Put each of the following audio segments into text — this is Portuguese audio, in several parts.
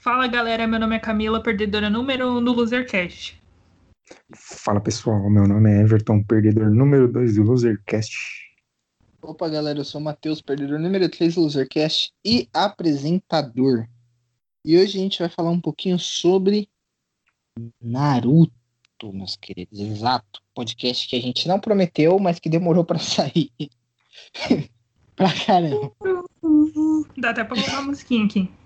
Fala galera, meu nome é Camila, perdedora número 1 um do Losercast. Fala pessoal, meu nome é Everton, perdedor número 2 do Losercast. Opa galera, eu sou o Matheus, perdedor número 3 do Losercast e apresentador. E hoje a gente vai falar um pouquinho sobre Naruto, meus queridos. Exato, podcast que a gente não prometeu, mas que demorou para sair. pra caramba. Dá até pra colocar uma musiquinha aqui.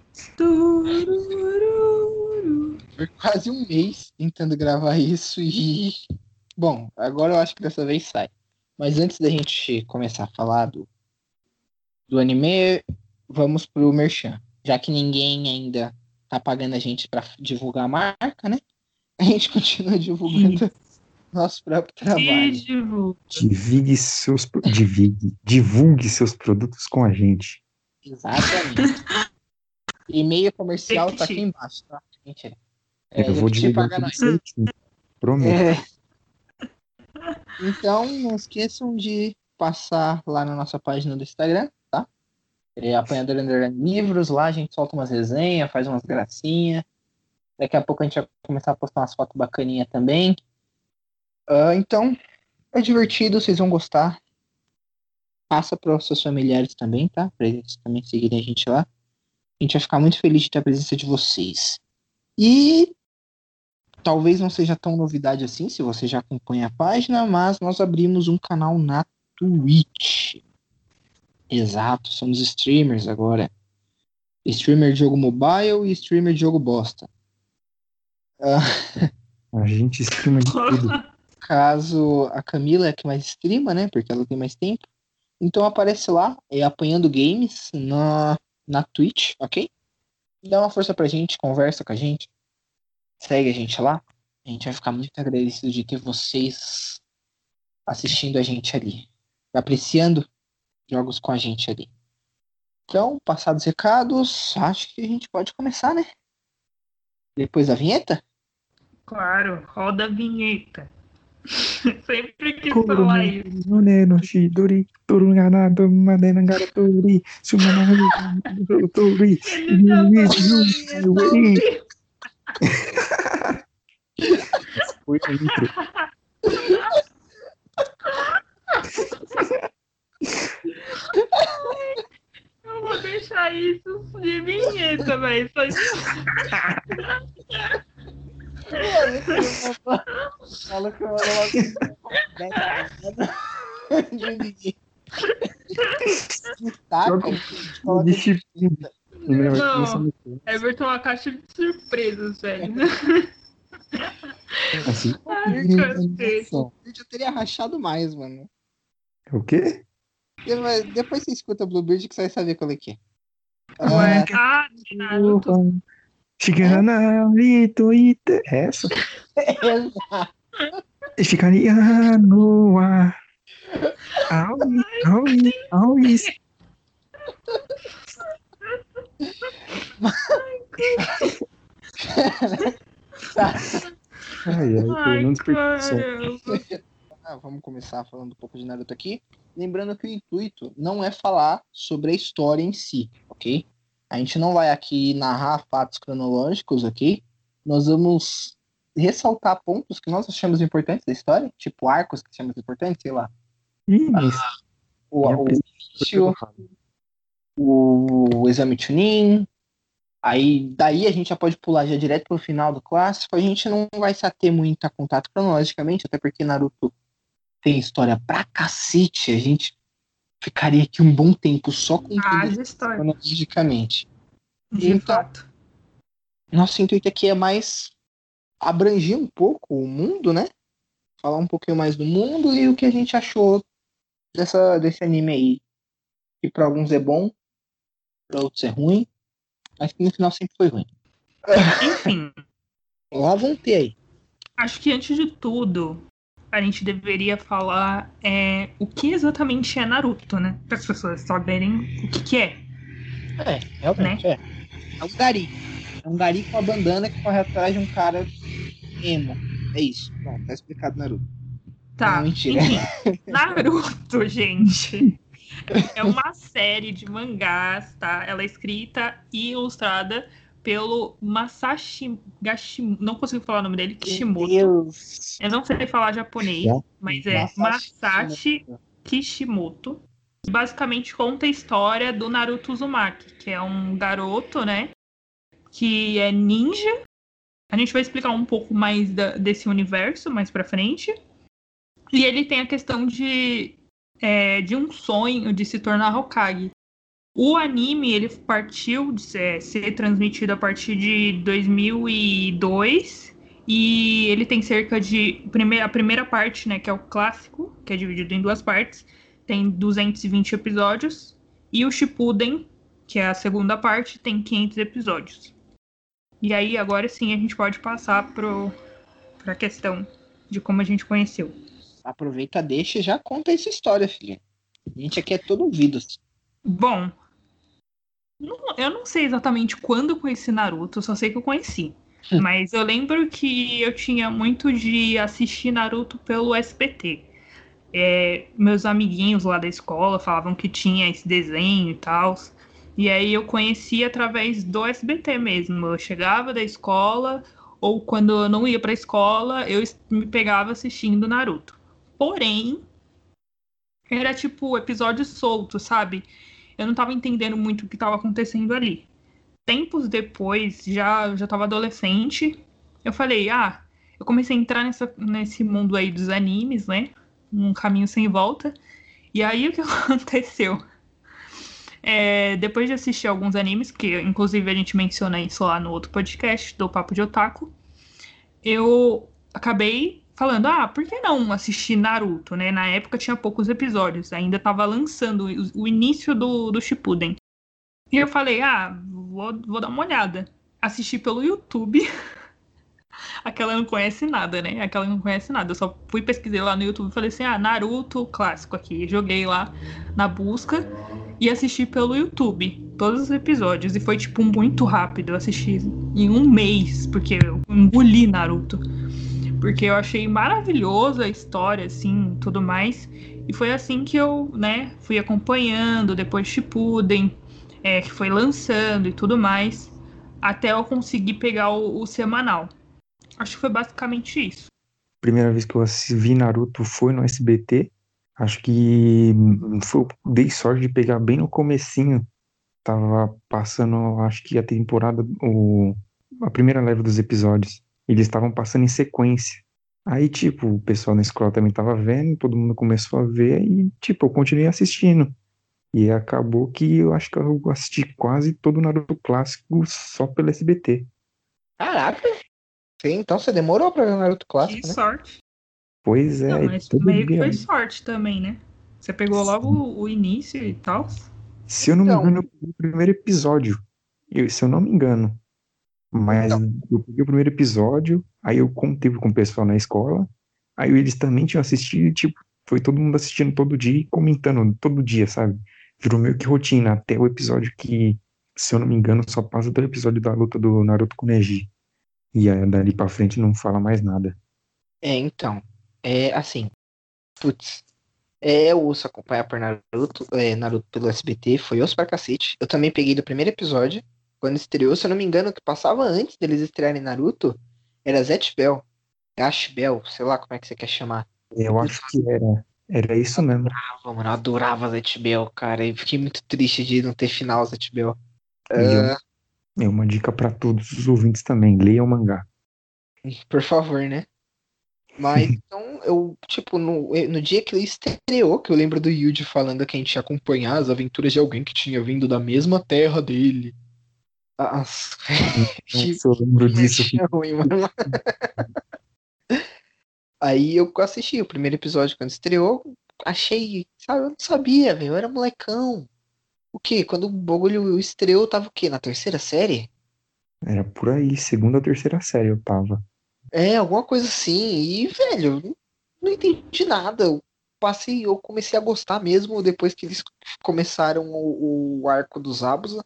Foi quase um mês tentando gravar isso e. Bom, agora eu acho que dessa vez sai. Mas antes da gente começar a falar do, do anime, vamos pro Merchan. Já que ninguém ainda tá pagando a gente para divulgar a marca, né? A gente continua divulgando nosso próprio trabalho. Divulgue seus, divulgue, divulgue seus produtos com a gente. Exatamente. E-mail comercial tá aqui embaixo, tá? Mentira. É, eu vou divulgar tudo certinho. Prometo. É. Então, não esqueçam de passar lá na nossa página do Instagram, tá? É Apanhador Underline Livros, lá a gente solta umas resenhas, faz umas gracinhas. Daqui a pouco a gente vai começar a postar umas fotos bacaninhas também. Uh, então, é divertido, vocês vão gostar. Passa para os seus familiares também, tá? Para eles também seguirem a gente lá. A gente vai ficar muito feliz de ter a presença de vocês. E talvez não seja tão novidade assim, se você já acompanha a página, mas nós abrimos um canal na Twitch. Exato, somos streamers agora. Streamer de jogo mobile e streamer de jogo bosta. Uh... A gente streama de tudo. Caso a Camila é que mais streama, né? Porque ela tem mais tempo. Então aparece lá, é apanhando games na na Twitch, ok? Dá uma força pra gente, conversa com a gente, segue a gente lá. A gente vai ficar muito agradecido de ter vocês assistindo a gente ali, apreciando jogos com a gente ali. Então, passados os recados, acho que a gente pode começar, né? Depois da vinheta? Claro, roda a vinheta. Sempre quis falar isso. Neno Shidori, Turunganado, Madenangara Tori, Sumanahu, Tori, Foi a intro. Eu vou deixar isso de vinheta, velho. Só Fala que eu de ninguém. Taca, Não, Everton é uma caixa de surpresas, velho. Assim? Ai, Eu teria rachado mais, mano. O quê? Depois, depois você escuta Bluebird que você vai saber qual é que é. Ué, ah, Naruto. Shiganarito ite. Essa? Ficaria no ar. Aui, aui, aui. Ai, ai, Ai, menos caramba. Ah, vamos começar falando um pouco de Naruto aqui. Lembrando que o intuito não é falar sobre a história em si, ok? A gente não vai aqui narrar fatos cronológicos, ok? Nós vamos ressaltar pontos que nós achamos importantes da história, tipo arcos que achamos importantes, sei lá. Ih, mas O, o início, o, o exame Chunin. Aí daí a gente já pode pular já direto pro final do clássico. A gente não vai se ater muito a contato cronologicamente, até porque Naruto tem história pra cacete. A gente ficaria aqui um bom tempo só com Ah, cronologicamente. De Então, fato. Nosso intuito aqui é mais abranger um pouco o mundo, né? Falar um pouquinho mais do mundo e o que a gente achou dessa, desse anime aí. Que pra alguns é bom, pra outros é ruim, mas que no final sempre foi ruim. Enfim, Lá vão ter aí. acho que antes de tudo, a gente deveria falar é, o que exatamente é Naruto, né? Para as pessoas saberem o que, que é. É, realmente, é. É um gari. É um gari com a bandana que corre atrás de um cara emo. É isso. Pronto, tá explicado Naruto. Tá. Não, mentira. Enfim, Naruto, gente. É uma série de mangás, tá? Ela é escrita e ilustrada pelo Masashi Gashimoto. Não consigo falar o nome dele, Meu Kishimoto. Deus. Eu não sei falar japonês, mas é Masashi Masashi Kishimoto. Basicamente conta a história do Naruto Uzumaki, que é um garoto, né? Que é ninja. A gente vai explicar um pouco mais da- desse universo mais pra frente. E ele tem a questão de, é, de um sonho de se tornar Hokage. O anime ele partiu de ser, ser transmitido a partir de 2002 e ele tem cerca de a primeira parte, né, que é o clássico, que é dividido em duas partes, tem 220 episódios e o Shippuden, que é a segunda parte, tem 500 episódios. E aí agora sim a gente pode passar pro para a questão de como a gente conheceu. Aproveita, deixa e já conta essa história, filho. A gente aqui é todo ouvidos. Bom, não- eu não sei exatamente quando eu conheci Naruto, só sei que eu conheci. Mas eu lembro que eu tinha muito de assistir Naruto pelo SBT. É, meus amiguinhos lá da escola falavam que tinha esse desenho e tal. E aí eu conheci através do SBT mesmo. Eu chegava da escola, ou quando eu não ia pra escola, eu me pegava assistindo Naruto. Porém, era tipo episódio solto, sabe? Eu não tava entendendo muito o que tava acontecendo ali. Tempos depois, já já tava adolescente, eu falei, ah, eu comecei a entrar nessa, nesse mundo aí dos animes, né? Um caminho sem volta. E aí o que aconteceu? É, depois de assistir alguns animes, que inclusive a gente menciona isso lá no outro podcast do Papo de Otaku, eu acabei falando, ah, por que não assistir Naruto, né? Na época tinha poucos episódios, ainda tava lançando o, o início do, do Shippuden. E eu falei, ah, vou, vou dar uma olhada. Assisti pelo YouTube. Aquela não conhece nada, né? Aquela não conhece nada. Eu só fui pesquisei lá no YouTube e falei assim, ah, Naruto clássico aqui. Joguei lá na busca e assisti pelo YouTube todos os episódios. E foi, tipo, muito rápido. Eu assisti em um mês, porque eu engoli Naruto. Porque eu achei maravilhoso a história, assim, tudo mais. E foi assim que eu, né, fui acompanhando, depois Shippuden, é, que foi lançando e tudo mais, até eu conseguir pegar o, o semanal. Acho que foi basicamente isso. Primeira vez que eu vi Naruto foi no SBT. Acho que foi, dei sorte de pegar bem no comecinho. Tava passando, acho que a temporada, o, a primeira leva dos episódios. Eles estavam passando em sequência. Aí, tipo, o pessoal na escola também tava vendo, todo mundo começou a ver e, tipo, eu continuei assistindo. E acabou que eu acho que eu assisti quase todo o Naruto clássico só pelo SBT. Caraca. Sim, então você demorou pra ver o Naruto Que clássico, né? sorte. Pois é, Não, mas meio que foi sorte também, né? Você pegou logo o, início e tal. Se eu não me Então. engano, eu peguei o primeiro episódio. Eu- se eu não me engano. Mas eu peguei o primeiro episódio, aí eu contei com o pessoal na escola, aí eles também tinham assistido, e, tipo, foi todo mundo assistindo todo dia e comentando todo dia, sabe? Virou meio que rotina, até o episódio que, se eu não me engano, só passa do episódio da luta do Naruto com o Neji. E aí, dali pra frente não fala mais nada. É, então. É assim. Putz. É, eu ouço acompanhar por Naruto, é, Naruto pelo SBT, foi osso pra cacete. Eu também peguei do primeiro episódio, quando estreou, se eu não me engano, o que passava antes deles estrearem Naruto era Zet Bell. Ash Bell, sei lá como é que você quer chamar. Eu acho que era, era isso mesmo. Ah, mano, eu adorava Zet Bell, cara. E fiquei muito triste de não ter final Zet Bell. Eu- É uma dica pra todos os ouvintes também, leiam o mangá. Por favor, né? Mas então, eu, tipo, no, no dia que ele estreou, que eu lembro do Yuji falando que a gente ia acompanhar as aventuras de alguém que tinha vindo da mesma terra dele. Nossa, Nossa, eu lembro disso. merchan ruim, mano. Aí eu assisti o primeiro episódio quando estreou, achei, sabe, eu não sabia, velho, eu era molecão. O quê? Quando o bagulho estreou, tava o quê? Na terceira série? Era por aí, segunda ou terceira série eu tava. É, alguma coisa assim. E, velho, eu não entendi nada. Eu passei, eu comecei a gostar mesmo depois que eles começaram o, o arco dos Abusa.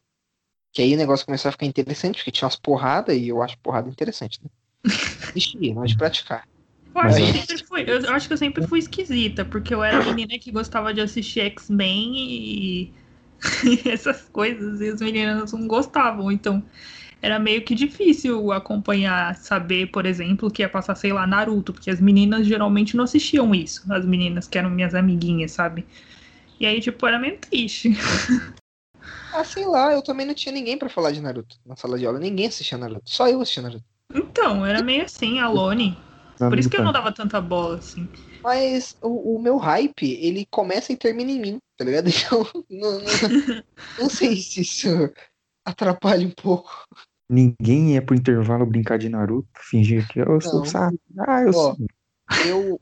Que aí o negócio começou a ficar interessante, porque tinha umas porradas e eu acho porrada interessante, né? Assistir, não de praticar. Eu acho, Mas que eu sempre fui, eu acho que eu sempre fui esquisita, porque eu era a menina que gostava de assistir X-Men e... e essas coisas, e as meninas não gostavam. Então, era meio que difícil acompanhar, saber, por exemplo, que ia passar, sei lá, Naruto, porque as meninas geralmente não assistiam isso, as meninas que eram minhas amiguinhas, sabe? E aí, tipo, era meio triste. Ah, sei lá, eu também não tinha ninguém pra falar de Naruto na sala de aula. Ninguém assistia Naruto. Só eu assistia Naruto. Então, era meio assim, alone. Por isso que eu não dava tanta bola, assim. Mas o, o meu hype, ele começa e termina em mim, tá ligado? Então, não, não, não sei se isso atrapalha um pouco. Ninguém ia pro intervalo brincar de Naruto, fingir que eu sou sabe? Ah, eu Ó, sou. Eu,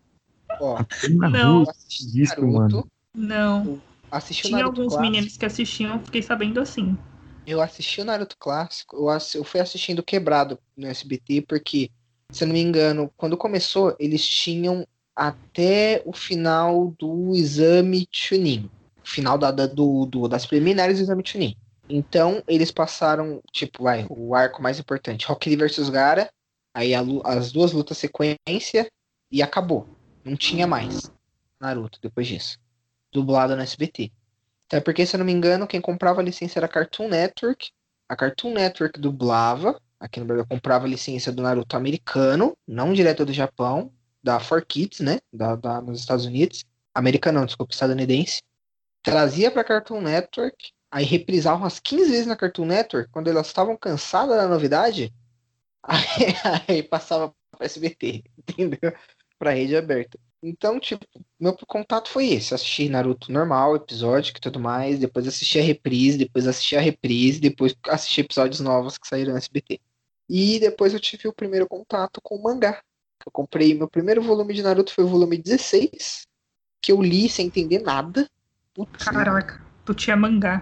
ó, Não. assisti isso, Naruto, mano. Não. Assisti Tinha alguns clássico. meninos que assistiam, fiquei sabendo assim. Eu assisti o Naruto clássico, eu, ass- eu fui assistindo quebrado no SBT, porque, se eu não me engano, quando começou, eles tinham até o final do exame Chunin. Final da, da- do, do- das preliminares do exame Chunin. Então, eles passaram, tipo, vai, o arco mais importante, Rock Lee versus Gara, aí a as duas lutas sequência, e acabou. Não tinha mais Naruto depois disso. Dublado no SBT. Até porque, se eu não me engano, quem comprava a licença era a Cartoon Network. A Cartoon Network dublava. Aqui no Brasil comprava a licença do Naruto americano, não direto do Japão, da 4Kids, né? Da, da, nos Estados Unidos. Americano, desculpa, estadunidense. Trazia pra Cartoon Network, aí reprisava umas 15 vezes na Cartoon Network, quando elas estavam cansadas da novidade, aí, aí passava pra SBT, entendeu? Pra rede aberta. Então, tipo, meu contato foi esse. Assisti Naruto normal, episódico e tudo mais. Depois assisti a reprise, depois assisti a reprise, depois assisti episódios novos que saíram no SBT. E depois eu tive o primeiro contato com o mangá. Eu comprei meu primeiro volume de Naruto foi o volume 16, que eu li sem entender nada. Putz, Caraca, tu tinha mangá.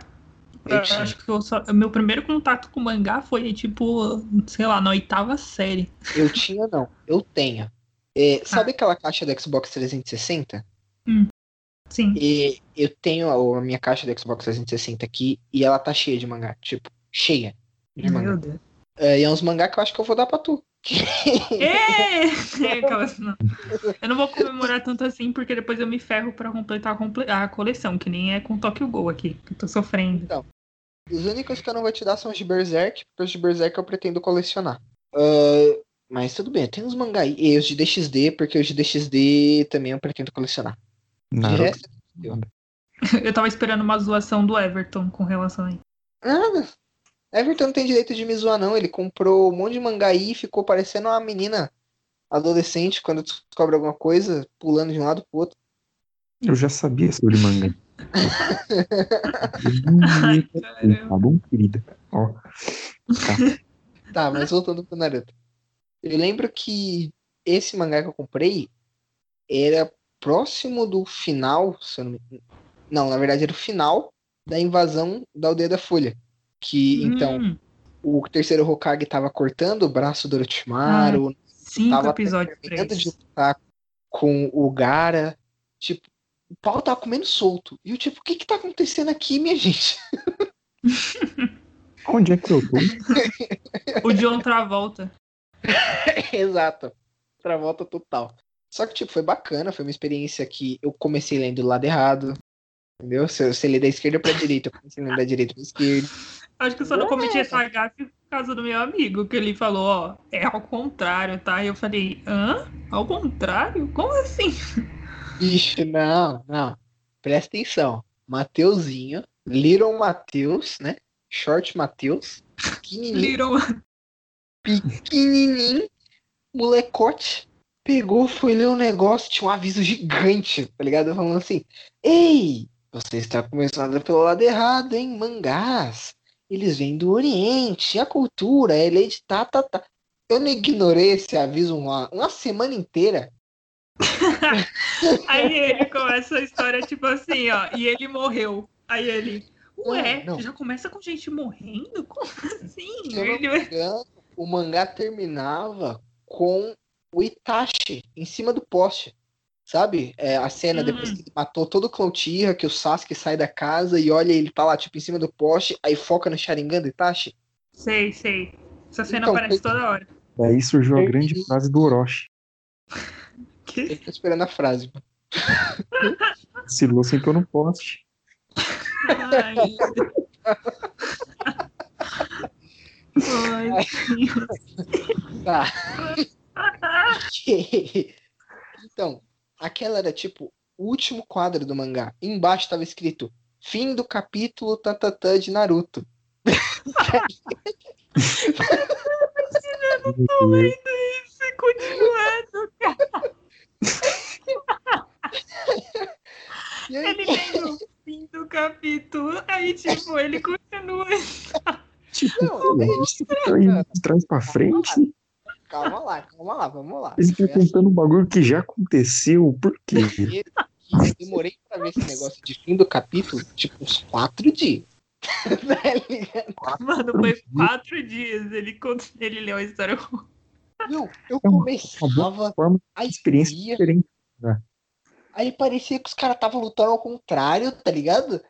Eu tinha. acho que eu só- meu primeiro contato com mangá foi, tipo, sei lá, na oitava série. Eu tinha não, eu tenho. É, sabe aquela caixa do Xbox 360? Sim. E eu tenho a, a minha caixa do Xbox 360 aqui e ela tá cheia de mangá. Tipo, cheia de mangá. Meu Deus. É, e é uns mangá que eu acho que eu vou dar pra tu. É! Não. Eu não vou comemorar tanto assim, porque depois eu me ferro pra completar a, coleção, que nem é com Tokyo Go aqui, que eu tô sofrendo. Os únicos que eu não vou te dar são os de Berserk, porque os de Berserk eu pretendo colecionar. Ah, mas tudo bem, tem uns mangá aí. E os de DXD, porque os de DXD também eu pretendo colecionar. De Naruto. resto, Eu tava esperando uma zoação do Everton com relação a isso. nada. Everton não tem direito de me zoar, não. Ele comprou um monte de mangá aí e ficou parecendo uma menina adolescente quando descobre alguma coisa, pulando de um lado pro outro. Eu já sabia sobre manga. tá bom, querida? Ó, Tá, mas voltando pro Naruto. Eu lembro que esse mangá que eu comprei era próximo do final, se eu não, me... não, na verdade era o final da invasão da aldeia da Folha. Que então Hum, o terceiro Hokage tava cortando o braço do Orochimaru, cinco tava episódios pra terminando de isso. lutar com o Gara. Tipo, o pau tava comendo solto. E eu, tipo, o que que tá acontecendo aqui, minha gente? onde é que eu tô? O John Travolta. Exato. Pra volta total. Só que, tipo, foi bacana, foi uma experiência que eu comecei lendo do lado errado. Entendeu? Se você lê da esquerda pra direita, eu comecei lendo da direita pra esquerda. Acho que eu só não cometi essa gafe por causa do meu amigo, que ele falou, ó, é ao contrário, tá? E eu falei, hã? Ao contrário? Como assim? Bicho, não, não. Presta atenção. Mateuzinho, Little Mateus, né? Short Mateus, Little... pequenininho, molecote, pegou, foi ler um negócio, tinha um aviso gigante, tá ligado? Falando assim, ei, você está começando pelo lado errado, hein? Mangás, eles vêm do Oriente, a cultura é lei de tá, tá, tá. Eu não ignorei esse aviso uma, uma semana inteira. Aí ele começa a história tipo assim, ó, e ele morreu. Aí ele, ué, Não, não. já começa com gente morrendo? Como assim? Se eu não me engano, o mangá terminava com o Itachi em cima do poste. Sabe? É, a cena Hum. depois que ele matou todo o Clone Tira, que o Sasuke sai da casa e olha ele tá lá, tipo, em cima do poste, aí foca no Sharingan do Itachi. Sei, sei. Essa cena Então, aparece foi- toda hora. Daí surgiu a Eu- grande frase do Orochi. Que? Eu tô esperando a frase. Silou sentou no poste. Ai, Ai, Tá. então, aquela era tipo o último quadro do mangá. Embaixo tava escrito fim do capítulo tatatã de Naruto. Você continuando, cara. E aí, Ele vem no fim do capítulo, aí, tipo, ele continua. Tipo, Não, é isso tá indo de trás pra frente. calma lá, calma lá, vamos lá. Ele tá Foi assim contando um bagulho que já aconteceu. Por quê? eu demorei pra ver esse negócio de fim do capítulo, tipo, uns quatro dias. Tá? Mano, foi quatro dias. Ele, ele leu a história. Não, eu É uma- começava, Forma aí experiência ia, diferente. aí parecia que os caras estavam lutando ao contrário, tá ligado?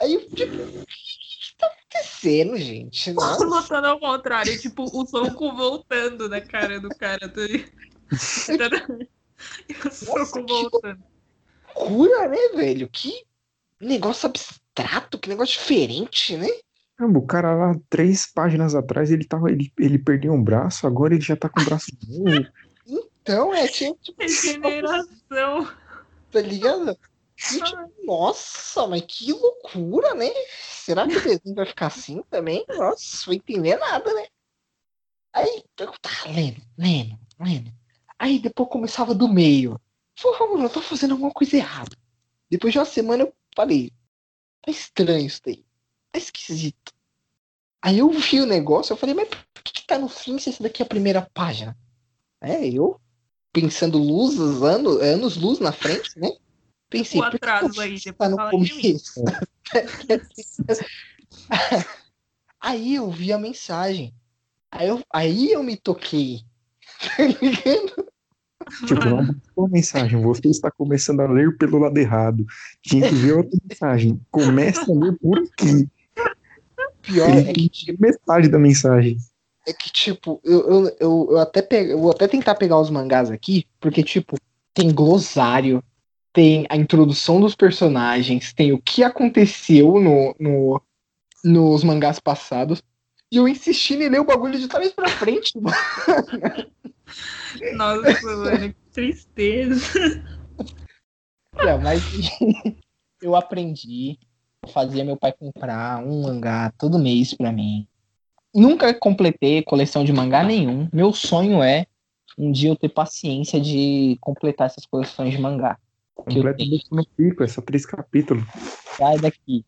Aí tipo, o que acontecendo, gente? Nossa, Lutando ao contrário, tipo, o soco voltando na cara do cara. Tá ligado? E o soco voltando. cura, né, velho? Que negócio abstrato, que negócio diferente, né? Caramba, o cara lá, três páginas atrás, ele, tava, ele, ele perdeu um braço, agora ele já tá com o braço novo. Então, é tipo, tipo Regeneração. tá ligado? E, tipo, nossa, mas que loucura, né? Será que o desenho vai ficar assim também? Nossa, não vou entender nada, né? Aí eu tava lendo, lendo, lendo. Aí depois começava do meio. Mano, eu tô fazendo alguma coisa errada. Depois de uma semana eu falei, tá estranho isso daí. Tá esquisito. Aí eu vi o negócio, eu falei, mas por que, que tá no fim se essa daqui é a primeira página? É, eu pensando luz, anos, anos luz na frente, né? Pensei, O atraso que aí, tá depois no começo? aí eu vi a mensagem. Aí eu, aí eu me toquei. Tá ligado? Tipo, não botou mensagem. Você está começando a ler pelo lado errado. Tinha que ver outra mensagem. Começa a ler por aqui. Pior é que, tipo, Metade da mensagem. é que, tipo eu, eu, eu, eu até pego, eu vou até tentar pegar os mangás aqui, porque, tipo, tem glossário, tem a introdução dos personagens, tem o que aconteceu no, no, nos mangás passados. E eu insisti em ler o bagulho de trás pra frente, mano. Nossa, mano, que tristeza. Não, mas eu aprendi. Eu fazia meu pai comprar um mangá todo mês pra mim. Nunca completei coleção de mangá nenhum. Meu sonho é um dia eu ter paciência de completar essas coleções de mangá. Que eu Completa tenho. no pico, é só três capítulos. Sai daqui.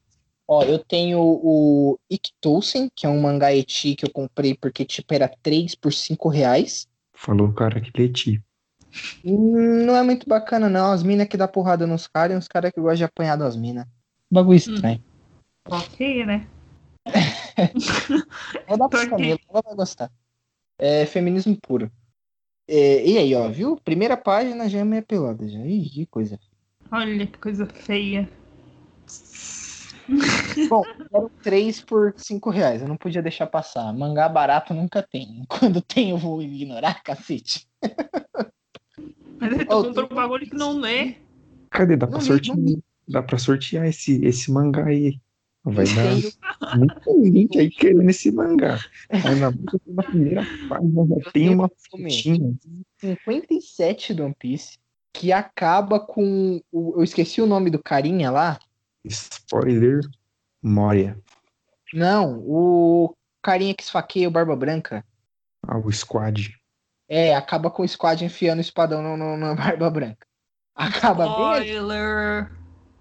Ó, eu tenho o Ikitousen, que é um mangá eti que eu comprei porque, tipo, era 3 por 5 reais. Falou o cara que leti. Hum, Não é muito bacana, não. As minas que dá porrada nos caras e os caras que gostam de apanhar das minas. Bagulho estranho. Ok, né? Vou dar pra. Camila, ela vai gostar. É feminismo puro. É, e aí, ó, viu? Primeira página já é meia pelada já. Ih, que coisa. Olha que coisa feia. Bom, eram 3 por 5 reais. Eu não podia deixar passar. Mangá barato nunca tem. Quando tem, eu vou ignorar, cacete. Mas aí tu Ó, compra um bagulho que não lê. Cadê? Dá pra Não li, sortear. Dá pra sortear esse, esse mangá aí. Vai dar muito link aí querendo esse mangá. Aí na, na primeira página já Eu tem uma fotinha. 57 do One Piece que acaba com. o- eu esqueci o nome do carinha lá. Spoiler. Moria. Não, o carinha que esfaqueia o Barba Branca. Ah, o squad. É, acaba com o Squad enfiando o espadão no, no, na Barba Branca. Acaba bem ali.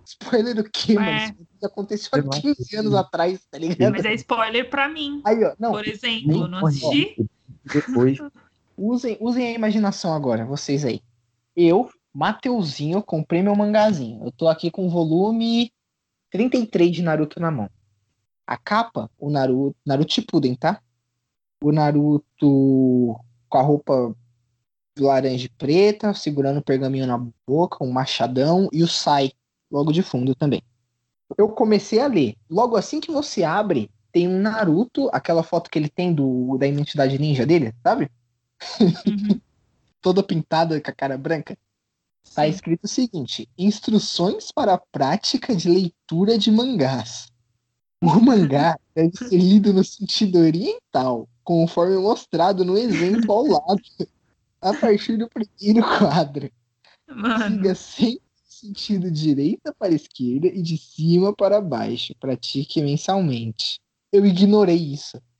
Spoiler. Do quê, É. mano? Isso aconteceu há Sei lá. 15 anos atrás, tá ligado? Mas é spoiler pra mim. Aí, ó, não, Por exemplo, não assisti. Depois. usem, usem a imaginação agora, vocês aí. Eu, Mateuzinho, comprei meu mangazinho. Eu tô aqui com o volume 33 de Naruto na mão. A capa, o Naruto, Naruto Shippuden, tá? O Naruto com a roupa laranja e preta, segurando o pergaminho na boca, um machadão e o Sai logo de fundo também. Eu comecei a ler. Logo assim que você abre, tem um Naruto, aquela foto que ele tem do, da identidade ninja dele, sabe? Uhum. Toda pintada com a cara branca. Tá Sim. escrito o seguinte: Instruções para a prática de leitura de mangás. O mangá deve ser lido no sentido oriental, conforme mostrado no exemplo ao lado, a partir do primeiro quadro. Mano, Siga sempre sentido direita para esquerda e de cima para baixo. Pratique mensalmente. Eu ignorei isso.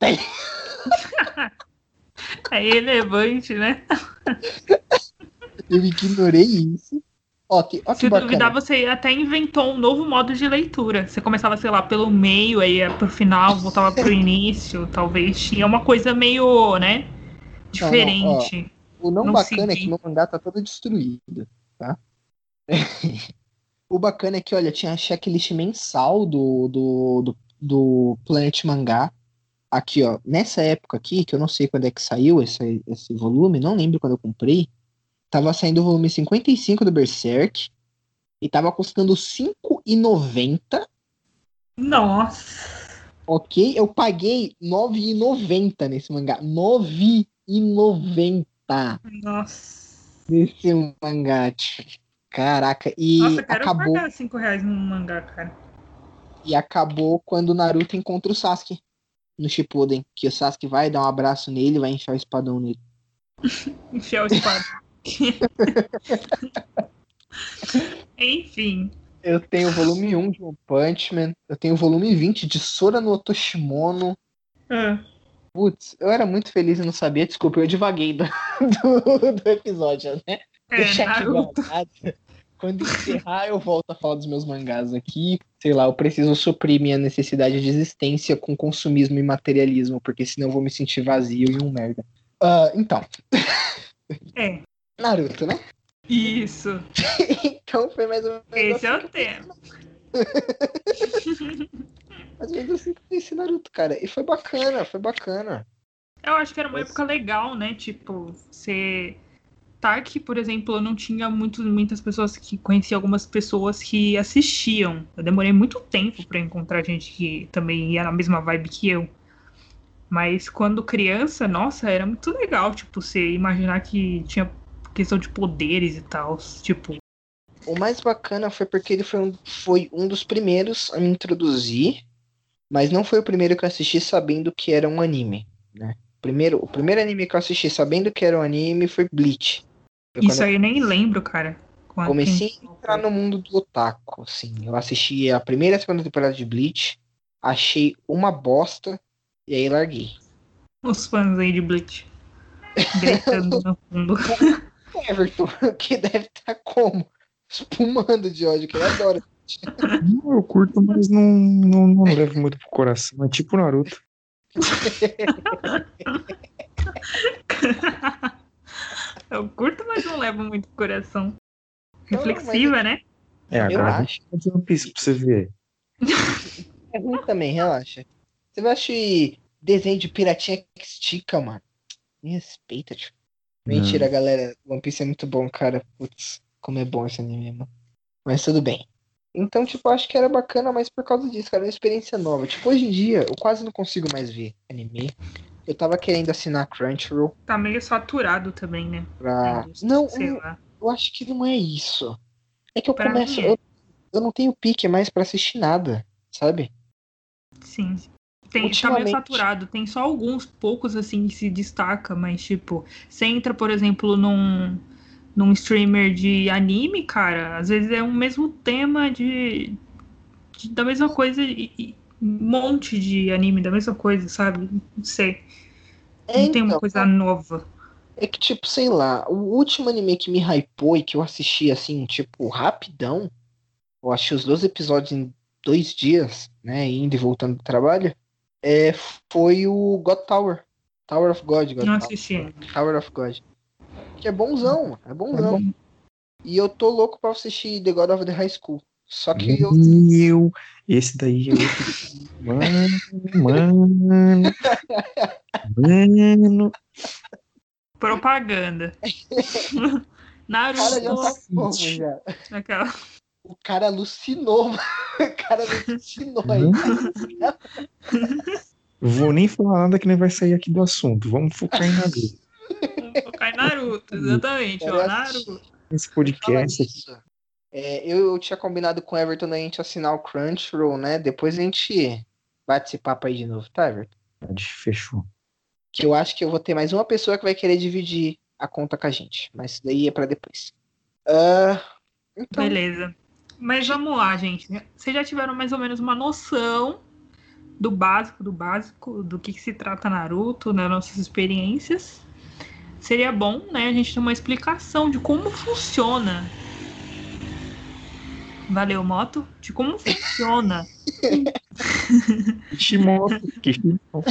é irrelevante, né? Eu ignorei isso. Ó, tem, ó que Se bacana. duvidar, você até inventou um novo modo de leitura. Você começava, sei lá, pelo meio, aí ia pro final, voltava pro início. Talvez tinha uma coisa meio, né? Diferente. O não, não bacana é que meu mangá tá todo destruído, tá? o bacana é que, olha, tinha a checklist mensal do, do, do, do Planet Mangá. Aqui, ó, nessa época aqui, que eu não sei quando é que saiu esse, esse volume, não lembro quando eu comprei, tava saindo o volume 55 do Berserk e tava custando R$ 5,90, Nossa. ok? Eu paguei R$ 9,90 nesse mangá. R$ 9,90 Nossa. nesse mangá, tio. Caraca, e Nossa, quero acabou pagar 5 reais num mangá, cara. e acabou quando o Naruto encontra o Sasuke no Shippuden, que o Sasuke vai dar um abraço nele, e vai enfiar o espadão nele. Enfiar o espada. Enfim. Eu tenho o volume 1 de One Punch Man, eu tenho o volume 20 de Sora no Otoshimono. Ah, Putz, eu era muito feliz e não sabia, desculpa, eu divaguei do, do, do episódio, né? é, Deixa aqui guardado. Quando encerrar, eu volto a falar dos meus mangás aqui. Sei lá, eu preciso suprir minha necessidade de existência com consumismo e materialismo, porque senão eu vou me sentir vazio e um merda. Ah, então, É, Naruto, né? isso. então foi mais ou menos Esse é assim o tema. mais ou menos assim que eu conheci Naruto, cara. E foi bacana, foi bacana. Eu acho que era uma Mas- época legal, né? Tipo, você. Tark, por exemplo, eu não tinha muito, muitas pessoas que conhecia algumas pessoas que assistiam. Eu demorei muito tempo pra encontrar gente que também ia na mesma vibe que eu. Mas quando criança, nossa, era muito legal, tipo, você imaginar que tinha questão de poderes e tal. Tipo, O mais bacana foi porque ele foi um, foi um dos primeiros a me introduzir, mas não foi o primeiro que eu assisti sabendo que era um anime, né? Primeiro, o primeiro anime que eu assisti sabendo que era um anime foi Bleach. Foi isso aí eu nem lembro, cara. Quando- comecei a entrar no mundo do otaku, assim. Eu assisti a primeira e a segunda temporada de Bleach, achei uma bosta e aí larguei. Os fãs aí de Bleach. Gritando no fundo. Everton, que deve estar como? Espumando de ódio, que ele adora. Não, eu curto, mas não, não, não levo muito pro coração. É tipo Naruto. Eu curto, mas não levo muito pro coração. Não, Reflexiva, né? É, Eu agora acho. de One Piece pra você ver. É ruim também, relaxa. Você vai assistir desenho de piratinha que estica, mano. Me respeita, tio. Mentira, galera. One Piece é muito bom, cara. Putz, como é bom esse anime, mano. Mas tudo bem. Então, tipo, acho que era bacana, mas por causa disso, cara, é uma experiência nova. Tipo, hoje em dia, eu quase não consigo mais ver anime. Eu tava querendo assinar Crunchyroll Tá meio saturado também, né? pra. Não, sei eu, lá. eu acho que não é isso. É que eu Pra começo. Eu, eu não tenho pique mais pra assistir nada, sabe? Sim. Tem, tá meio saturado. Tem só alguns poucos, assim, que se destaca, mas, tipo, você entra, por exemplo, num, num streamer de anime, cara, às vezes é o mesmo tema de, de- da mesma coisa e, e um monte de anime da mesma coisa, sabe? Não sei. É, Não tem uma então, coisa nova. É que, tipo, sei lá, o último anime que me hypou e que eu assisti, assim, tipo, rapidão, eu achei os dois episódios em dois dias, né, indo e voltando do trabalho, é, foi o God Tower. Tower of God. God Não Tower. assisti. Tower of God. Que é bonzão, é É bonzão. bom. E eu tô louco pra assistir The God of the High School. Só que eu. Meu, esse daí é outro. Mano, mano. Mano. Propaganda. O cara já Naruto. tá? Aquela... O cara alucinou, mano. O cara alucinou aí. Vou nem falar nada que nem vai sair aqui do assunto. Vamos focar em Naruto. Focar em Naruto, exatamente. Ó, Naruto. Esse podcast aqui. É, eu tinha combinado com o Everton da gente assinar o Crunchyroll, né? Depois a gente bate esse papo aí de novo, tá, Everton? Fechou. Que eu acho que eu vou ter mais uma pessoa que vai querer dividir a conta com a gente. Mas isso daí é pra depois. Ah, então, Beleza. Mas vamos lá, gente. Vocês já tiveram mais ou menos uma noção do básico, do básico, do que, que se trata Naruto, nas nossas experiências. Seria bom, né, a gente ter uma explicação de como funciona. Valeu, moto? De como funciona. Kishimoto, Kishimoto.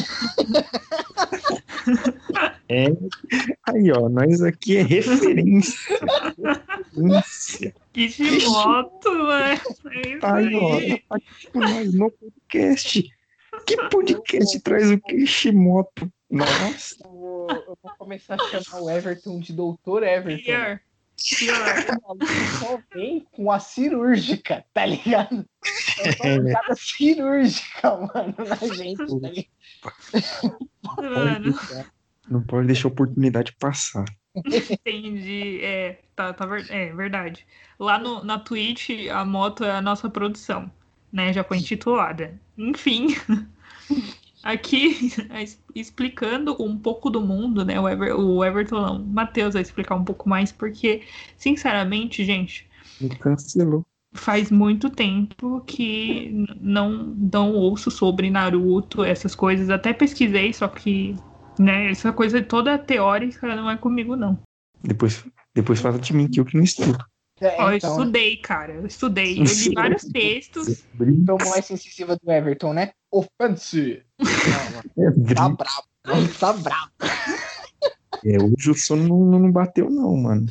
É, aí, ó, nós aqui é referência. referência. Kishimoto, né? É isso Aí, ó, tá tipo nós no podcast. Que podcast traz o Kishimoto? Nossa, vou, eu vou começar a chamar o Everton de Doutor Everton. Pior. Pior. Só vem com a cirúrgica, tá ligado? É jogada cirúrgica, mano, na gente, tá ligado? Mano, não pode deixar a oportunidade passar. entendi. É, tá, tá ver- é verdade. Lá no, na Twitch, a moto é a nossa produção, né? Já foi intitulada. Enfim, aqui explicando um pouco do mundo, né? O, Ever, o Everton, não, o Matheus vai explicar um pouco mais, porque, sinceramente, gente, Me cancelou. faz muito tempo que não, não ouço sobre Naruto, essas coisas. Até pesquisei, só que, né, essa coisa toda teórica não é comigo, não. Depois, depois fala de mim, que eu que não estudo. É, Ó, eu então, estudei, cara. Eu estudei. Eu li vários textos. Então mais incisiva do Everton, né? Offense! É, tá. Mano, tá bravo. É, hoje o sono não, não bateu, não, mano.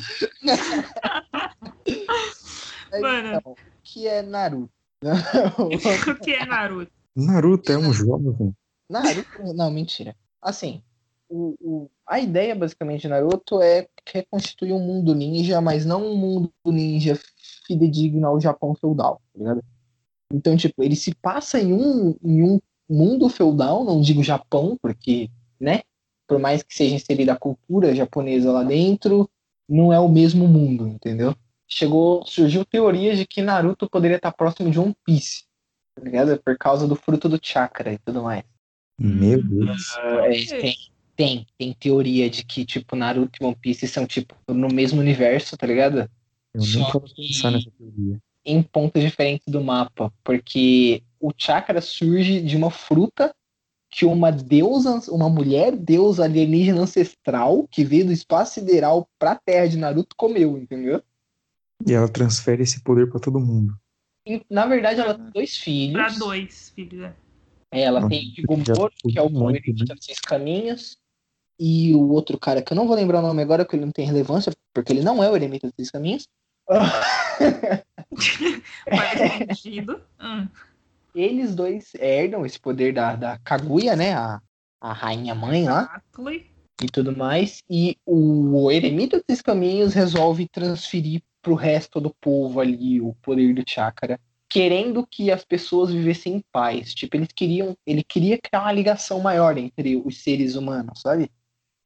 Mano. Então, o que é Naruto? o que é Naruto? Naruto é um jovem. Naruto, não, mentira. Assim, o, o- a ideia basicamente de Naruto é reconstituir um mundo ninja, mas não um mundo ninja fidedigno ao Japão feudal, tá ligado? Então, tipo, ele se passa em um, em um mundo feudal, não digo Japão, porque, né? Por mais que seja inserida a cultura japonesa lá dentro, não é o mesmo mundo, entendeu? Chegou, surgiu teorias de que Naruto poderia estar próximo de One Piece, tá ligado? Por causa do fruto do chakra e tudo mais. Meu Deus. É, tem, tem, tem teoria de que, tipo, Naruto e One Piece são, tipo, no mesmo universo, tá ligado? Eu Só nunca vou que- pensar nessa teoria. Em pontos diferentes do mapa. Porque o chakra surge de uma fruta que uma deusa, uma mulher deusa alienígena ancestral que veio do espaço sideral pra terra de Naruto comeu, entendeu? E ela transfere esse poder pra todo mundo. E, na verdade, ela tem dois filhos. Pra dois, filhos. é. É, Ela Nossa, tem o já Gigomoro, que é o muito, Eremita dos Seis Caminhos, e o outro cara, que eu não vou lembrar o nome agora, porque ele não tem relevância, porque ele não é o Eremita dos Seis Caminhos. Sentido. Hum. Eles dois herdam esse poder da, da Kaguya, né? A, a rainha mãe lá Exactly. e tudo mais. E o Eremita dos Caminhos resolve transferir pro resto do povo ali o poder do chakra. Querendo que as pessoas vivessem em paz. Tipo, eles queriam. Ele queria criar uma ligação maior entre os seres humanos, sabe?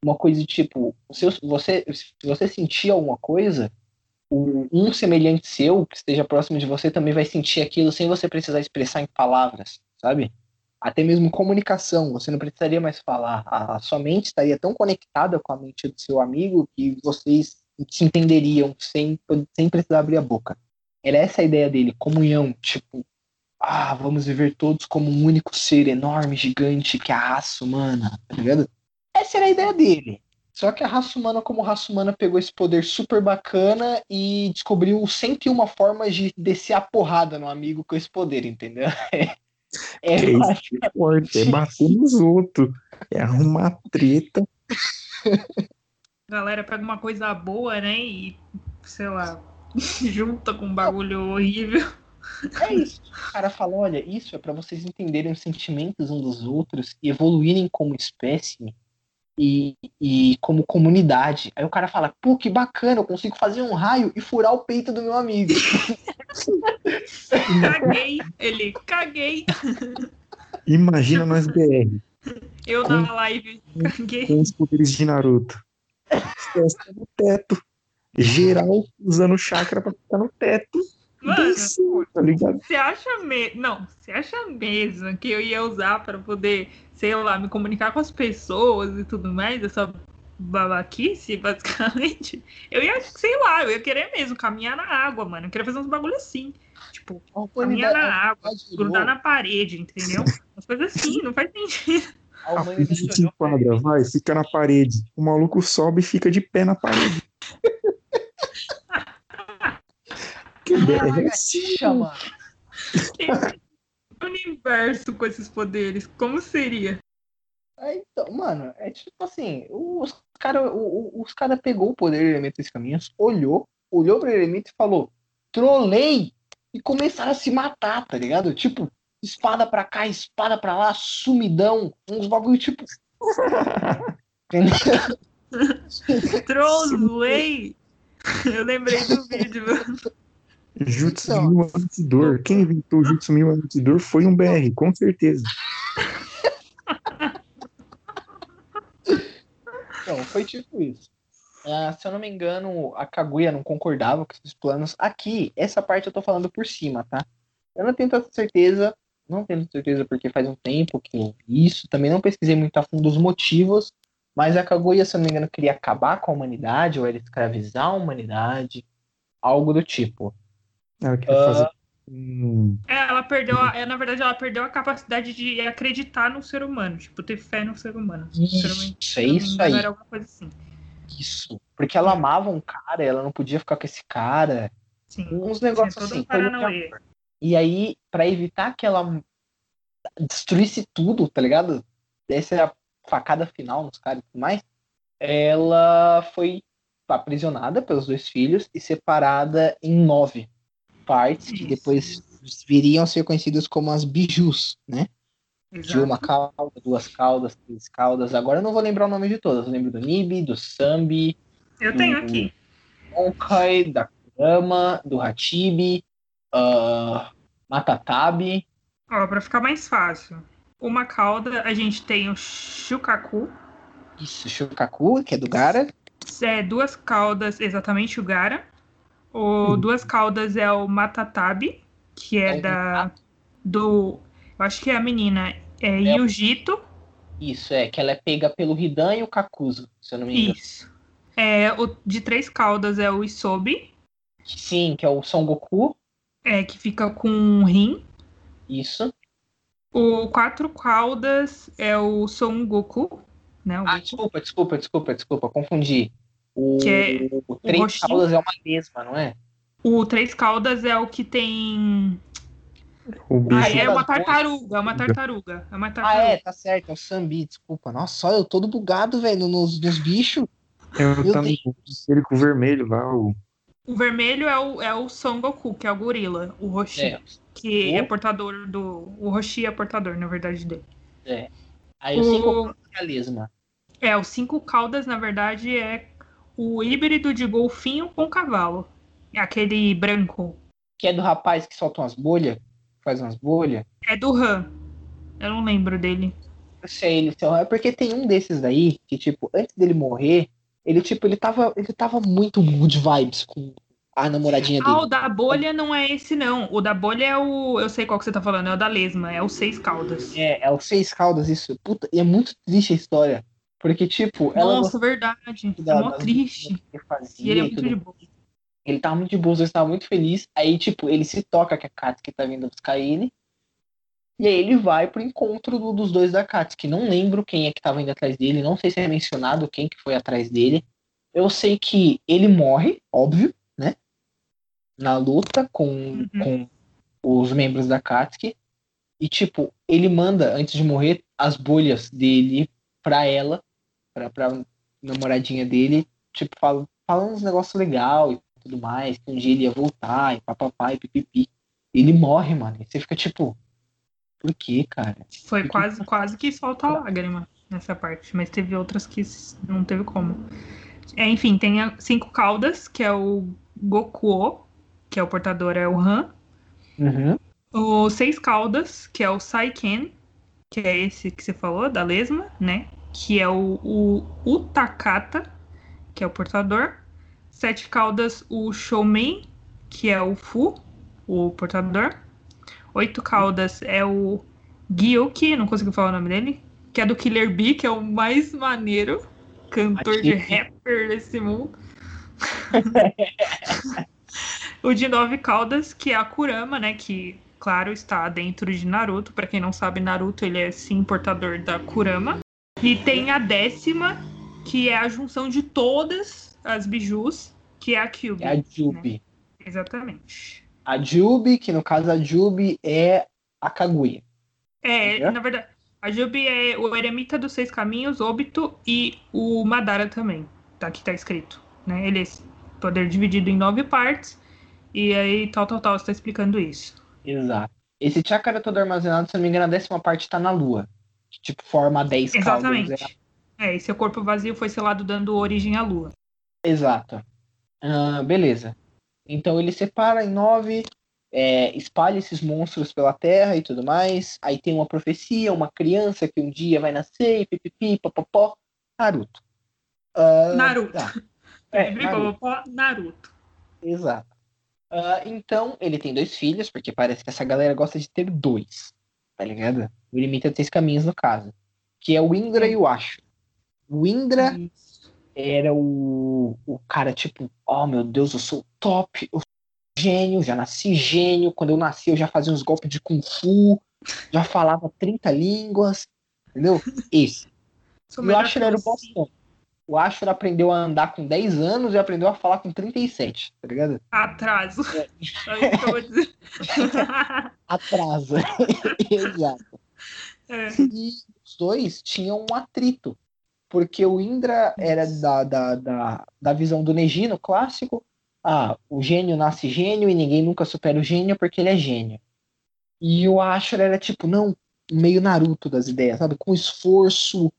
Uma coisa de tipo, se você, se você sentir alguma coisa, um semelhante seu, que esteja próximo de você, também vai sentir aquilo sem você precisar expressar em palavras, sabe? Até mesmo comunicação, você não precisaria mais falar. A, sua mente estaria tão conectada com a mente do seu amigo que vocês se entenderiam sem, sem precisar abrir a boca. Era essa a ideia dele, comunhão, tipo, ah, vamos viver todos como um único ser enorme, gigante, que é a raça humana, tá ligado? Essa era a ideia dele. Só que a raça humana, como raça humana, pegou esse poder super bacana e descobriu 101 formas de descer a porrada no amigo com esse poder, entendeu? É, É isso que é forte, é bater nos outros. É arrumar treta. Galera pega uma coisa boa, né? E, sei lá, junta com um bagulho horrível. É isso. O cara fala, olha, isso é pra vocês entenderem os sentimentos uns dos outros e evoluírem como espécie e, e como comunidade. Aí o cara fala, pô, que bacana, eu consigo fazer um raio e furar o peito do meu amigo. Caguei. Ele, caguei. Imagina nós BR, Eu na live, caguei. com os poderes de Naruto. Festa no teto. Geral usando chakra pra ficar no teto. Mano, tá ligado? você acha mesmo. Não, você acha mesmo que eu ia usar para poder, sei lá, me comunicar com as pessoas e tudo mais, essa babaquice, basicamente? Eu ia, sei lá, eu ia querer mesmo caminhar na água, mano. Eu queria fazer uns bagulho assim. Tipo, A caminhar na a água, grudar na parede, entendeu? Umas coisas assim, não faz sentido. a A humanidade olhou pra enquadra, vai, fica na parede. O maluco sobe e fica de pé na parede. que é? Lagartixa, mano. universo com esses poderes, como seria? É, então, mano, é tipo assim, os cara, o- o- os cara pegou o poder do elemento dos caminhos, olhou, olhou pro elemento e falou, trolei! E começaram a se matar, tá ligado? Tipo, espada pra cá, espada pra lá, sumidão, uns bagulho tipo. Entendeu? Eu lembrei do vídeo. Jutsu Então. mil anos de dor. Quem inventou o Jutsu mil anos de dor foi um BR, com certeza. Então, foi tipo isso. Ah, se eu não me engano, a Kaguya não concordava com esses planos. Aqui, essa parte eu tô falando por cima, tá? Eu não tenho tanta certeza, não tenho certeza porque faz um tempo que eu vi isso, também não pesquisei muito a fundo os motivos, mas a Kaguya, se eu não me engano, queria acabar com a humanidade, ou era escravizar a humanidade, algo do tipo. Ela queria Ah. fazer um É, ela perdeu, a, é, na verdade, ela perdeu a capacidade de acreditar no ser humano, tipo, ter fé no ser humano. Isso, se é eu não me isso aí. Era alguma coisa assim. Isso. Porque ela amava um cara, ela não podia ficar com esse cara. Sim. Uns negócios assim. um. E aí, pra evitar que ela destruísse tudo, tá ligado? Essa é a facada final nos caras e tudo mais. Ela foi aprisionada pelos dois filhos e separada em nove partes, que Isso. depois viriam a ser conhecidas como as bijus, né? De Exato. uma cauda, duas caudas, três caudas. Agora eu não vou lembrar o nome de todas. Eu lembro do Nibi, do Sambi, Eu tenho Uhum. aqui. Honkai, da Kurama, do Hatibi, ah, Matatabi. Ó, pra ficar mais fácil. Uma cauda, a gente tem o Shukaku. Isso, Shukaku, que é do Gara. É, duas caudas, exatamente o Gara. O duas caudas é o Matatabi, que é, É da. Do. Eu acho que é a menina. É É. Yujito. Isso, é, que ela é pega pelo Hidan e o Kakuzu, se eu não me engano. Isso. É, o de três caudas é o Isobi, Sim, que é o Son Goku. é, que fica com um rim. Isso. O quatro caudas é o Son Goku, né? O Ah, Goku. desculpa, desculpa, desculpa, desculpa, confundi. O, Que é o Três roxinho. Caudas é uma mesma, não é? O três caudas é o que tem. o bicho. Ah, é uma tartaruga, é uma tartaruga. É uma Ah, tartaruga. é, tá certo, é o Sambi, desculpa. Nossa, olha, eu todo bugado, velho, nos, nos bichos. Eu Meu também ele com o vermelho lá, o O vermelho é o, é o Son Goku, que é o gorila. O Roshi, É, que O- é portador do. O Roshi é portador, na verdade, dele. é. Aí o O- Cinco é a lesma. É, os cinco caudas, na verdade, é o híbrido de golfinho com cavalo. É Aquele branco. Que é do rapaz que solta umas bolhas, faz umas bolhas. É do Han. Eu não lembro dele. Eu sei, ele lá, é porque tem um desses daí que, tipo, antes dele morrer, ele, tipo, ele tava, ele tava muito good vibes com a namoradinha Ah, o dele. da bolha não é esse, não. O da bolha é o. Eu sei qual que você tá falando, é o da lesma, é o seis caudas. É, é o Seis Caldas, isso. Puta, e é muito triste a história. Porque, tipo, ela Nossa, verdade. É da- mó das triste. fazia E ele é muito tudo de boa. Ele tava muito de boa, ele tava muito feliz. Aí, tipo, ele se toca que a Katsuki tá vindo buscar ele. E aí ele vai pro encontro do- dos dois da Katsuki. Não lembro quem é que tava indo atrás dele. Não sei se é mencionado quem que foi atrás dele. Eu sei que ele morre, óbvio, né? Na luta com, com os membros da Katsuki. E, tipo, ele manda, antes de morrer, as bolhas dele pra ela, pra, pra namoradinha dele. Tipo, fala, falando uns negócios legais e tudo mais, que um dia ele ia voltar, e papapá, e pipipi. Ele morre, mano. E você fica tipo, por que, cara? Foi quase, quase que solta a lágrima nessa parte, mas teve outras que não teve como. É, enfim, tem a- cinco caudas, que é o Gokuo, que é o portador, é o Han. Uhum. O seis caudas, que é o Saiken, que é esse que você falou, da lesma, né? Que é o, o Utakata, que é o portador. Sete caudas, o Shoumen, que é o Fu. o portador. Oito caudas é o Gyuki, não consigo falar o nome dele, que é do Killer Bee, que é o mais maneiro cantor de rapper desse mundo. o de nove caudas, que é a Kurama, né, que claro está dentro de Naruto. Para quem não sabe, Naruto ele é sim portador da Kurama. E tem a décima, que é a junção de todas as bijus, que é a Kyubi. É a Jubi. Né? Exatamente. A Jubi, que no caso a Jubi é a Kaguya. É, Entendeu? na verdade, a Jubi é o Eremita dos Seis Caminhos, Obito e o Madara também. Tá, aqui tá escrito. Né? Ele é poder dividido em nove partes. E aí, tal, tal, tal, está explicando isso. Exato. Esse chakra todo armazenado, se não me engano, a décima parte está na Lua. Que, tipo, forma 10 Exatamente. Caudas, é, e seu corpo vazio foi selado dando origem à Lua. Exato. Beleza. Então ele separa em nove, é, espalha esses monstros pela Terra e tudo mais. Aí tem uma profecia, uma criança que um dia vai nascer, e pipipi, popopó. Naruto. Uh, Naruto. Tá. É, Naruto. Naruto. Exato. Uh, então, ele tem dois filhos, porque parece que essa galera gosta de ter dois. Tá ligado? O limita três caminhos no caso. Que é o Indra e o Asho. O Indra Isso. era o, o cara, tipo, oh meu Deus, eu sou top, eu sou gênio, já nasci gênio. Quando eu nasci, eu já fazia uns golpes de Kung Fu, já falava 30 línguas. Entendeu? Esse. eu acho que ele era o bostão o Ashura aprendeu a andar com 10 anos e aprendeu a falar com 37, tá ligado? Atraso. É. Atraso. Exato. É. E os dois tinham um atrito. Porque o Indra era da, da, da, da visão do Negino clássico. Ah, o gênio nasce gênio e ninguém nunca supera o gênio porque ele é gênio. E o Ashura era tipo, não, meio Naruto das ideias, sabe? Com esforço,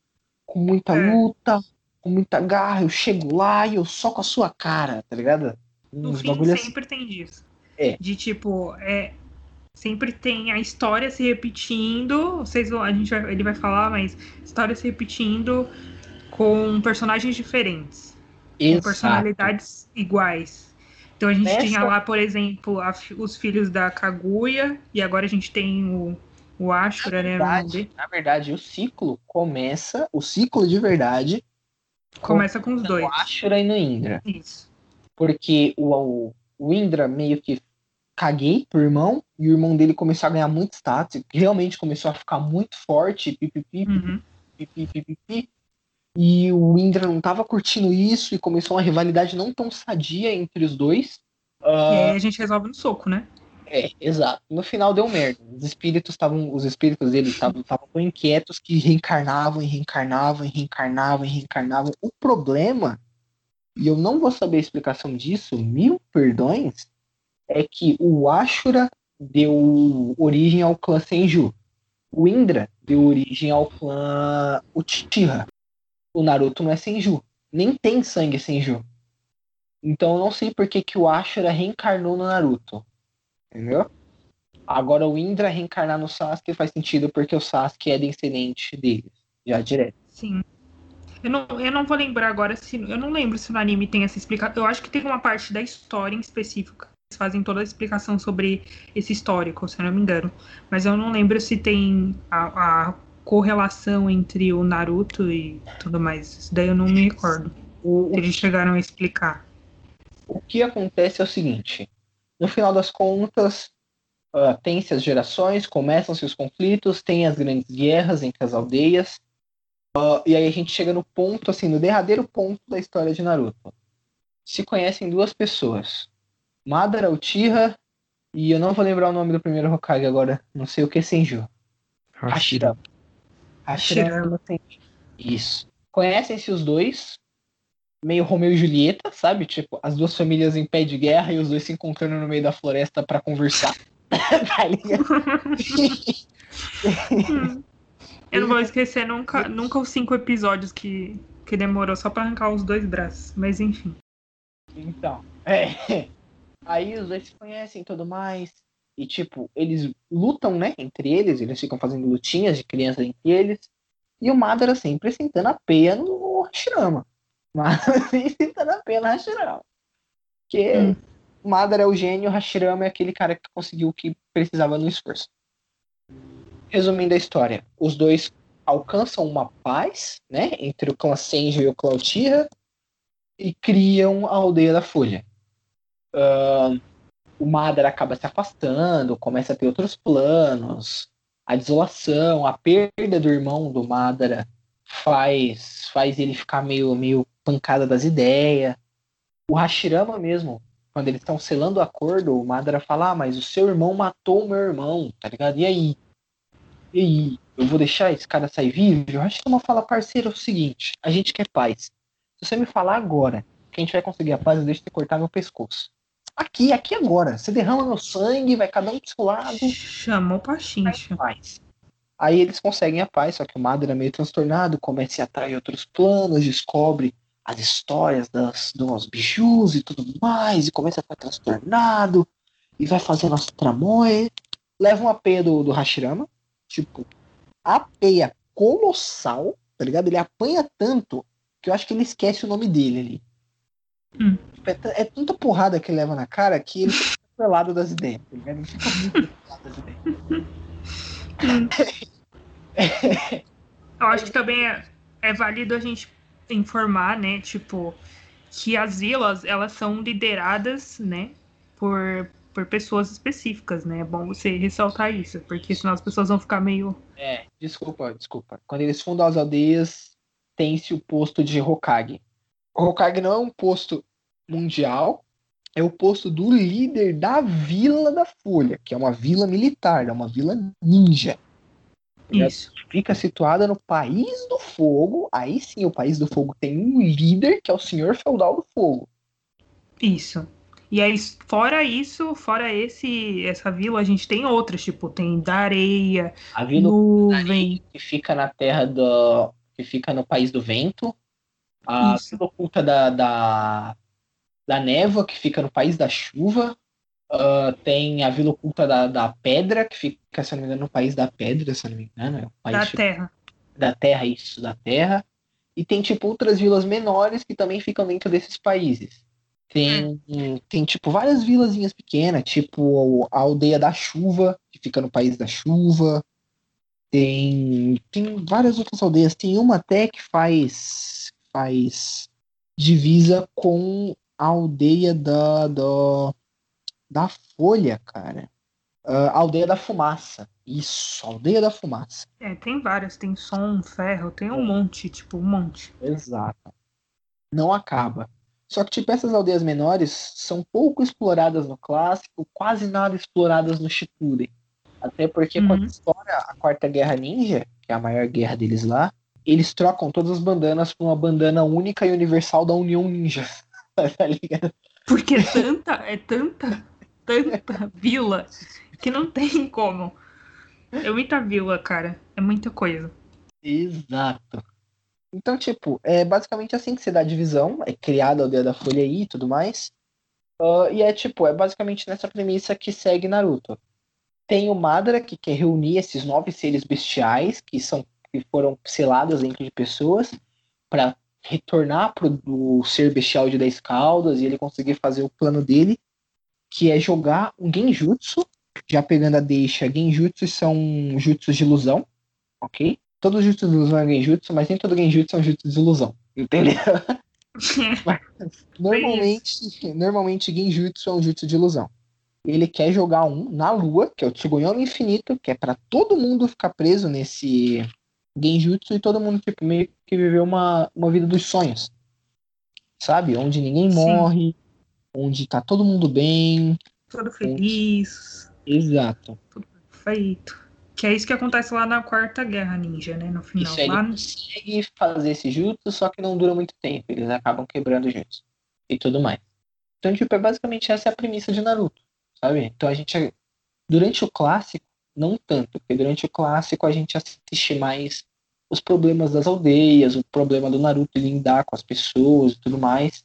com muita é. luta, com muita garra, eu chego lá e eu soco a sua cara, tá ligado? No Uns fim, sempre assim. tem disso. É. De tipo, é, sempre tem a história se repetindo. Vocês vão, a gente vai, ele vai falar, mas história se repetindo com personagens diferentes. Exato. Com personalidades iguais. Então a gente Nessa... tinha lá, por exemplo, a, os filhos da Kaguya, e agora a gente tem o, o Ashura, né? Na verdade, o ciclo começa, o ciclo de verdade Começa com os dois. No Ashura e no Indra. Isso. Porque o, o Indra meio que caguei pro irmão, e o irmão dele começou a ganhar muito status, realmente começou a ficar muito forte, pipipi, uhum. pipipi, e o Indra não tava curtindo isso, e começou uma rivalidade não tão sadia entre os dois. Uh... E aí a gente resolve no soco, né? É, exato. No final deu merda. Os espíritos estavam, os espíritos dele estavam tão inquietos que reencarnavam e reencarnavam e reencarnavam e reencarnavam. O problema, e eu não vou saber a explicação disso, mil perdões, é que o Ashura deu origem ao clã Senju. O Indra deu origem ao clã Uchiha. O Naruto não é Senju. Nem tem sangue Senju. Então eu não sei por que, que o Ashura reencarnou no Naruto. Entendeu? Agora o Indra reencarnar no Sasuke faz sentido porque o Sasuke é descendente dele, já direto. Sim. Eu não, eu não vou lembrar agora se. Eu não lembro se no anime tem essa explicação. Eu acho que tem uma parte da história em específico. Eles fazem toda a explicação sobre esse histórico, se eu não me engano. Mas eu não lembro se tem a, a correlação entre o Naruto e tudo mais. Isso daí eu não me recordo. O, eles chegaram a explicar. O que acontece é o seguinte: no final das contas, uh, tem-se as gerações, começam-se os conflitos, tem as grandes guerras entre as aldeias, uh, e aí a gente chega no ponto, assim, no derradeiro ponto da história de Naruto. Se conhecem duas pessoas, Madara Uchiha e eu não vou lembrar o nome do primeiro Hokage agora, não sei o que, Senju. Hashirama. Hashirama Senju. Isso. Conhecem-se os dois, meio Romeu e Julieta, sabe? Tipo, as duas famílias em pé de guerra e os dois se encontrando no meio da floresta para conversar. tá ligado? hum. Eu não vou esquecer nunca, nunca os cinco episódios que, que demorou só para arrancar os dois braços, mas enfim. Então, é. Aí os dois se conhecem e tudo mais. E, tipo, eles lutam, né? Entre eles, eles ficam fazendo lutinhas de crianças entre eles. E o Madara sempre sentando a peia no Hashirama. Mas assim, tá na pena Hashirama. Porque hum. Madara é o gênio, o Hashirama é aquele cara que conseguiu o que precisava no esforço. Resumindo a história, os dois alcançam uma paz, né, entre o clã Senju e o clã Uchiha e criam a aldeia da Folha. Uh, o Madara acaba se afastando, começa a ter outros planos, a desolação, a perda do irmão do Madara faz faz ele ficar meio meio pancada das ideias. O Hashirama mesmo, quando eles estão selando o acordo, o Madara fala: ah, mas o seu irmão matou o meu irmão, tá ligado? E aí? E aí? Eu vou deixar esse cara sair vivo? O Hashirama fala, parceiro, é o seguinte, a gente quer paz. Se você me falar agora que a gente vai conseguir a paz, eu deixo de cortar meu pescoço. Aqui, aqui agora. Você derrama meu sangue, vai cada um pro seu lado. Chamou pra chincha. Aí eles conseguem a paz, só que o Madara é meio transtornado, começa a atrair outros planos, descobre as histórias das, dos bijus e tudo mais, e começa a ficar transtornado, e vai fazendo as tramóias. Leva uma peia do, do Hashirama, tipo, a peia colossal, tá ligado? Ele apanha tanto que eu acho que ele esquece o nome dele ali. Hum. É, é, tanta porrada que ele leva na cara que ele fica pelado das ideias, tá ligado? Ele fica muito pelado das ideias. Eu acho que também é, é válido a gente informar, né, tipo, que as vilas, elas são lideradas, né, por, por pessoas específicas, né? É bom você ressaltar isso, porque senão as pessoas vão ficar meio... É, desculpa, desculpa. Quando eles fundam as aldeias, tem-se o posto de Hokage. O Hokage não é um posto mundial, é o posto do líder da Vila da Folha, que é uma vila militar, é uma vila ninja. Isso. Fica situada no País do Fogo. Aí sim, o País do Fogo tem um líder, que é o Senhor Feudal do Fogo. Isso. E aí, fora isso, fora esse essa vila, a gente tem outras, tipo, tem da areia, a vila nuvem. que fica na terra do. que fica no País do Vento. A isso. vila oculta da, da, da névoa, que fica no País da Chuva. Uh, tem a Vila Oculta da, da Pedra, que fica, se não me engano, no País da Pedra, se não me engano. É país da Terra. Da Terra, isso, da Terra. E tem, tipo, outras vilas menores que também ficam dentro desses países. Tem, hum. tem tipo, várias vilazinhas pequenas, tipo a Aldeia da Chuva, que fica no País da Chuva. Tem, tem várias outras aldeias. Tem uma até que faz, faz divisa com a aldeia da, da, da Folha, cara. Uh, Aldeia da Fumaça. Isso, Aldeia da Fumaça. É, tem várias. Tem som, ferro, tem um monte, tipo, um monte. Exato. Não acaba. Só que, tipo, essas aldeias menores são pouco exploradas no clássico, quase nada exploradas no Shippuden. Até porque uhum. quando estoura a Quarta Guerra Ninja, que é a maior guerra deles lá, eles trocam todas as bandanas por uma bandana única e universal da União Ninja. tá ligado? Porque é tanta, é tanta tanta vila que não tem como. É muita vila, cara. É muita coisa. Exato. Então, tipo, é basicamente assim que se dá a divisão. É criada a aldeia da Folha aí e tudo mais. Uh, e é tipo, é basicamente nessa premissa que segue Naruto. Tem o Madara, que quer reunir esses nove seres bestiais que são que foram selados dentro de pessoas para retornar pro o ser bestial de 10 caudas e ele conseguir fazer o plano dele que é jogar um genjutsu, já pegando a deixa, genjutsu são jutsus de ilusão, ok? Todos os jutsus de ilusão é genjutsu, mas nem todo genjutsu é um jutsu de ilusão, entendeu? normalmente, normalmente genjutsu é um jutsu de ilusão. Ele quer jogar um na lua, que é o Tsuguyomi Infinito, que é para todo mundo ficar preso nesse genjutsu e todo mundo tipo, meio que viver uma, uma vida dos sonhos. Sabe? Onde ninguém Sim. morre, onde tá todo mundo bem. Todo feliz. Exato. Tudo perfeito. Que é isso que acontece lá na Quarta Guerra Ninja, né? No final. Isso, lá... ele consegue fazer esse jutsu, só que não dura muito tempo. Eles acabam quebrando o jutsu. E tudo mais. Então, tipo, é basicamente essa é a premissa de Naruto, sabe? Então a gente, durante o clássico, não tanto, porque durante o clássico a gente assiste mais os problemas das aldeias, o problema do Naruto lidar com as pessoas e tudo mais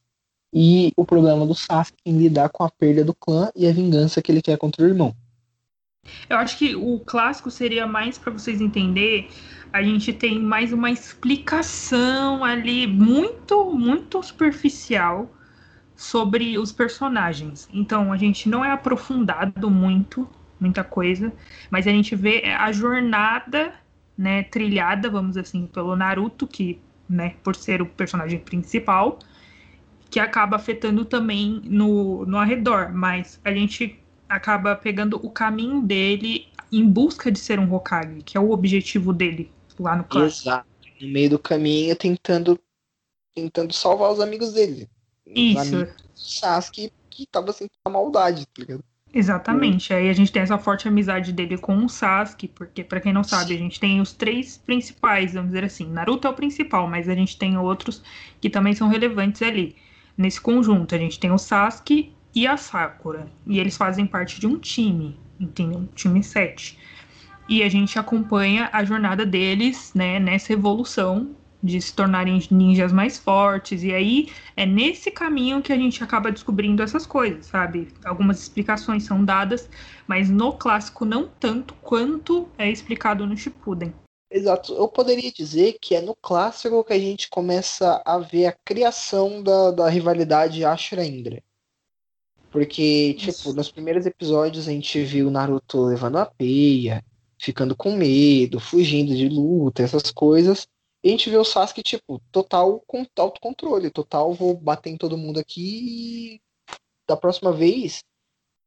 e o problema do Sasuke em lidar com a perda do clã e a vingança que ele quer contra o irmão. Eu acho que o clássico seria mais para vocês entender. A gente tem mais uma explicação ali muito, muito superficial sobre os personagens. Então a gente não é aprofundado muito, muita coisa, mas a gente vê a jornada, né, trilhada, vamos assim, pelo Naruto, que, né, por ser o personagem principal, que acaba afetando também no, no arredor, mas a gente acaba pegando o caminho dele em busca de ser um Hokage, que é o objetivo dele lá no clássico. Exato. No meio do caminho, tentando tentando salvar os amigos dele. Isso. Os amigos Sasuke que tava sentindo a maldade, tá ligado? Exatamente. Aí a gente tem essa forte amizade dele com o Sasuke, porque para quem não sabe, a gente tem os três principais, vamos dizer assim. Naruto é o principal, mas a gente tem outros que também são relevantes ali. Nesse conjunto, a gente tem o Sasuke e a Sakura. E eles fazem parte de um time, entendeu? Um time 7. E a gente acompanha a jornada deles, né, nessa evolução de se tornarem ninjas mais fortes. E aí é nesse caminho que a gente acaba descobrindo essas coisas, sabe? Algumas explicações são dadas, mas no clássico não tanto quanto é explicado no Shippuden. Exato. Eu poderia dizer que é no clássico que a gente começa a ver a criação da, da rivalidade Ashura-Indra. Porque, Isso. tipo, nos primeiros episódios a gente viu o Naruto levando a peia, ficando com medo, fugindo de luta, essas coisas. E a gente vê o Sasuke, tipo, total com autocontrole, total, vou bater em todo mundo aqui e da próxima vez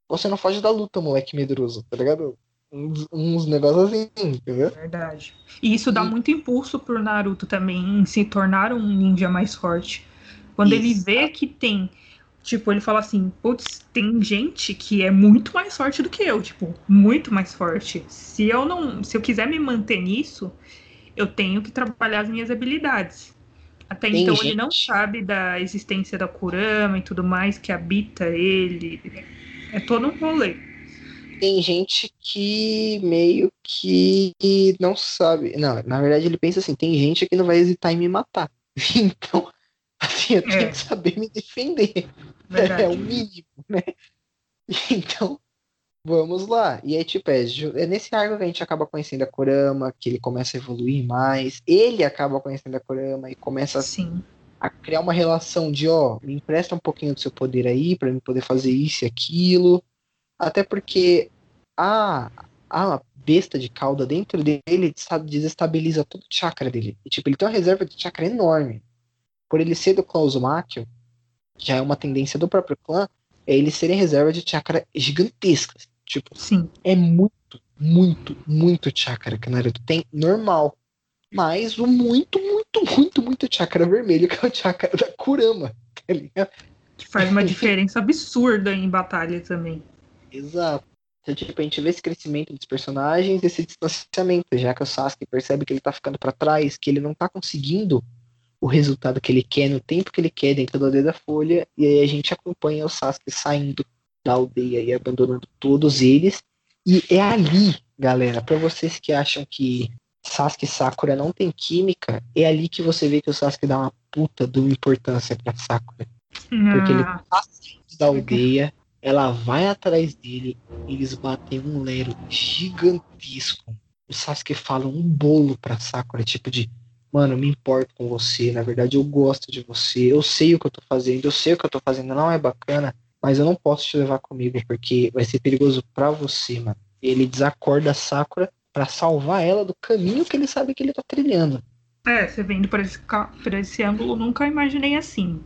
você não foge da luta, moleque medroso, tá ligado? Uns, uns negócios assim, entendeu? Verdade. E isso dá E- muito impulso pro Naruto também em se tornar um ninja mais forte. Quando ele Isso. vê que tem. Tipo, ele fala assim: putz, tem gente que é muito mais forte do que eu. Tipo, muito mais forte. Se eu não. Se eu quiser me manter nisso, eu tenho que trabalhar as minhas habilidades. Até Tem então ele não sabe da existência da Kurama e tudo mais que habita ele. É todo um rolê. Tem gente que meio que não sabe. Não, na verdade ele pensa assim, tem gente que não vai hesitar em me matar. Então, assim, eu tenho É. que saber me defender. Verdade. É o mínimo, né? Então, vamos lá. E aí, tipo, é, é nesse arco que a gente acaba conhecendo a Kurama, que ele começa a evoluir mais. Ele acaba conhecendo a Kurama e começa Sim. a criar uma relação de, ó, me empresta um pouquinho do seu poder aí, pra eu poder fazer isso e aquilo. Até porque a, a besta de cauda dentro dele desestabiliza todo o chakra dele. E, tipo, ele tem uma reserva de chakra enorme. Por ele ser do clã Uzumaki, já é uma tendência do próprio clã, é eles serem reserva de chakra gigantescas. Tipo, Sim. é muito, muito, muito chakra que o Naruto tem normal. Mas o muito, muito, muito, muito chakra vermelho, que é o chakra da Kurama. Tá ligado? Que faz uma diferença absurda em batalha também. Exato. Então, tipo, a gente vê esse crescimento dos personagens, esse distanciamento, já que o Sasuke percebe que ele tá ficando pra trás, que ele não tá conseguindo o resultado que ele quer no tempo que ele quer dentro da aldeia da Folha, e aí a gente acompanha o Sasuke saindo da aldeia e abandonando todos eles. E é ali, galera, pra vocês que acham que Sasuke e Sakura não tem química, é ali que você vê que o Sasuke dá uma puta de uma importância pra Sakura Porque ele- Ah, da aldeia, ela vai atrás dele, eles batem um lero gigantesco. O Sasuke fala um bolo pra Sakura, tipo de, mano, eu me importo com você, na verdade eu gosto de você, eu sei o que eu tô fazendo, eu sei o que eu tô fazendo, não é bacana, mas eu não posso te levar comigo porque vai ser perigoso pra você, mano. Ele desacorda a Sakura pra salvar ela do caminho que ele sabe que ele tá trilhando. É, você vendo por esse, por esse ângulo, nunca imaginei assim.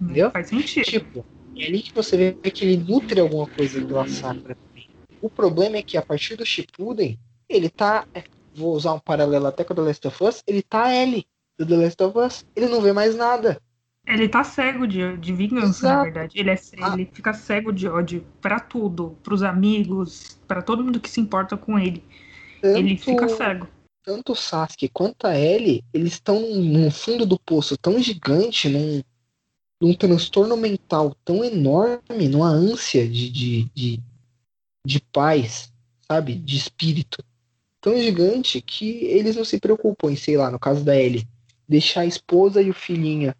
Entendeu? Faz sentido. Tipo, é ali que você vê que ele nutre alguma coisa do Sakura também. O problema é que a partir do Shippuden, ele tá. é, Vou usar um paralelo até com o The Last of Us, ele tá L do The Last of Us. Ele não vê mais nada. Ele tá cego de, de vingança, na Exato. verdade. Ele, é, Ah. ele fica cego de ódio pra tudo, pros amigos, pra todo mundo que se importa com ele. Tanto, Ele fica cego. tanto o Sasuke quanto a Ellie, eles estão no fundo do poço tão gigante, num, num transtorno mental tão enorme, numa ânsia de, de, de, de paz, sabe? De espírito tão gigante que eles não se preocupam em, sei lá, no caso da Ellie, deixar a esposa e o filhinho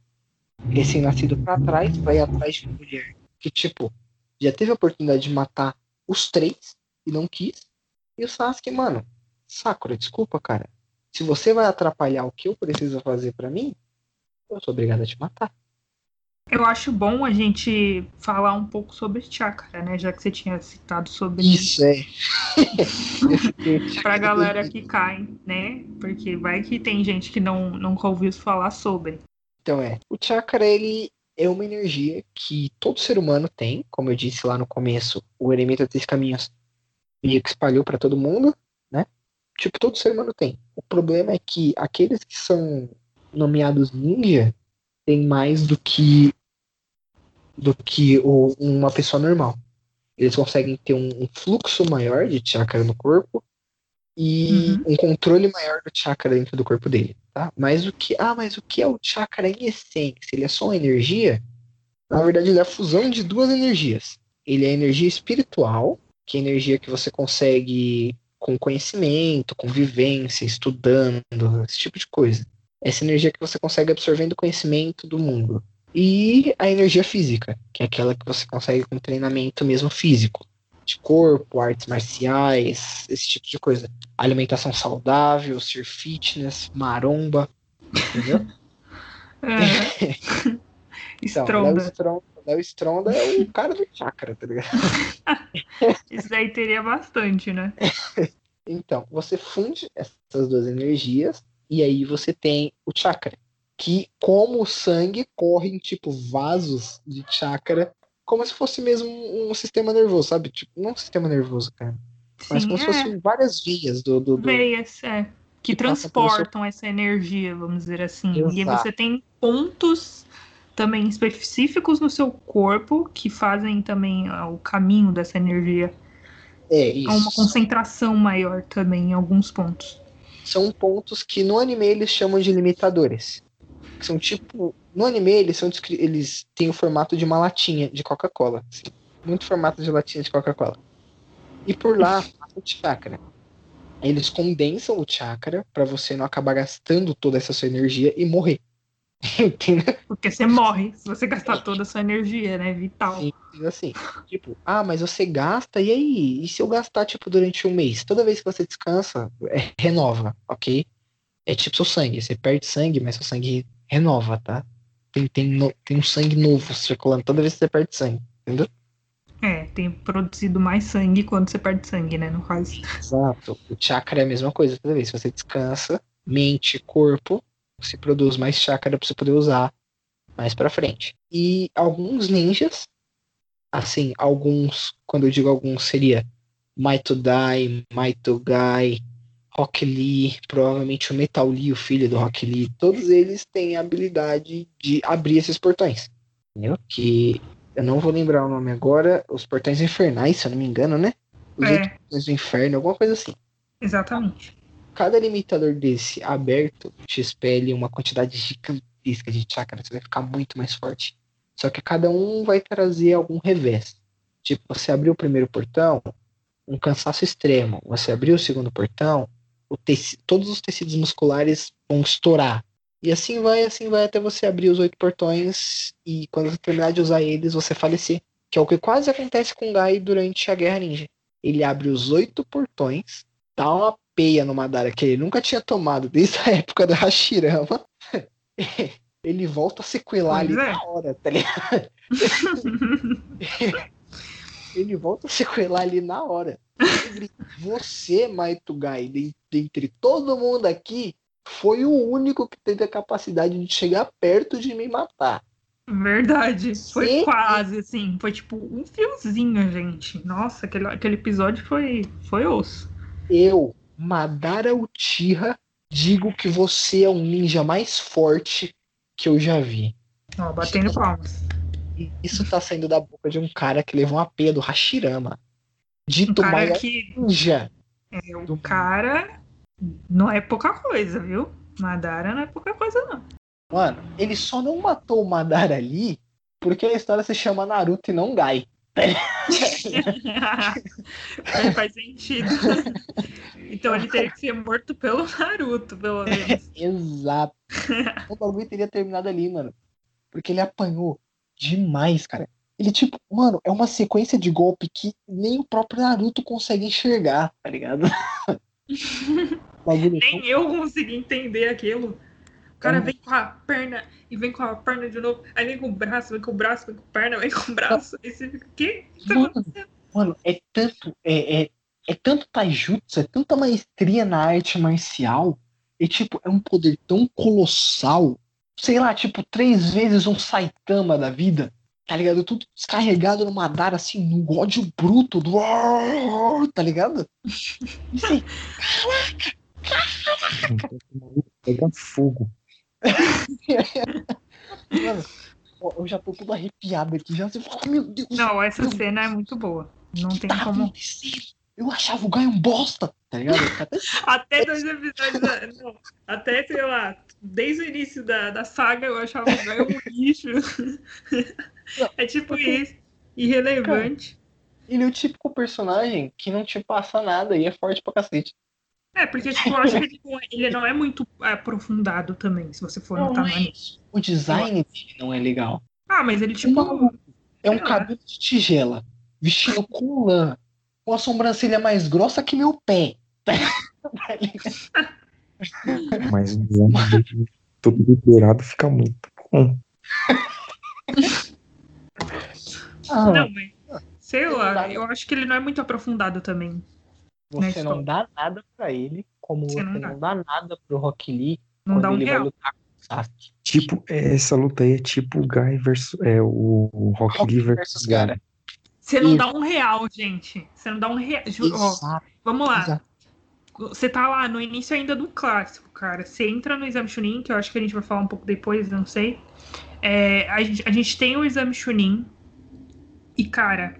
recém-nascido pra trás, ir atrás de uma mulher que, tipo, já teve a oportunidade de matar os três e não quis. E o Sasuke, mano, Sakura, desculpa, cara. Se você vai atrapalhar o que eu preciso fazer pra mim, eu sou obrigado a te matar. Eu acho bom a gente falar um pouco sobre chakra, né? Já que você tinha citado sobre Isso, é. pra galera que cai, né? Porque vai que tem gente que não nunca ouviu falar sobre. Então é, o chakra ele é uma energia que todo ser humano tem, como eu disse lá no começo, o eremita três caminhos meio que espalhou para todo mundo, né? Tipo, todo ser humano tem. O problema é que aqueles que são nomeados ninja têm mais do que do que o, uma pessoa normal. Eles conseguem ter um, um, fluxo maior de chakra no corpo e uhum. um controle maior do chakra dentro do corpo dele, tá? Mas o que, ah, mas o que é o chakra em essência? Ele é só uma energia? Na verdade, ele é a fusão de duas energias. Ele é a energia espiritual, que é a energia que você consegue com conhecimento, com vivência, estudando, esse tipo de coisa. Essa energia que você consegue absorvendo conhecimento do mundo. E a energia física, que é aquela que você consegue com treinamento mesmo físico, de corpo, artes marciais, esse tipo de coisa. Alimentação saudável, ser fitness, maromba, entendeu? É. então, Stronda. Léo Stronda, Léo Stronda é o cara do chakra, tá ligado? Isso daí teria bastante, né? Então, você funde essas duas energias e aí você tem o chakra, que como o sangue corre em tipo vasos de chakra, como se fosse mesmo um, sistema nervoso, sabe? Tipo, não um sistema nervoso, cara. Mas Sim, como se é. fossem várias vias do. do, do... Veias, é. Que, transportam essa energia, vamos dizer assim. E aí Exato. você tem pontos também específicos no seu corpo que fazem também o caminho dessa energia É, a isso. uma concentração maior também em alguns pontos. São pontos que no anime eles chamam de limitadores. Que são tipo. No anime eles, são, eles têm o formato de uma latinha de Coca-Cola. assim. Muito formato de latinha de Coca-Cola. E por lá o chakra. Eles condensam o chakra para você não acabar gastando toda essa sua energia e morrer. Entendeu? Porque você morre se você gastar toda a sua energia, né? Vital. Sim, assim, tipo, ah, mas você gasta, e aí? E se eu gastar, tipo, durante um mês? Toda vez que você descansa, é, renova, ok? É tipo seu sangue, você perde sangue, mas seu sangue renova, tá? Tem, tem, no- tem um sangue novo circulando toda vez que você perde sangue, entendeu? É, tem produzido mais sangue quando você perde sangue, né? No caso. Exato. O chakra é a mesma coisa toda vez você descansa, mente, corpo, você produz mais chakra pra você poder usar mais pra frente. E alguns ninjas, assim, alguns, quando eu digo alguns, seria Maito Dai, Maito Gai, Rock Lee, provavelmente o Metal Lee, o filho do Rock Lee, todos eles têm a habilidade de abrir esses portões. Entendeu? Que eu não vou lembrar o nome agora, os portões infernais, se eu não me engano, né? Os É. portões do inferno, alguma coisa assim Exatamente. cada limitador desse aberto te expele uma quantidade gigantesca de chakra, você vai ficar muito mais forte. Só que cada um vai trazer algum revés. Tipo, você abriu o primeiro portão, um cansaço extremo. Você abriu o segundo portão, teci- todos os tecidos musculares vão estourar. E assim vai, assim vai até você abrir os oito portões e quando você terminar de usar eles, você falecer. Que é o que quase acontece com o Gai durante a Guerra Ninja. Ele abre os oito portões, dá uma peia no Madara que ele nunca tinha tomado desde a época da Hashirama. ele volta a sequelar Pois ali é. na hora, tá ligado? Ele volta a sequelar ali na hora. Você, Maito Gai, de- dentre todo mundo aqui, foi o único que teve a capacidade de chegar perto de me matar. Verdade. Foi Sim. quase, assim. Foi tipo um fiozinho, gente. Nossa, aquele, aquele episódio foi, foi osso. Eu, Madara Uchiha, digo que você é o ninja mais forte que eu já vi. Ó, batendo palmas. Isso tá saindo da boca de um cara que levou uma peia do Hashirama. Um Dito cara maior que. ninja. É, o do- cara não é pouca coisa, viu? Madara não é pouca coisa, não. Mano, ele só não matou o Madara ali porque a história se chama Naruto e não Gai. É, faz sentido. Então ele teria que ser morto pelo Naruto, pelo menos. Exato. o bagulho teria terminado ali, mano. Porque ele apanhou demais, cara. Ele, tipo, mano, é uma sequência de golpe que nem o próprio Naruto consegue enxergar, tá ligado? O Nem eu consegui entender aquilo. cara É. vem com a perna e vem com a perna de novo. Aí vem com o braço, vem com o braço, vem com a perna, vem com o braço. Aí você fica, o? O que tá acontecendo? Mano, é tanto, é, é, é tanto taijutsu, é tanta maestria na arte marcial, e tipo, é um poder tão colossal, sei lá, tipo, três vezes um Saitama da vida, tá ligado? Tudo descarregado no Madara, assim, no ódio bruto do. Tá ligado? Isso aí, Pega fogo. mano, eu já tô todo arrepiado aqui, já você fala, meu Deus, Não, essa cena é muito boa. Não tem tá como. acontecendo? Eu achava o Gaio um bosta, tá ligado? Eu até Até dois episódios. Não, até, sei lá, desde o início da, da saga eu achava o Gaio um lixo. É tipo isso. Irrelevante. Ele é o típico personagem que não te passa nada e é forte pra cacete. É, porque tipo, eu acho que tipo, ele não é muito aprofundado também, se você for Não, notar não no é. O design dele não é legal. Ah, mas ele, tipo. maluco é um cabelo de tigela, vestido com lã, com a sobrancelha mais grossa que meu pé. Tá ligado? Mas homem dele todo liberado fica muito bom. Ah, Não, mas. Sei lá, dá. eu acho que ele não é muito aprofundado também. você na não dá nada pra ele, como Você você não não dá nada pro Rock Lee Não quando dá um ele vai real. lutar com o Sasuke. Tipo, essa luta aí é tipo o Guy versus. É o, Rock, Rock Lee versus versus Gara. Você não Isso. dá um real, gente. Você não dá um real. Ju- Exato, vamos lá. exato. Você tá lá no início ainda do clássico, cara. Você entra no exame Chunin, que eu acho que a gente vai falar um pouco depois, não sei. É, a, gente, a gente tem o exame Chunin. E, cara,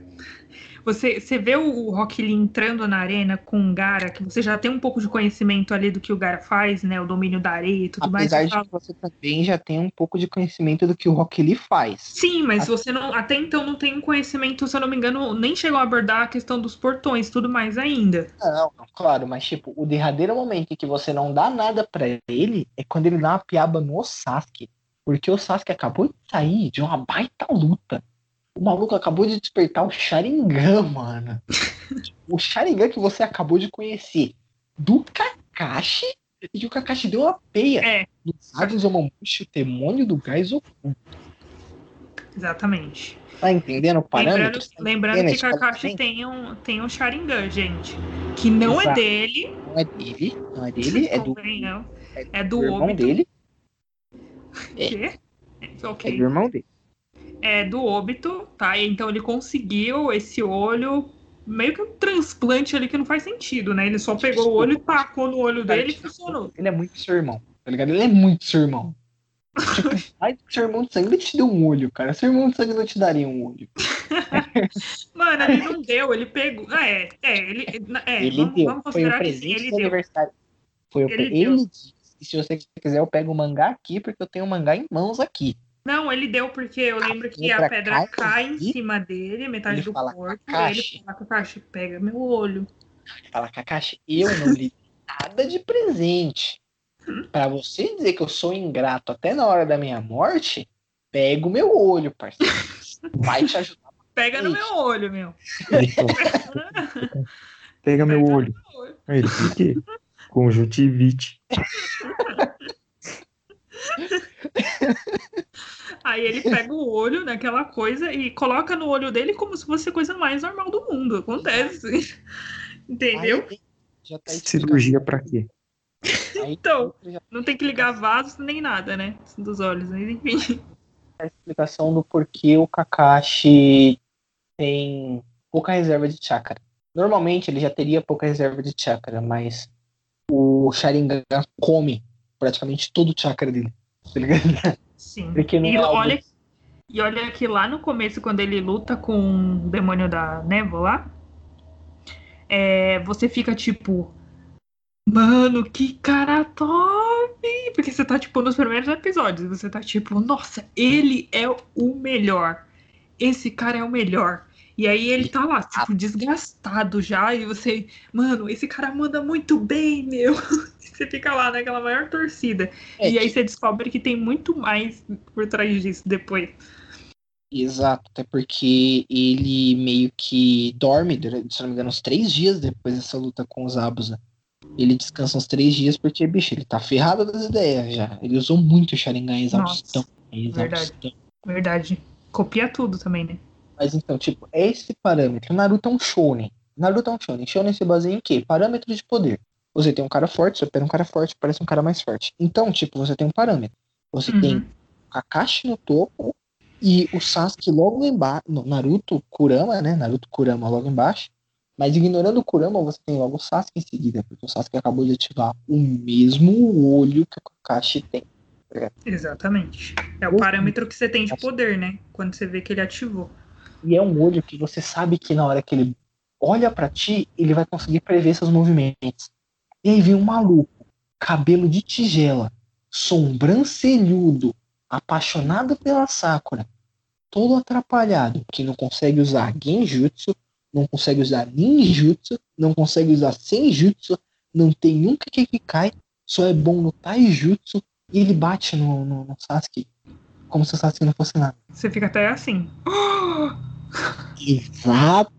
você, você vê o, Rock Lee entrando na arena com o Gara, que você já tem um pouco de conhecimento ali do que o Gara faz, né? O domínio da areia e tudo mais. Apesar de que você também já tem um pouco de conhecimento do que o Rock Lee faz. Sim, mas A- você não. Até então não tem um conhecimento, se eu não me engano, nem chegou a abordar a questão dos portões e tudo mais ainda. Não, não, claro, mas tipo, o derradeiro momento em que você não dá nada pra ele é quando ele dá uma piaba no Sasuke. Porque o Sasuke acabou de sair de uma baita luta. O maluco acabou de despertar o Sharingan, mano. o Sharingan que você acabou de conhecer. Do Kakashi. E que o Kakashi deu uma peia. É. Do Sage Zomamushi, o demônio do gás oculto. Exatamente. Tá entendendo o Lembrando, parâmetro? Tá lembrando que Kakashi tem um, tem um Sharingan, gente. Que não é Exato. dele. Não é dele, não é dele, é do, é É do do irmão dele. Quê? É Ok. do irmão dele. É do Obito, tá? Então ele conseguiu esse olho. Meio que um transplante ali que não faz sentido, né? Ele só pegou o olho e tacou no olho dele e funcionou. Ele é muito seu irmão, tá ligado? Ele é muito seu irmão. Tipo, que seu irmão de sangue, ele te deu um olho, cara. Seu irmão de sangue não te daria um olho. Mano, ele não deu, ele pegou. Ah, é, é, ele. É, ele vamos, deu. vamos Foi o considerar que sim, presente ele deu. aniversário. Foi o Ele pre... deu. ele disse. E se você quiser, eu pego o mangá aqui, porque eu tenho o mangá em mãos aqui. Não, ele deu porque eu lembro que a pedra cai cai em aqui, cima dele, metade ele do fala, corpo, e "Kakashi." ele fala, Kakashi, pega meu olho. Ele fala, Kakashi, eu não lhe nada de presente. Pra você dizer que eu sou ingrato até na hora da minha morte, pega o meu olho, parceiro. Vai te ajudar. Pega no meu olho, meu. Pega meu Pega olho. ele, por quê? Conjuntivite. Aí ele pega o olho naquela coisa e coloca no olho dele como se fosse a coisa mais normal do mundo. Acontece. Entendeu? Aí, já tá. Cirurgia pra quê? Aí, Então. já Não tem que ligar vasos nem nada, né? Dos olhos, mas enfim. a explicação do porquê o Kakashi tem pouca reserva de chakra. Normalmente ele já teria pouca reserva de chakra, mas o Sharingan come praticamente todo o chakra dele. Tá ligado? Sim. Porque não e é algo- olha, e olha que lá no começo, quando ele luta com o demônio da névoa lá, é, você fica tipo. Mano, que cara top! Porque você tá, tipo, nos primeiros episódios, você tá tipo, nossa, ele é o melhor. Esse cara é o melhor. E aí ele tá lá, tipo, desgastado já, e você, mano, esse cara manda muito bem, meu. Você fica lá naquela maior torcida. É, E aí você descobre que tem muito mais por trás disso depois. Exato, até porque ele meio que dorme, durante, se não me engano, uns três dias depois dessa luta com os Abusa. ele descansa uns três dias porque, bicho, ele tá ferrado das ideias já. Ele usou muito o Sharingan exaustão. Verdade. Verdade. Copia tudo também, né? Mas então, tipo, é esse parâmetro. Naruto é um shonen. Naruto é um shonen. Shonen se baseia em quê? Parâmetro de poder. Você tem um cara forte, você pega um cara forte, parece um cara mais forte. Então, tipo, você tem um parâmetro. Você Uhum. tem Kakashi no topo e o Sasuke logo embaixo. Naruto Kurama, né? Naruto Kurama logo embaixo. Mas ignorando o Kurama, você tem logo o Sasuke em seguida, porque o Sasuke acabou de ativar o mesmo olho que o Kakashi tem. Exatamente. É o Uhum. parâmetro que você tem de poder, né? Quando você vê que ele ativou. E é um olho que você sabe que na hora que ele olha pra ti, ele vai conseguir prever seus movimentos. E aí vem um maluco, cabelo de tigela, sobrancelhudo, apaixonado pela Sakura, todo atrapalhado, que não consegue usar genjutsu, não consegue usar ninjutsu, não consegue usar senjutsu, não tem um Kekikai, só é bom no taijutsu, e ele bate no, no, no Sasuke como se o Sasuke não fosse nada. Você fica até assim. Exato,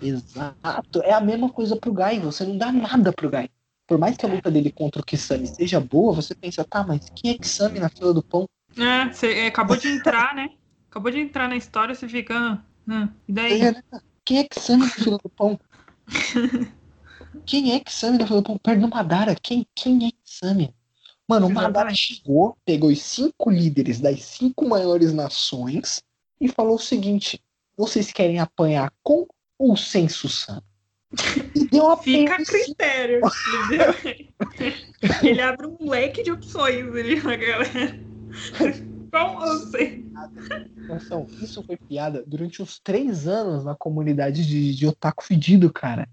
exato. É a mesma coisa pro Gai, você não dá nada pro Gai. Por mais que a luta dele contra o Kisame seja boa, você pensa, tá, mas quem é Kisame na fila do pão? É, você é, acabou de entrar, né? Acabou de entrar na história, você fica. ah, ah, e daí? É, Quem é Kisame na fila do pão? Quem é Kisame na fila do pão? Perto do Madara. Quem, quem é Kisame? Mano, o Madara chegou, pegou os cinco líderes das cinco maiores nações e falou o seguinte: vocês querem apanhar com ou sem Susano? E deu uma Fica a critério, entendeu? Ele abre um leque de opções ali na galera. Com ou sem? Atenção, isso foi piada durante uns três anos na comunidade de, de otaku fedido, cara.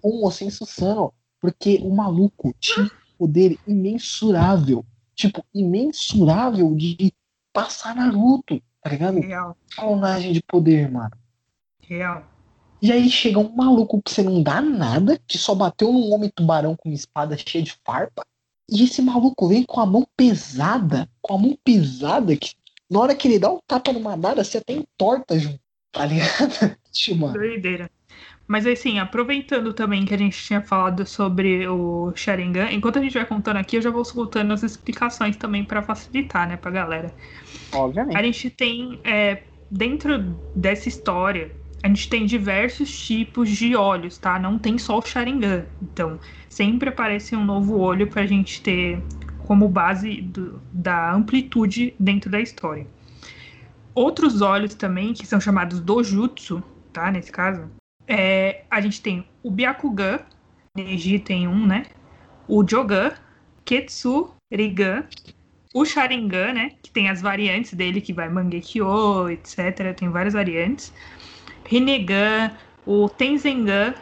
Com ou sem Susano, porque o maluco tinha poder imensurável. Tipo, imensurável de passar Naruto, tá ligado? Real, Clonagem de poder, mano. real. E aí chega um maluco que você não dá nada, que só bateu num homem tubarão com uma espada cheia de farpa. E esse maluco vem com a mão pesada, com a mão pesada, que na hora que ele dá um tapa no Madara, você até entorta junto, tá ligado? Tipo, mano. Doideira. Mas assim, aproveitando também que a gente tinha falado sobre o Sharingan, enquanto a gente vai contando aqui, eu já vou soltando as explicações também pra facilitar, né, pra galera. Obviamente. A gente tem, é, dentro dessa história, a gente tem diversos tipos de olhos, tá? Não tem só o Sharingan. Então, sempre aparece um novo olho pra gente ter como base do- da amplitude dentro da história. Outros olhos também, que são chamados Dojutsu, tá? Nesse caso, é, a gente tem o Byakugan, Neji tem um, né? O Jogan, Ketsu, Rigan, o Sharingan, né? Que tem as variantes dele, que vai Mangekyo, etc. Tem várias variantes. Rinnegan, o Tenzengan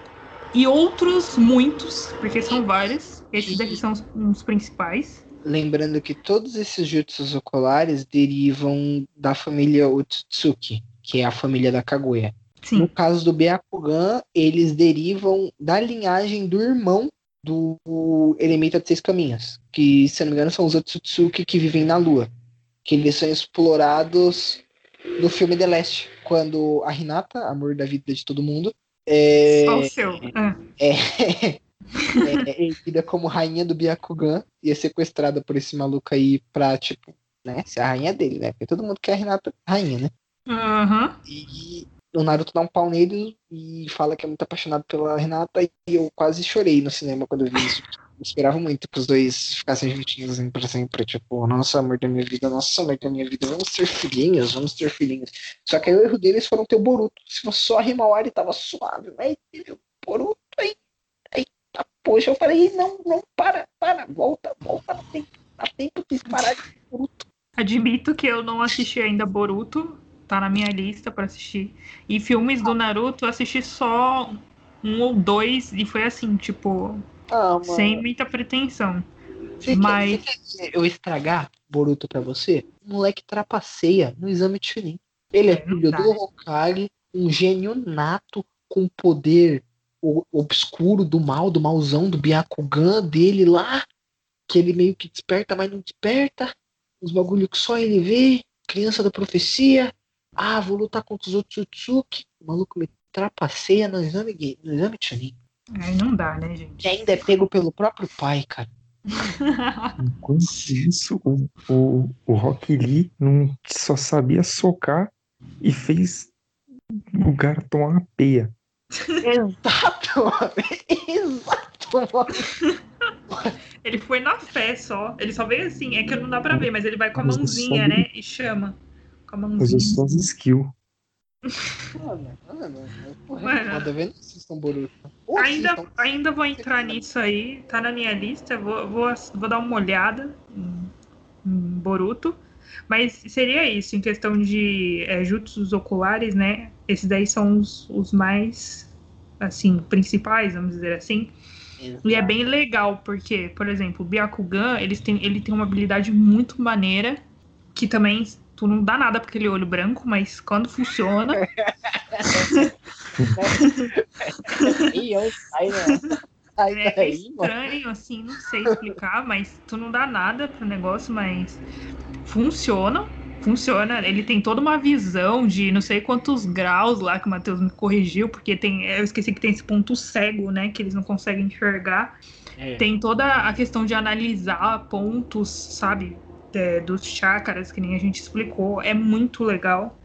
e outros muitos, porque são vários. Esses daqui são os, principais. Lembrando que todos esses jutsus oculares derivam da família Otsutsuki, que é a família da Kaguya. No Sim, caso do Byakugan, eles derivam da linhagem do irmão do Elemento de Seis Caminhos, que, se não me engano, são os Otsutsuki que vivem na Lua, que eles são explorados no filme The Last, quando a Hinata, amor da vida de todo mundo, é, só o seu. Ah, é, é erguida como rainha do Byakugan e é sequestrada por esse maluco aí pra, tipo, né, ser a rainha dele, né? Porque todo mundo quer a Hinata rainha, né? Aham. E o Naruto dá um pau nele e fala que é muito apaixonado pela Renata. E eu quase chorei no cinema quando eu vi isso. Eu esperava muito que os dois ficassem juntinhos assim pra sempre. Tipo, nossa, amor da minha vida, nossa, amor da minha vida, vamos ter filhinhos, vamos ter filhinhos. Só que aí o erro deles foram ter o Boruto. Se fosse só a Himawari, tava suave. Mas teve o Boruto aí. Aí, tá, poxa, eu falei, não, não, para, para, volta, volta, dá tempo, dá tempo de parar de Boruto. Admito que eu não assisti ainda Boruto, tá na minha lista pra assistir. E filmes do Naruto eu assisti só um ou dois e foi assim, tipo, Ah, sem muita pretensão. Você Mas- quer, você quer eu estragar Boruto pra você? O moleque trapaceia no exame de Chunin. Ele é É, filho dá. do Hokage, um gênio nato com poder obscuro do mal, do malzão, do Byakugan dele lá, que ele meio que desperta, mas não desperta. Os bagulho que só ele vê, criança da profecia. Ah, vou lutar contra os Otsutsuki. O maluco me trapaceia no exame, gay- no exame de Chunin. Aí não dá, né, gente? Que ainda é pego pelo próprio pai, cara. Enquanto isso, o, o, o Rock Lee não só sabia socar e fez o cara tomar uma peia. Exato. Exato. Ele foi na fé só. Ele só veio assim. É que não dá pra ver, mas ele vai com a mãozinha, né? E chama. Com a mãozinha. as. Mano, mano, Mano. é foda, vendo? Assistam Boruto. Ainda, assistam. ainda vou entrar nisso aí. Tá na minha lista. Vou, vou, vou dar uma olhada em, em Boruto. Mas seria isso, em questão de é, jutsus oculares, né? Esses daí são os, os mais, assim, principais, vamos dizer assim. E é bem legal, porque, por exemplo, o Byakugan, eles têm, ele tem uma habilidade muito maneira, que também tu não dá nada pra aquele olho branco, mas quando funciona, E eu, sai, né? É daí, mano. estranho, assim, não sei explicar, mas tu não dá nada pro negócio, mas funciona. Funciona, ele tem toda uma visão de não sei quantos graus lá que o Matheus me corrigiu, porque tem, eu esqueci que tem esse ponto cego, né, que eles não conseguem enxergar. É. Tem toda a questão de analisar pontos, sabe, é, dos chakras, que nem a gente explicou. É muito legal.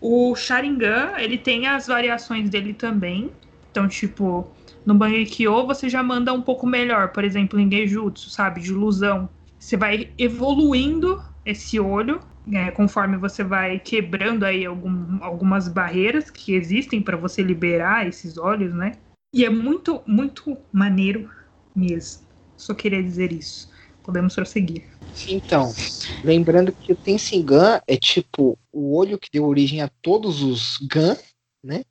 O Sharingan, ele tem as variações dele também. Então, tipo, no Bangekyo você já manda um pouco melhor. Por exemplo, em Genjutsu, sabe, de ilusão. Você vai evoluindo esse olho, né, conforme você vai quebrando aí algum- algumas barreiras que existem para você liberar esses olhos, né? E é muito, muito maneiro mesmo. Só queria dizer isso. Podemos prosseguir. Então, lembrando que o Tensengan é tipo o olho que deu origem a todos os Gan, né?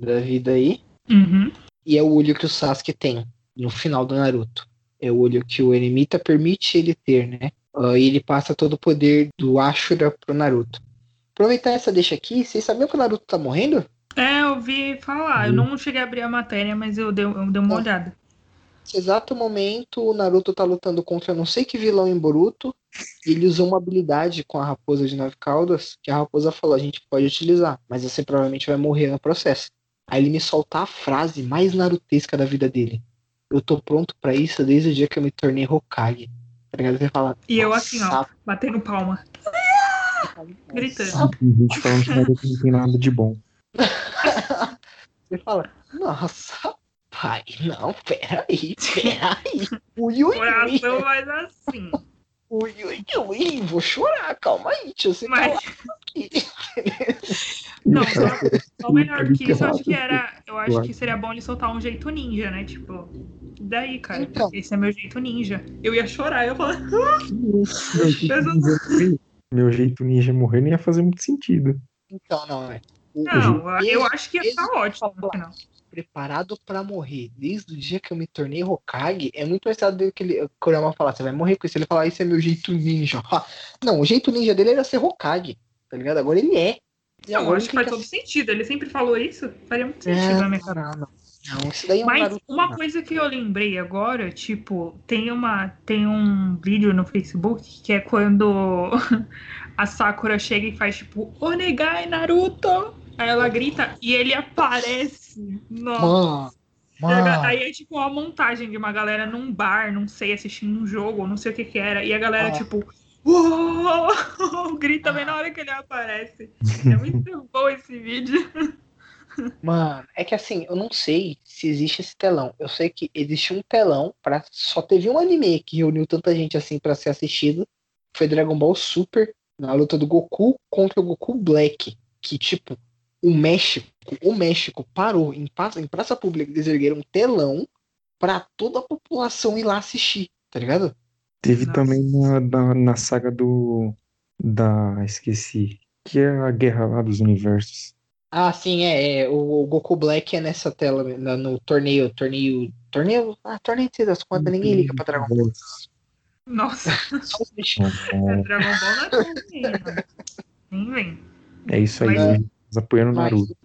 Da vida aí. Uhum. E é o olho que o Sasuke tem no final do Naruto. É o olho que o Eremita permite ele ter, né? Ah, e ele passa todo o poder do Ashura pro Naruto. Aproveitar essa deixa aqui, vocês sabiam que o Naruto tá morrendo? É, eu ouvi falar. Eu não cheguei a abrir a matéria, mas eu dei, eu dei uma Ah. olhada. Nesse exato momento, o Naruto tá lutando contra não sei que vilão em Boruto. E ele usou uma habilidade com a raposa de nove caudas, que a raposa falou, a gente pode utilizar, mas você provavelmente vai morrer no processo. Aí ele me solta a frase mais narutesca da vida dele. Eu tô pronto pra isso desde o dia que eu me tornei Hokage. Tá ligado? Você fala. E eu "Nossa, assim, ó, batendo palma. gritando. nossa." Tem gente falando que não tem nada de bom. Você fala, nossa, pai, não, peraí, peraí. Ui, ui, ui, Coração faz assim. ui, ui, ui, vou chorar, calma aí, eu ser Mas, aqui. não, só, só melhor que isso, eu acho que era. Eu acho que seria bom ele soltar um jeito ninja, né? Tipo, daí, cara? Então. Esse é meu jeito ninja. Eu ia chorar, eu ia falar. Meu jeito, ninja morrer, ninja morrer não ia fazer muito sentido. Então, não, é. O- Não, o- eu acho que ia estar ótimo no final. Preparado pra morrer desde o dia que eu me tornei Hokage é muito mais certo do que ele, Kurama falar, você vai morrer com isso. Ele falar, esse é meu jeito ninja. Não, o jeito ninja dele era ser Hokage, tá ligado? Agora ele é. E Não, agora acho que faz todo sentido. Ele sempre falou isso. Faria muito sentido É, na minha não, não. Isso daí é um Mas Naruto, uma não. coisa que eu lembrei agora, tipo, tem uma tem um vídeo no Facebook que é quando a Sakura chega e faz tipo Onegai Naruto. Aí ela grita e ele aparece. Nossa. Mano, mano. Aí é tipo uma montagem de uma galera num bar, não sei, assistindo um jogo, não sei o que que era. E a galera, Ah. tipo, uou! grita bem na hora que ele aparece. É muito bom esse vídeo. Mano, é que assim, eu não sei se existe esse telão. Eu sei que existe um telão para só teve um anime que reuniu tanta gente assim pra ser assistido. Foi Dragon Ball Super na luta do Goku contra o Goku Black, que tipo, o México, o México parou em praça, em praça pública, eles ergueram um telão pra toda a população ir lá assistir, tá ligado? Teve Nossa. também na, na, na saga do. Da. Esqueci. Que é a guerra lá dos universos. Ah, sim, é, é, o, o Goku Black é nessa tela, na- no torneio, torneio, torneio, ah, torneio de das contas, ninguém liga pra Dragon Ball. Nossa, Só os bichos. é Dragon Ball não é né? Nem vem. É isso aí, Mas- né? Apoiando o Naruto.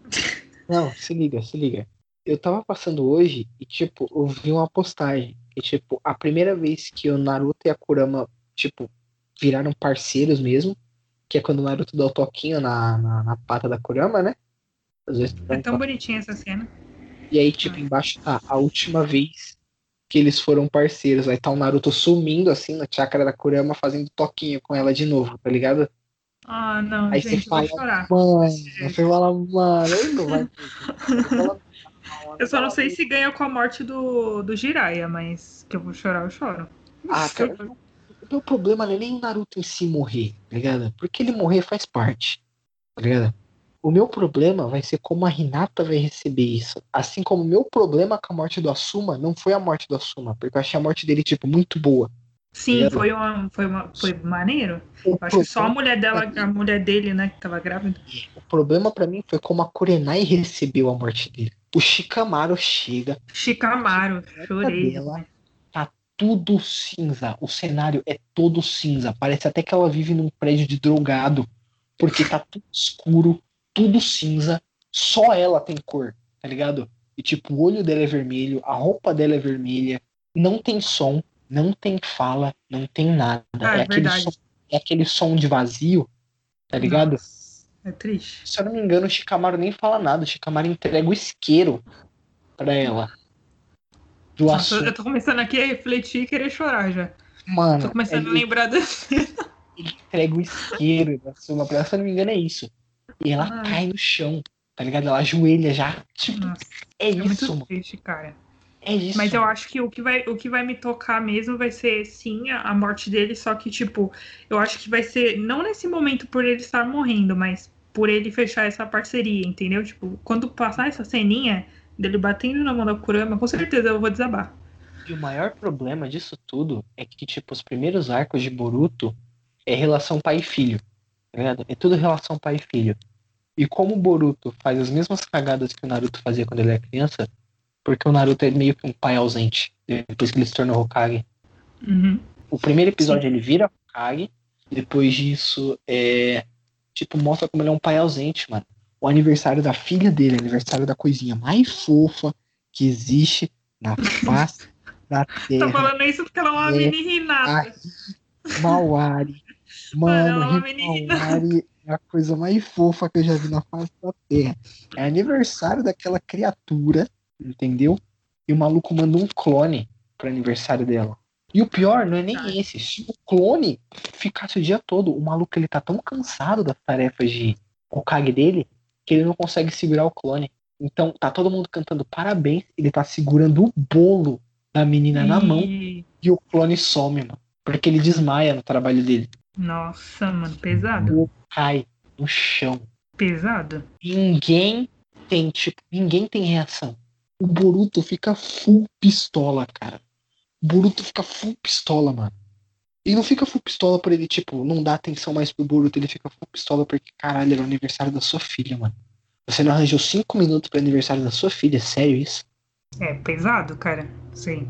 Não, se liga, se liga. Eu tava passando hoje e, tipo, eu vi uma postagem. E, tipo, a primeira vez que o Naruto e a Kurama, tipo, viraram parceiros mesmo, que é quando o Naruto dá o toquinho na, na, na pata da Kurama, né? Às vezes É tão bonitinha essa cena. E aí, tipo, embaixo tá a última vez que eles foram parceiros. Aí tá o Naruto sumindo assim na chácara da Kurama, fazendo toquinho com ela de novo, tá ligado? Ah, não, Aí gente, você eu vou fala, chorar. mano, você fala, mano, ele não vai. Eu só não sei se ganha com a morte do, do Jiraiya, mas que eu vou chorar, eu choro. Ah, cara, o meu problema não é nem o Naruto em si morrer, tá ligado? Porque ele morrer faz parte, tá ligado? O meu problema vai ser como a Hinata vai receber isso. Assim como o meu problema com a morte do Asuma não foi a morte do Asuma, porque eu achei a morte dele, tipo, muito boa. Sim, foi, uma, foi, uma, foi maneiro. O acho que só a mulher dela, a mulher dele, né, que tava grávida. O problema pra mim foi como a Kurenai recebeu a morte dele. O Shikamaru chega, Shikamaru, chorei. dela tá tudo cinza. O cenário é todo cinza. Parece até que ela vive num prédio de drogado. Porque tá tudo escuro, tudo cinza. Só ela tem cor, tá ligado? E tipo, o olho dela é vermelho, a roupa dela é vermelha. Não tem som, não tem fala, não tem nada. Ah, é, é aquele som, é aquele som de vazio, tá ligado? Nossa, É triste. Se eu não me engano, o Shikamaru nem fala nada. O Shikamaru entrega o isqueiro pra ela. Do Nossa, assunto. eu tô começando aqui a refletir e querer chorar já. Mano, Tô começando a ele, lembrar desse. ele entrega o isqueiro da Suma pra ela. Se eu não me engano, é isso. E ela Ah. cai no chão, tá ligado? Ela ajoelha já. Tipo, Nossa, é é isso, muito mano. triste, cara. É isso. Mas eu acho que o que vai, o que vai me tocar mesmo vai ser, sim, a, a morte dele, só que, tipo, eu acho que vai ser, não nesse momento por ele estar morrendo, mas por ele fechar essa parceria, entendeu? Tipo, quando passar essa ceninha dele batendo na mão da Kurama, com certeza eu vou desabar. E o maior problema disso tudo é que, tipo, os primeiros arcos de Boruto é relação pai e filho. Tá ligado? É tudo relação pai e filho. E como o Boruto faz as mesmas cagadas que o Naruto fazia quando ele era criança, porque o Naruto é meio que um pai ausente, depois que ele se tornou Hokage. Uhum. O primeiro episódio ele vira Hokage, depois disso é. Tipo, mostra como ele é um pai ausente, mano. O aniversário da filha dele, aniversário da coisinha mais fofa que existe na face da Tá terra. falando isso porque ela é uma É. mini. Mauari. Mano, é Mano. Mauari é a coisa mais fofa que eu já vi na face da terra. É aniversário daquela criatura, entendeu? E o maluco manda um clone pro aniversário dela. E o pior não é nem esse. Se o clone ficasse o dia todo, o maluco ele tá tão cansado das tarefas de Hokage dele que ele não consegue segurar o clone. Então tá todo mundo cantando parabéns, ele tá segurando o bolo da menina na mão E- e o clone some, mano. Porque ele desmaia no trabalho dele. Nossa, mano, pesado. Cai no chão. Pesado. Ninguém tem, tipo, ninguém tem reação. O Boruto fica full pistola, cara. O Boruto fica full pistola, mano. E não fica full pistola por ele, tipo, não dá atenção mais pro Boruto, ele fica full pistola porque, caralho, era o aniversário da sua filha, mano. Você não arranjou cinco minutos pro aniversário da sua filha, é sério isso? É pesado, cara. Sim.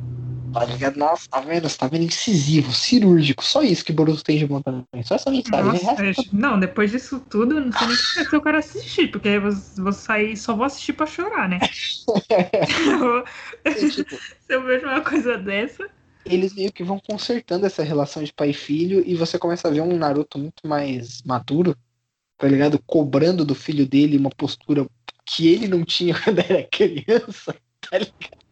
Tá ligado? Nossa, tá vendo? Você tá vendo incisivo, cirúrgico. Só isso que Boruto tem de bom também. Só essa mensagem. Nossa, eu- não, depois disso tudo, eu não sei nem o que vai ser o cara assistir, porque aí eu vou, sair, só vou assistir pra chorar, né? é, tipo, Se eu vejo uma coisa dessa. eles meio que vão consertando essa relação de pai e filho e você começa a ver um Naruto muito mais maduro, tá ligado? Cobrando do filho dele uma postura que ele não tinha quando era criança, tá ligado?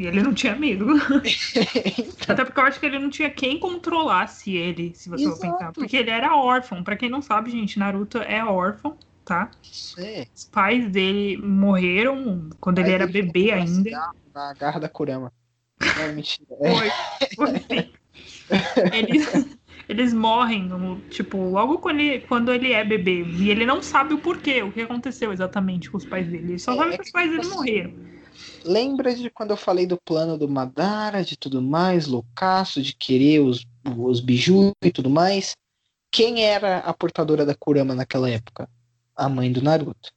E ele não tinha amigo. Até porque eu acho que ele não tinha quem controlasse ele, se você for pensar. Porque ele era órfão. Pra quem não sabe, gente, Naruto é órfão, tá? É. Os pais dele morreram quando ele era bebê ainda. Na garra da Kurama. Não, mentira. É. Foi, foi sim. Eles, eles morrem, tipo, logo quando ele, quando ele é bebê. E ele não sabe o porquê, o que aconteceu exatamente com os pais dele. Ele só É, sabe é que os pais dele você- morreram. Lembra de quando eu falei do plano do Madara, de tudo mais, loucaço, de querer os, os biju e tudo mais? Quem era a portadora da Kurama naquela época? A mãe do Naruto.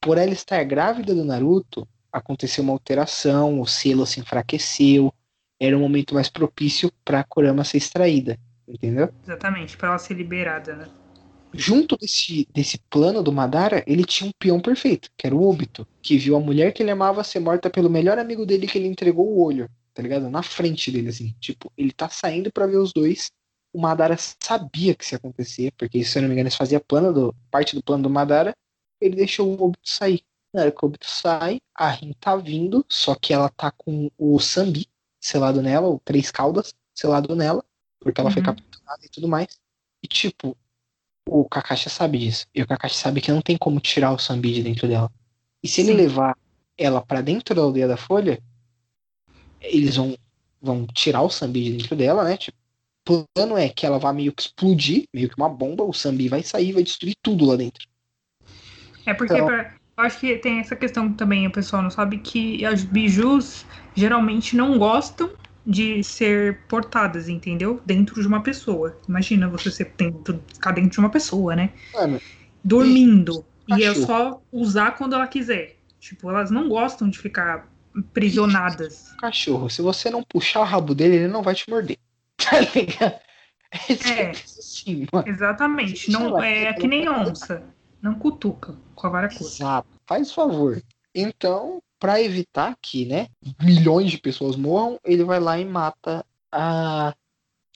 Por ela estar grávida do Naruto, aconteceu uma alteração, o selo se enfraqueceu, era um momento mais propício para a Kurama ser extraída, entendeu? Exatamente, pra ela ser liberada, né? Junto desse, desse plano do Madara, ele tinha um peão perfeito, que era o Obito, que viu a mulher que ele amava ser morta pelo melhor amigo dele que ele entregou o olho, tá ligado? Na frente dele, assim. Tipo, ele tá saindo pra ver os dois. O Madara sabia que isso ia acontecer, porque se eu não me engano, eles fazia plano do, parte do plano do Madara. Ele deixou o Obito sair. Na hora que o Obito sai, a Rin tá vindo, só que ela tá com o Sambi selado nela, o Três Caudas selado nela, porque ela foi Uhum. capturada e tudo mais. E tipo, o Kakashi sabe disso. E o Kakashi sabe que não tem como tirar o Sambi de dentro dela. E se ele Sim. levar ela pra dentro da aldeia da Folha, eles vão, vão tirar o Sambi de dentro dela, né? Tipo, o plano é que ela vai meio que explodir, meio que uma bomba, o Sambi vai sair e vai destruir tudo lá dentro. É porque Então- pra- eu acho que tem essa questão também, o pessoal não sabe que as bijus geralmente não gostam de ser portadas, entendeu? Dentro de uma pessoa. Imagina você ser dentro, ficar dentro de uma pessoa, né? Mano, Dormindo. E é Cachorro. só usar quando ela quiser. Tipo, elas não gostam de ficar prisionadas. cachorro, se você não puxar o rabo dele, ele não vai te morder. Tá ligado? É simples assim, mano. Exatamente. Não, é quieta, que nem onça. Não cutuca com a vara curta. Exato. Faz favor. Então, pra evitar que, né, milhões de pessoas morram, ele vai lá e mata a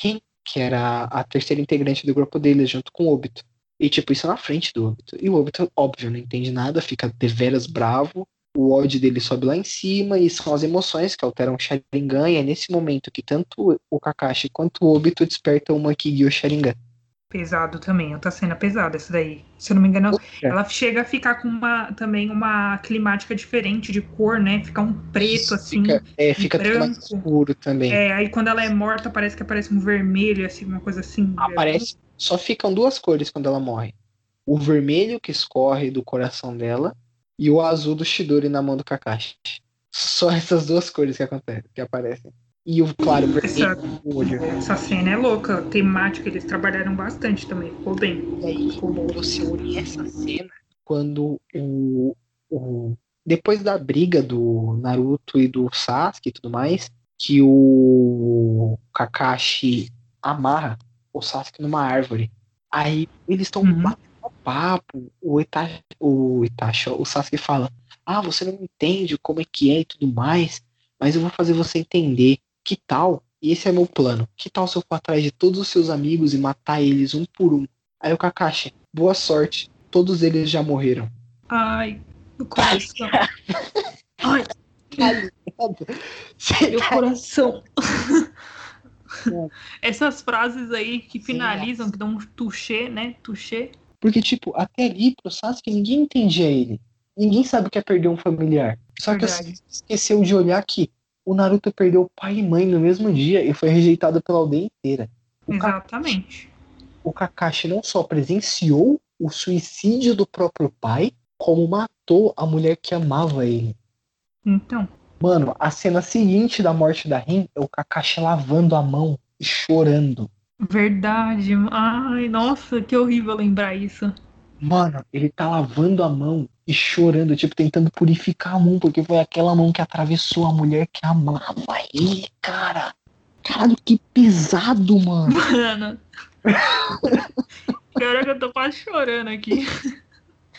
Rin, que era a terceira integrante do grupo deles, junto com o Obito. E, tipo, isso na frente do Obito. E o Obito, óbvio, não entende nada, fica deveras bravo. O ódio dele sobe lá em cima e são as emoções que alteram o Sharingan. E é nesse momento que tanto o Kakashi quanto o Obito despertam o Monkey Gyo Sharingan. Pesado também, outra cena pesada essa daí. Se eu não me engano, Outra. ela chega a ficar com uma também uma climática diferente de cor, né? Fica um preto assim. Fica, é, fica tudo mais escuro também. É, aí quando ela é morta, parece que aparece um vermelho, assim, uma coisa assim. Aparece, só ficam duas cores quando ela morre. O vermelho que escorre do coração dela e o azul do Shidori na mão do Kakashi. Só essas duas cores que acontecem, que aparecem. E o claro, vermelho Essa, no olho. essa cena é louca, temática, eles trabalharam bastante também, ficou bem. E aí você une essa cena quando o, o depois da briga do Naruto e do Sasuke e tudo mais, que o Kakashi amarra o Sasuke numa árvore. Aí eles estão Uhum. batendo papo, o Itachi, o Itachi, o Sasuke fala: "Ah, você não entende como é que é e tudo mais, mas eu vou fazer você entender. Que tal? E esse é meu plano. Que tal se eu for atrás de todos os seus amigos e matar eles um por um? Aí o Kakashi, boa sorte. Todos eles já morreram. Ai, o coração. Ai, meu coração. É. Essas frases aí que finalizam, que dão um touché, né? Touché. Porque, tipo, até ali pro Sasuke ninguém entendia ele. Ninguém sabe o que é perder um familiar. Só que assim, esqueceu de olhar que o Naruto perdeu pai e mãe no mesmo dia e foi rejeitado pela aldeia inteira. O, Exatamente. o Kakashi não só presenciou o suicídio do próprio pai, como matou a mulher que amava ele. Então, Mano, a cena seguinte da morte da Rin é o Kakashi lavando a mão e chorando. verdade. Ai, nossa, que horrível lembrar isso. Mano, ele tá lavando a mão e chorando, tipo, tentando purificar a mão, porque foi aquela mão que atravessou a mulher que amava ele, cara. Caralho, que pesado, mano. Mano. Pior é que eu tô quase chorando aqui.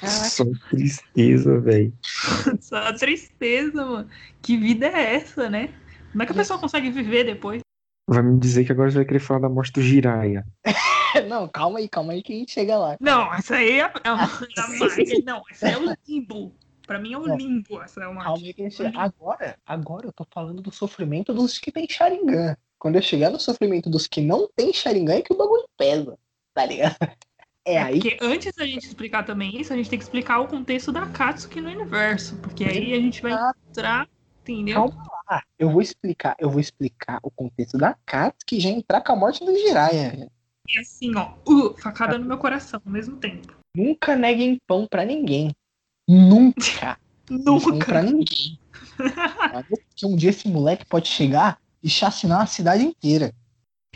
Só tristeza, velho. Só tristeza, mano. Que vida é essa, né? Como é que a pessoa consegue viver depois? Vai me dizer que agora você vai querer falar da morte do Jiraiya. Não, calma aí, calma aí que a gente chega lá. Não, essa aí é a, é. Não, essa é o limbo. Pra mim é o limbo. Essa é uma. Calma aí que a gente chega. Agora, agora eu tô falando do sofrimento dos que tem Sharingan. Quando eu chegar no sofrimento dos que não tem Sharingan é que o bagulho pesa, tá ligado? É É aí porque antes da gente explicar também isso, a gente tem que explicar o contexto da Katsuki no universo. Porque aí a gente vai entrar, entendeu? Calma lá, eu vou explicar, eu vou explicar o contexto da Katsuki e já entrar com a morte do Jiraiya. E assim, ó, uh, facada no meu coração ao mesmo tempo. Nunca neguem pão pra ninguém. Nunca. Pão pra Nunca. ninguém. Porque um dia esse moleque pode chegar e chacinar a cidade inteira.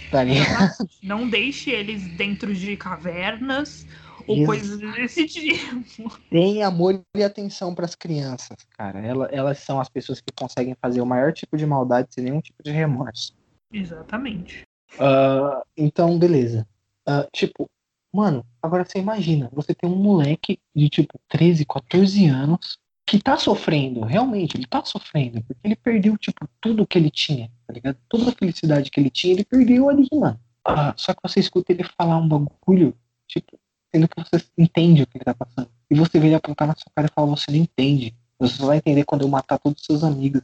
Tá ligado? Não deixe eles dentro de cavernas ou Exato. coisas desse tipo. Tem amor e atenção pras crianças, cara. Ela- elas são as pessoas que conseguem fazer o maior tipo de maldade sem nenhum tipo de remorso. Exatamente. Ah, então, beleza. Ah, tipo, mano, agora você imagina, você tem um moleque de tipo 13, 14 anos que tá sofrendo, realmente, ele tá sofrendo, porque ele perdeu, tipo, tudo que ele tinha, tá ligado? Toda a felicidade que ele tinha, ele perdeu ali, mano. Ah, só que você escuta ele falar um bagulho, tipo, sendo que você entende o que ele tá passando. e você vem apontar na sua cara e falar, você não entende. Você só vai entender quando eu matar todos os seus amigos.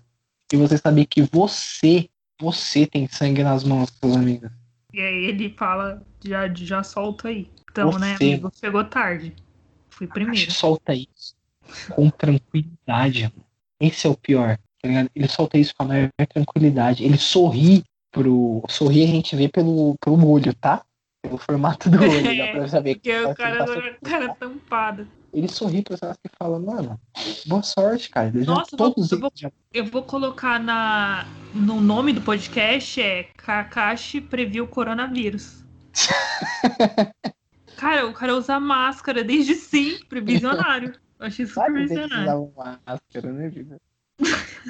E você saber que você, você tem sangue nas mãos seus amigos. E aí ele fala, já, já solta aí. Então, né, Você. amigo? Chegou tarde. Fui primeiro. Solta isso com tranquilidade, mano. Esse é o pior, tá ligado? Ele solta isso com a maior tranquilidade. Ele sorri pro. Sorrir a gente vê pelo, pelo olho, tá? Pelo formato do olho, dá pra saber Porque o cara, tá cara tá? tampado. Ele sorri pra você e fala, mano, boa sorte, cara. Nossa, eu vou- todos eu vou- eles já Eu vou colocar na, no nome do podcast é Kakashi previu coronavírus. cara, o cara usa máscara desde sempre, visionário. Eu achei super Sabe eles visionário. máscara, né, vida?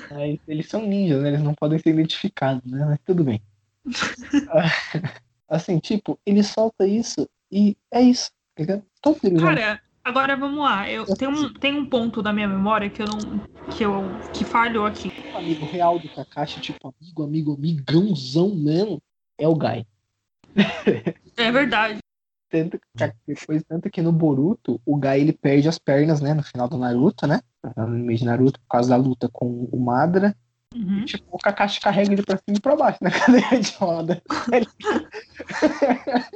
Mas eles são ninjas, né? Eles não podem ser identificados, né? Mas tudo bem. assim, tipo, ele solta isso e é isso, tá ligado? Todos eles Cara, agora vamos lá. Eu, tem, um, tem um ponto da minha memória que eu não. que, eu, que falhou aqui. O amigo real do Kakashi, tipo, amigo, amigo, amigãozão mesmo, é o Gai. É verdade. Tanto que depois, tanto que no Boruto, o Gai ele perde as pernas, né? No final do Naruto, né? No meio de Naruto, por causa da luta com o Madara. Uhum. Tipo, o Kakashi carrega ele pra cima e pra baixo na cadeira de roda.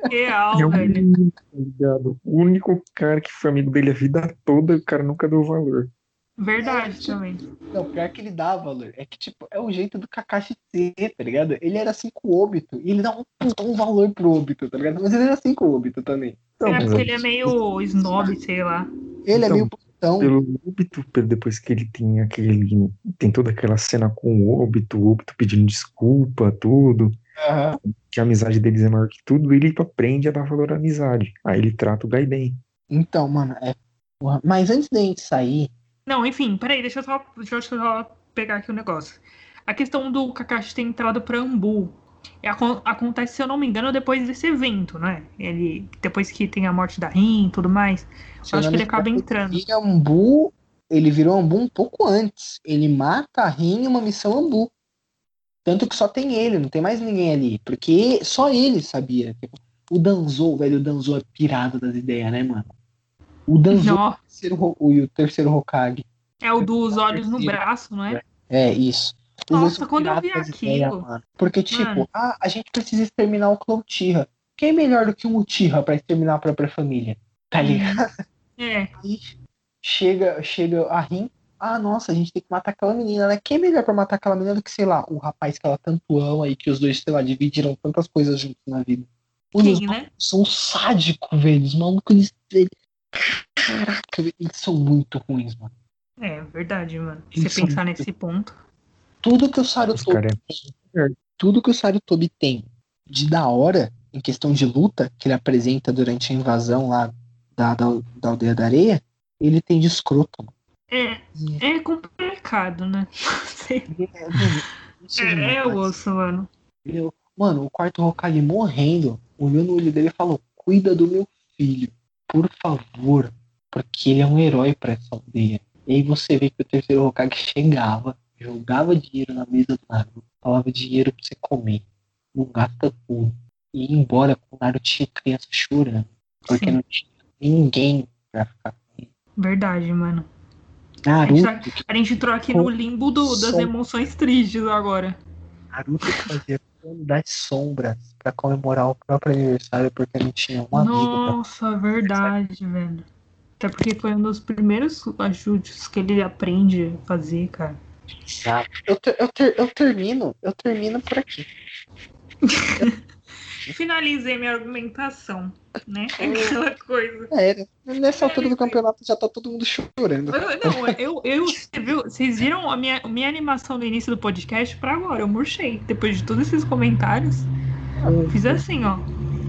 Real, É velho. ligado? O único cara que foi amigo dele a vida toda, o cara nunca deu valor. Verdade também. Não, pior que ele dá valor. É que, tipo, é o jeito do Kakashi ser, tá ligado? Ele era assim com o Obito. E ele dá um, um valor pro Obito, tá ligado? Mas ele era assim com o Obito também. Então, É porque ele é meio snob, sei lá. Ele é Então, meio putão. pelo pelo- depois que ele tem aquele. Tem toda aquela cena com o Obito, o Obito pedindo desculpa, tudo. Aham. Que a amizade deles é maior que tudo, ele aprende a dar valor à amizade. Aí ele trata o Gai bem. Então, mano, é. Mas antes da gente sair, Não, enfim, peraí, deixa eu só, deixa eu só pegar aqui o negócio. A questão do Kakashi ter entrado pra Ambu acon- acontece, se eu não me engano, depois desse evento, né? Ele, depois que tem a morte da Rin e tudo mais. se Eu acho que ele acaba entrando. Vira Ambu, ele virou Ambu um pouco antes. Ele mata a Rin em uma missão Ambu. Tanto que só tem ele, não tem mais ninguém ali. Porque só ele sabia. O Danzo, velho, o Danzo é pirado das ideias, né, mano? O Danzo é o terceiro, o, o terceiro Hokage. é o dos olhos no braço, não é? É, isso. Nossa, quando eu vi aquilo- mano. Porque, tipo, Mano. ah, a gente precisa exterminar o clã Uchiha. Quem é melhor do que um Uchiha pra exterminar a própria família? Tá ligado? É. Aí chega, chega a Rin. Ah, nossa, a gente tem que matar aquela menina, né? Quem é melhor pra matar aquela menina do que, sei lá, o rapaz que ela tanto ama e que os dois, sei lá, dividiram tantas coisas juntos na vida? Os Quem, né? são sádicos, velho. Os malucos, eles, eles- Caraca, eles são muito ruins, mano. É verdade, mano. Se Isso você pensar muito- nesse ponto. Tudo que o Sarutobi tem, tudo que o Sarutobi tem de da hora em questão de luta que ele apresenta durante a invasão lá da, da, da aldeia da areia, ele tem de escroto. É, é complicado, né? Isso É, é demais. osso, mano. Mano, o quarto Hokage morrendo, olhou no olho dele e falou: Cuida do meu filho, por favor, porque ele é um herói pra essa aldeia. E aí você vê que o terceiro Hokage chegava, jogava dinheiro na mesa do Naruto, falava dinheiro pra você comer, não gasta tudo. E ia embora com o Naruto tinha criança chorando, porque Sim. não tinha ninguém pra ficar com ele. Verdade, mano. Naruto, A gente, tá- a gente entrou aqui no limbo do- das emoções tristes agora. Naruto fazia das sombras pra comemorar o próprio aniversário porque não tinha um amigo Nossa, verdade, velho. Até porque foi um dos primeiros ajudes que ele aprende a fazer, cara. Exato. Eu, ter- eu, ter- eu termino, eu termino por aqui. Finalizei minha argumentação, né? Aquela coisa. É, nessa altura do campeonato já tá todo mundo chorando. Eu- Não, eu, eu, viu, vocês viram a minha, minha animação no início do podcast pra agora? Eu murchei. Depois de todos esses comentários, eu fiz assim, ó.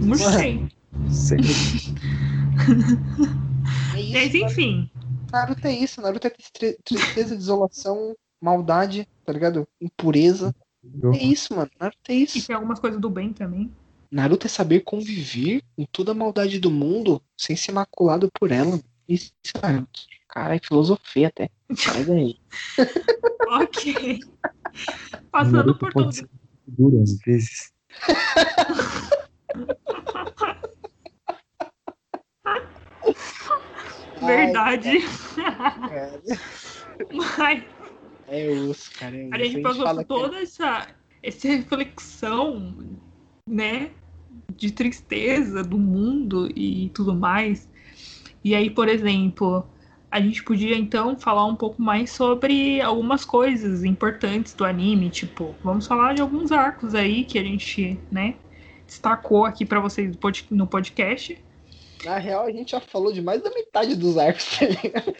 Murchei. Sério. É isso, Mas enfim, Naruto é isso, Naruto é tristeza, desolação, maldade, tá ligado? Impureza. É isso, mano. Naruto é e isso. tem algumas coisas do bem também. Naruto é saber conviver com toda a maldade do mundo sem ser maculado por ela. Isso, Naruto. Caralho, filosofia até. Sai daí. Ok. Passando Naruto por pode tudo. ser duro às vezes. Verdade. Cara, Mas É osso, cara. É osso. a gente passou por que é- toda essa, essa reflexão, né? De tristeza do mundo e tudo mais. E aí, por exemplo, a gente podia então falar um pouco mais sobre algumas coisas importantes do anime, tipo, vamos falar de alguns arcos aí que a gente, né, destacou aqui pra vocês no pod- no podcast. Na real, a gente já falou de mais da metade dos arcos, tá ligado?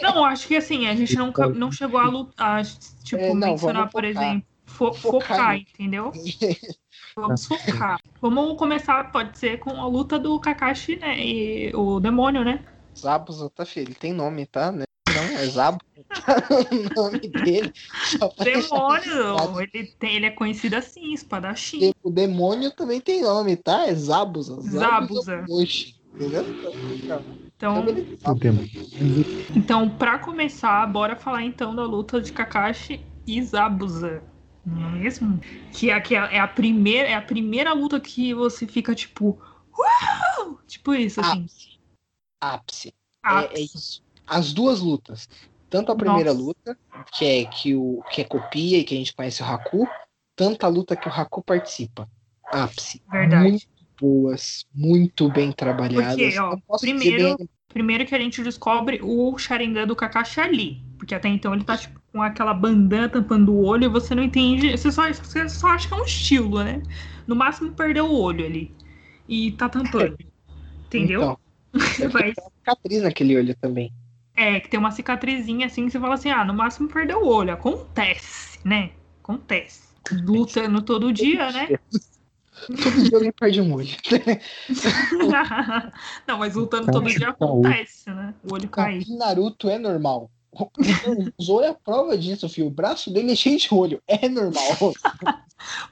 Não, acho que assim, a gente não, ca- não chegou a, a tipo, É, não, mencionar, por exemplo, fo- Focar focar, entendeu? Vamos focar. Vamos começar, pode ser, com a luta do Kakashi, né? E o demônio, né? Zabuza, tá, filho? Ele tem nome, tá? Né? Não, é Zabu. o nome dele. Demônio! Ele, tem, ele é conhecido assim, espadachim. O demônio também tem nome, tá? É Zabuza. Zabuza. Oxi. Entendeu? Então, Chama ele de O Zabuza. demônio. então, pra começar, bora falar então da luta de Kakashi e Zabuza. Não é mesmo? Que é, que é é a primeira, é a primeira luta que você fica tipo. Uau! Tipo isso, assim. Ápice. Ápice. Ah, É, é isso. As duas lutas. Tanto a primeira Nossa. luta, que é que o que é copia e que a gente conhece o Haku, tanto a luta que o Haku participa. Ápice. Verdade. Muito boas, muito bem trabalhadas. Porque, ó, primeiro- bem- Primeiro que a gente descobre o Sharingan do Kakashi ali. Porque até então ele tá tipo, com aquela bandana tampando o olho e você não entende. Você só, você só acha que é um estilo, né? No máximo perdeu o olho ali. E tá tampando. Entendeu? Então, Mas tem uma cicatriz naquele olho também. é que tem uma cicatrizinha assim que você fala assim: ah, no máximo perdeu o olho. Acontece, né? Acontece. Lutando todo dia, né? Todo dia alguém perde um olho. não, mas lutando todo dia acontece, né? O olho cair. Em Naruto é normal. O Zoro é a prova disso, filho. O braço dele é cheio de olho. É normal.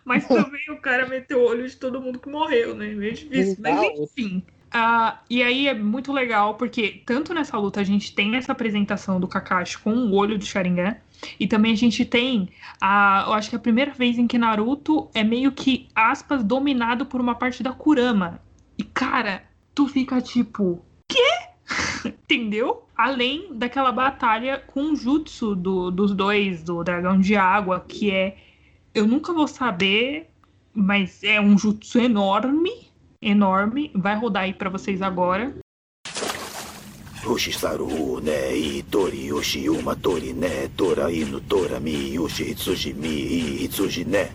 Mas também o cara meteu o olho de todo mundo que morreu, né? Meio difícil. Mas enfim. Ah, e aí é muito legal, porque tanto nessa luta a gente tem essa apresentação do Kakashi com o olho do Sharingan, e também a gente tem a. Eu acho que é a primeira vez em que Naruto é meio que, aspas, dominado por uma parte da Kurama. E, cara, tu fica tipo. Quê? Entendeu? Além daquela batalha com o jutsu do- dos dois, do dragão de água, que é eu nunca vou saber, mas é um jutsu enorme, enorme. Vai rodar aí pra vocês agora. Ushisaru ne itori ushi uma tori ne tora inu tora mi ushi hitsuji mi i hitsuji ne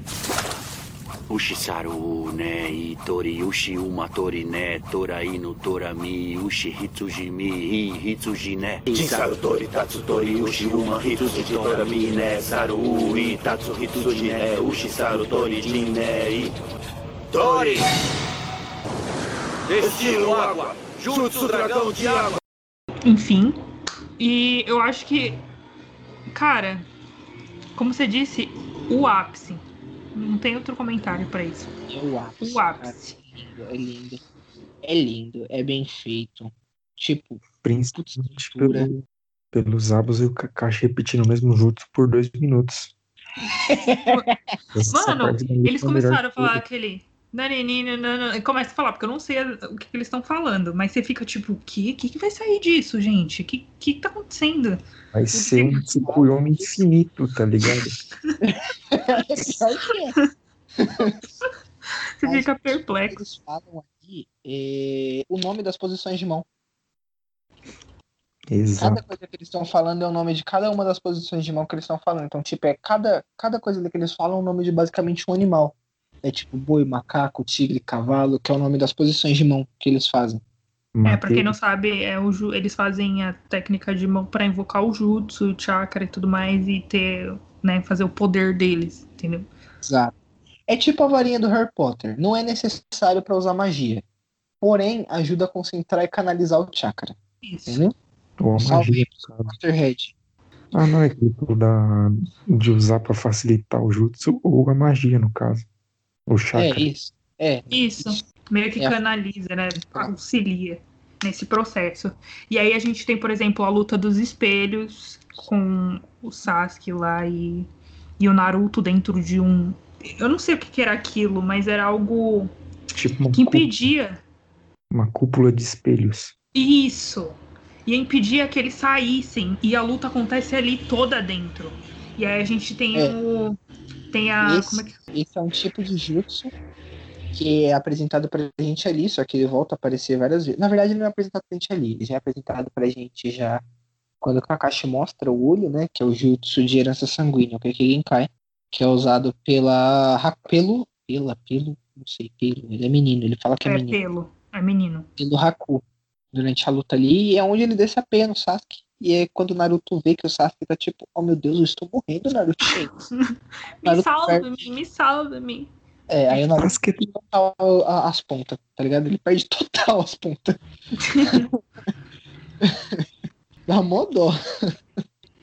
Ushisaru ne itori ushi umatori ne tora inu tora mi ushi hitsuji mi hi hitsuji ne Jinsaru tori tatsu tori ushi uma hitsuji tora mi ne saru i tatsu hitsuji ne ushisaru tori jin ne i Tori! Estilo água! Jutsu dragão de água! Enfim. E eu acho que, cara, como você disse, o ápice. Não tem outro comentário pra isso. É o ápice. O ápice. É lindo, é lindo. É lindo, é bem feito. Tipo, Principalmente Estrutura. pelo, pelos abos e o Kakashi repetindo o mesmo jutsu por dois minutos. Mano, Eles é começaram a falar aquele. E começa a falar, porque eu não sei o que, que eles estão falando, mas você fica tipo, o que, que, que vai sair disso, gente? O que, que, que tá acontecendo? Vai ser um Tsukuyomi infinito, tá ligado? é. Você Mas- fica perplexo. Eles falam aqui é, o nome das posições de mão. Cada Exato. coisa que eles estão falando é o nome de cada uma das posições de mão que eles estão falando. Então, tipo, é cada, cada coisa que eles falam é o nome de basicamente um animal. É tipo boi, macaco, tigre, cavalo, que é o nome das posições de mão que eles fazem. É, pra quem não sabe, é o, ju- eles fazem a técnica de mão pra invocar o jutsu, o chakra e tudo mais, e ter, né, fazer o poder deles, entendeu? Exato. É tipo a varinha do Harry Potter. Não é necessário pra usar magia. Porém, ajuda a concentrar e canalizar o chakra. Isso. Entendeu? Ou a magia, no caso. Potterhead. Ah, não, é aquilo da, de usar pra facilitar o jutsu ou a magia, no caso. O É chakra. isso. É. Isso. Meio que É canaliza, né? Auxilia nesse processo. E aí a gente tem, por exemplo, a luta dos espelhos com o Sasuke lá e, e o Naruto dentro de um. Eu não sei o que, que era aquilo, mas era algo Tipo uma, que impedia. uma cúpula de espelhos. Isso! ia impedir que eles saíssem. E a luta acontece ali toda dentro. E aí a gente tem É. o. Tem a. Esse- Como é que. Esse é um tipo de jutsu que é apresentado pra gente ali, só que ele volta a aparecer várias vezes. Na verdade, ele não é apresentado pra gente ali, ele já é apresentado pra gente já quando o Kakashi mostra o olho, né? Que é o jutsu de herança sanguínea, o Kekigenkai, que é usado pela. Pelo. Pela, pelo. Não sei, pelo. Ele é menino, ele fala que é, É menino. pelo. É menino. Pelo Haku. Durante a luta ali, e é onde ele desce a pena no Sasuke. E é quando o Naruto vê que o Sasuke tá tipo, oh meu Deus, eu estou morrendo, Naruto. Me Naruto salva-me, me salva-me. É, aí o Naruto perde total as pontas, tá ligado? Ele perde total as pontas. Dá mó dó.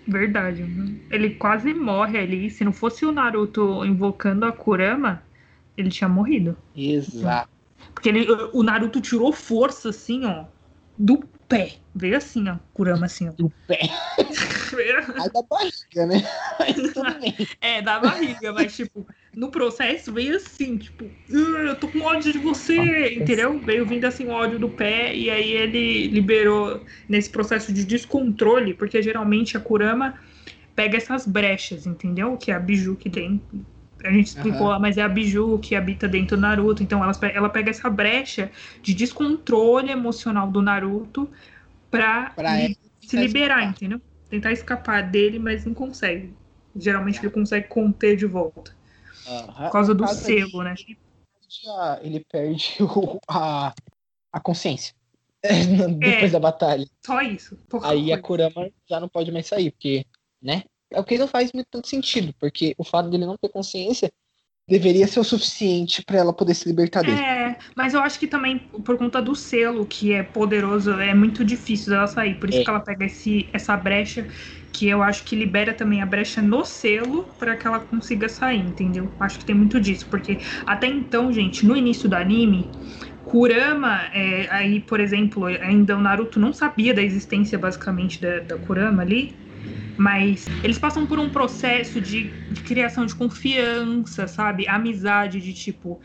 Verdade. Ele quase morre ali. Se não fosse o Naruto invocando a Kurama, ele tinha morrido. Exato. Porque ele, o Naruto tirou força, assim, ó, do pé. Veio assim, ó, Kurama, assim, ó. Do pé. Aí da barriga, né? Mas tudo bem. É, da barriga, mas, tipo, no processo veio assim, tipo, "Ah, eu tô com ódio de você, entendeu? Veio vindo assim o ódio do pé, e aí ele liberou nesse processo de descontrole, porque geralmente a Kurama pega essas brechas, entendeu? Que é a Biju que tem. A gente explicou lá, mas é a Biju que habita dentro do Naruto. Então ela, ela pega essa brecha de descontrole emocional do Naruto pra, Pra li- se liberar, escapar. entendeu? Tentar escapar dele, mas não consegue. Geralmente ele consegue conter de volta. Aham. Por causa do selo, né? Ele perde, a, o- a, a consciência. Depois da batalha. Só isso. Aí a coisa. Kurama já não pode mais sair, porque, né? É o que não faz muito tanto sentido, porque o fato dele não ter consciência deveria ser o suficiente pra ela poder se libertar dele. É, mas eu acho que também por conta do selo, que é poderoso, é muito difícil dela sair. Por isso É. que ela pega esse, essa brecha, que eu acho que libera também a brecha no selo pra que ela consiga sair, entendeu? Acho que tem muito disso, porque até então, gente, no início do anime, Kurama, é, aí, por exemplo, ainda o Naruto não sabia da existência basicamente da, da Kurama ali. Mas eles passam por um processo de, de criação de confiança, sabe? Amizade, de tipo,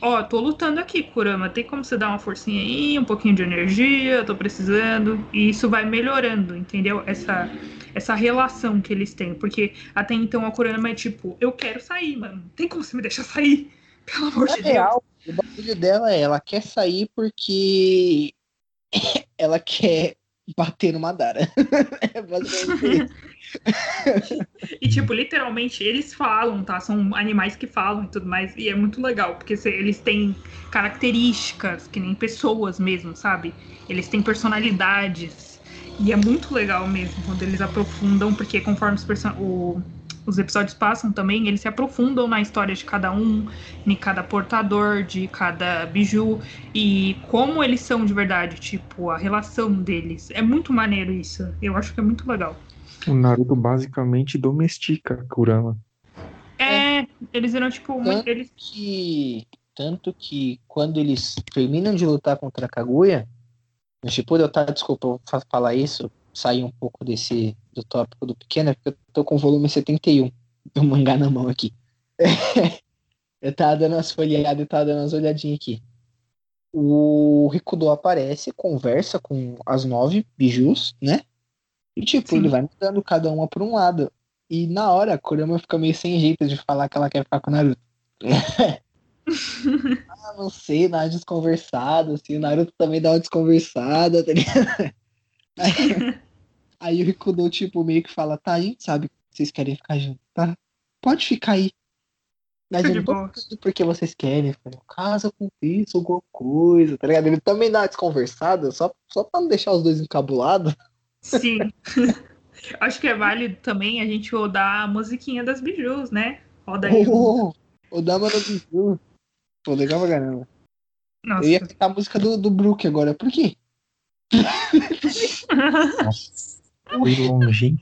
ó, tô lutando aqui, Kurama, tem como você dar uma forcinha aí, um pouquinho de energia, tô precisando. E isso vai melhorando, entendeu? Essa, essa relação que eles têm. Porque até então a Kurama é tipo, eu quero sair, mano. Tem como você me deixar sair? Pelo amor Na de Deus. real, o bagulho dela é, ela quer sair porque ela quer bater no Madara. é basicamente. E, tipo, literalmente, eles falam, tá? São animais que falam e tudo mais. E é muito legal, porque eles têm características, que nem pessoas mesmo, sabe? Eles têm personalidades. E é muito legal mesmo quando eles aprofundam, porque conforme os, perso- o- os episódios passam também, eles se aprofundam na história de cada um, em cada portador, de cada biju, e como eles são de verdade, tipo, a relação deles. É muito maneiro isso. Eu acho que é muito legal. O Naruto basicamente domestica a Kurama. É, eles viram, tipo, muito, Tanto eles. que tanto que quando eles terminam de lutar contra a Kaguya, no Shippuden, eu tá, desculpa, eu fa- falar isso, sair um pouco desse do tópico do pequeno, é porque eu tô com o volume 71 do mangá na mão aqui. eu tava dando umas folheadas e tava dando umas olhadinhas aqui. O Rikudo aparece, conversa com as nove bijus, né? E tipo, Sim. ele vai mudando cada uma por um lado. E na hora a Kurama fica meio sem jeito de falar que ela quer ficar com o Naruto. ah, não sei, dá uma desconversada, assim, o Naruto também dá uma desconversada, tá ligado? Aí, aí o Rikudo, tipo, meio que fala, tá, a gente sabe que vocês querem ficar juntos, tá? Pode ficar aí. Mas Fica eu de não tô ficando porque vocês querem, falei, casa com isso, alguma coisa, tá ligado? Ele também dá uma desconversada, só, só pra não deixar os dois encabulados. Sim. Acho que é válido também a gente rodar a musiquinha das bijus, né? Roda aí. Oh, o Dama no Biju. Pô, legal pra caramba. Nossa. Eu ia cantar a música do, do Brook agora, por quê? Foi longe.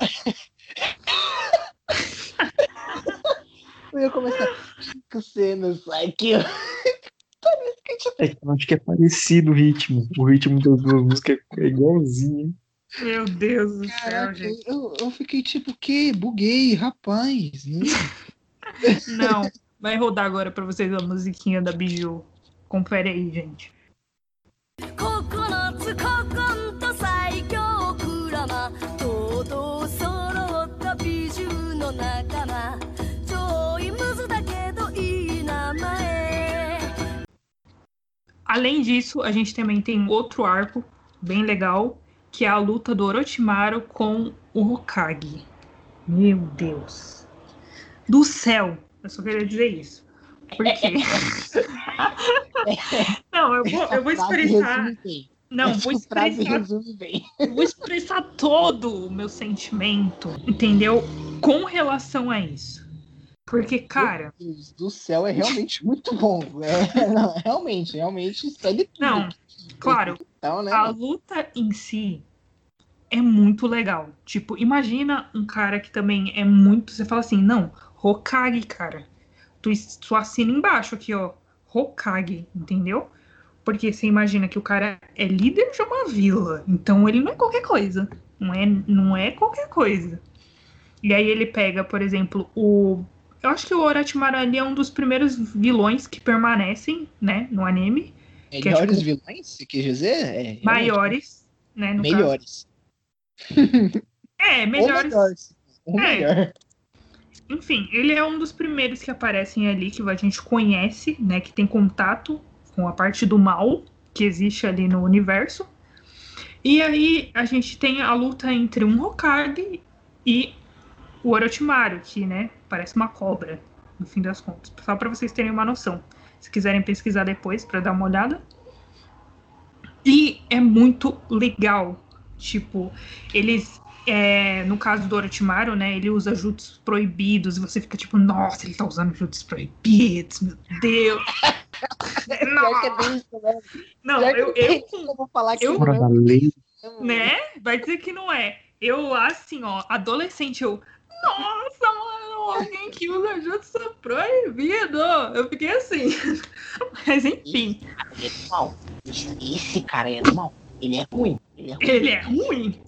Eu ia começar. Cinco cenas aqui, ó. Parece que a gente É que eu acho que é parecido o ritmo. O ritmo das duas músicas é igualzinho. Meu Deus do céu, Caraca, gente. eu, eu fiquei tipo, o quê? Buguei, rapaz. Não. Vai rodar agora pra vocês a musiquinha da biju. Confere aí, gente. 9つ Além disso, a gente também tem outro arco bem legal, que é a luta do Orochimaru com o Hokage. Meu Deus. Do céu. Eu só queria dizer isso. Por quê? Não, eu vou, eu vou expressar. Não, vou expressar vou expressar todo o meu sentimento, entendeu? Com relação a isso. Porque, cara, Meu Deus do céu, é realmente muito bom. É, não, realmente, realmente segue tudo. não, claro, Então, né? a luta em si é muito legal. Tipo, imagina um cara que também é muito. Você fala assim, não, Hokage, cara. Tu, tu assina embaixo aqui, ó. Hokage, entendeu? Porque você imagina que o cara é líder de uma vila. Então ele não é qualquer coisa. Não é, não é qualquer coisa. E aí ele pega, por exemplo, o. Eu acho que o Orochimaru ali é um dos primeiros vilões que permanecem, né, no anime. que é Melhores tipo- vilões, você quer dizer? É, realmente, Maiores, né, no caso. Melhores. É, Ou melhores. melhores. Ou É. melhor. Enfim, ele é um dos primeiros que aparecem ali, que a gente conhece, né? Que tem contato com a parte do mal que existe ali no universo. E aí a gente tem a luta entre um Hokage e o Orochimaru, que, né, parece uma cobra, no fim das contas. Só pra vocês terem uma noção. Se quiserem pesquisar depois pra dar uma olhada. E é muito legal. Tipo, eles é, no caso do Orochimaru, né, ele usa jutsus proibidos e você fica tipo, nossa, ele tá usando jutsus proibidos, meu Deus. É não, bem isso, né? não, eu, é eu, isso, eu vou falar que eu- né, vai dizer que não é. Eu, assim, ó, adolescente, eu, nossa, alguém que usa jutsu proibido. Eu fiquei assim. Mas enfim, Ele é mal. Esse, esse cara é mal. Ele é ruim. Ele é ruim. ele é ruim.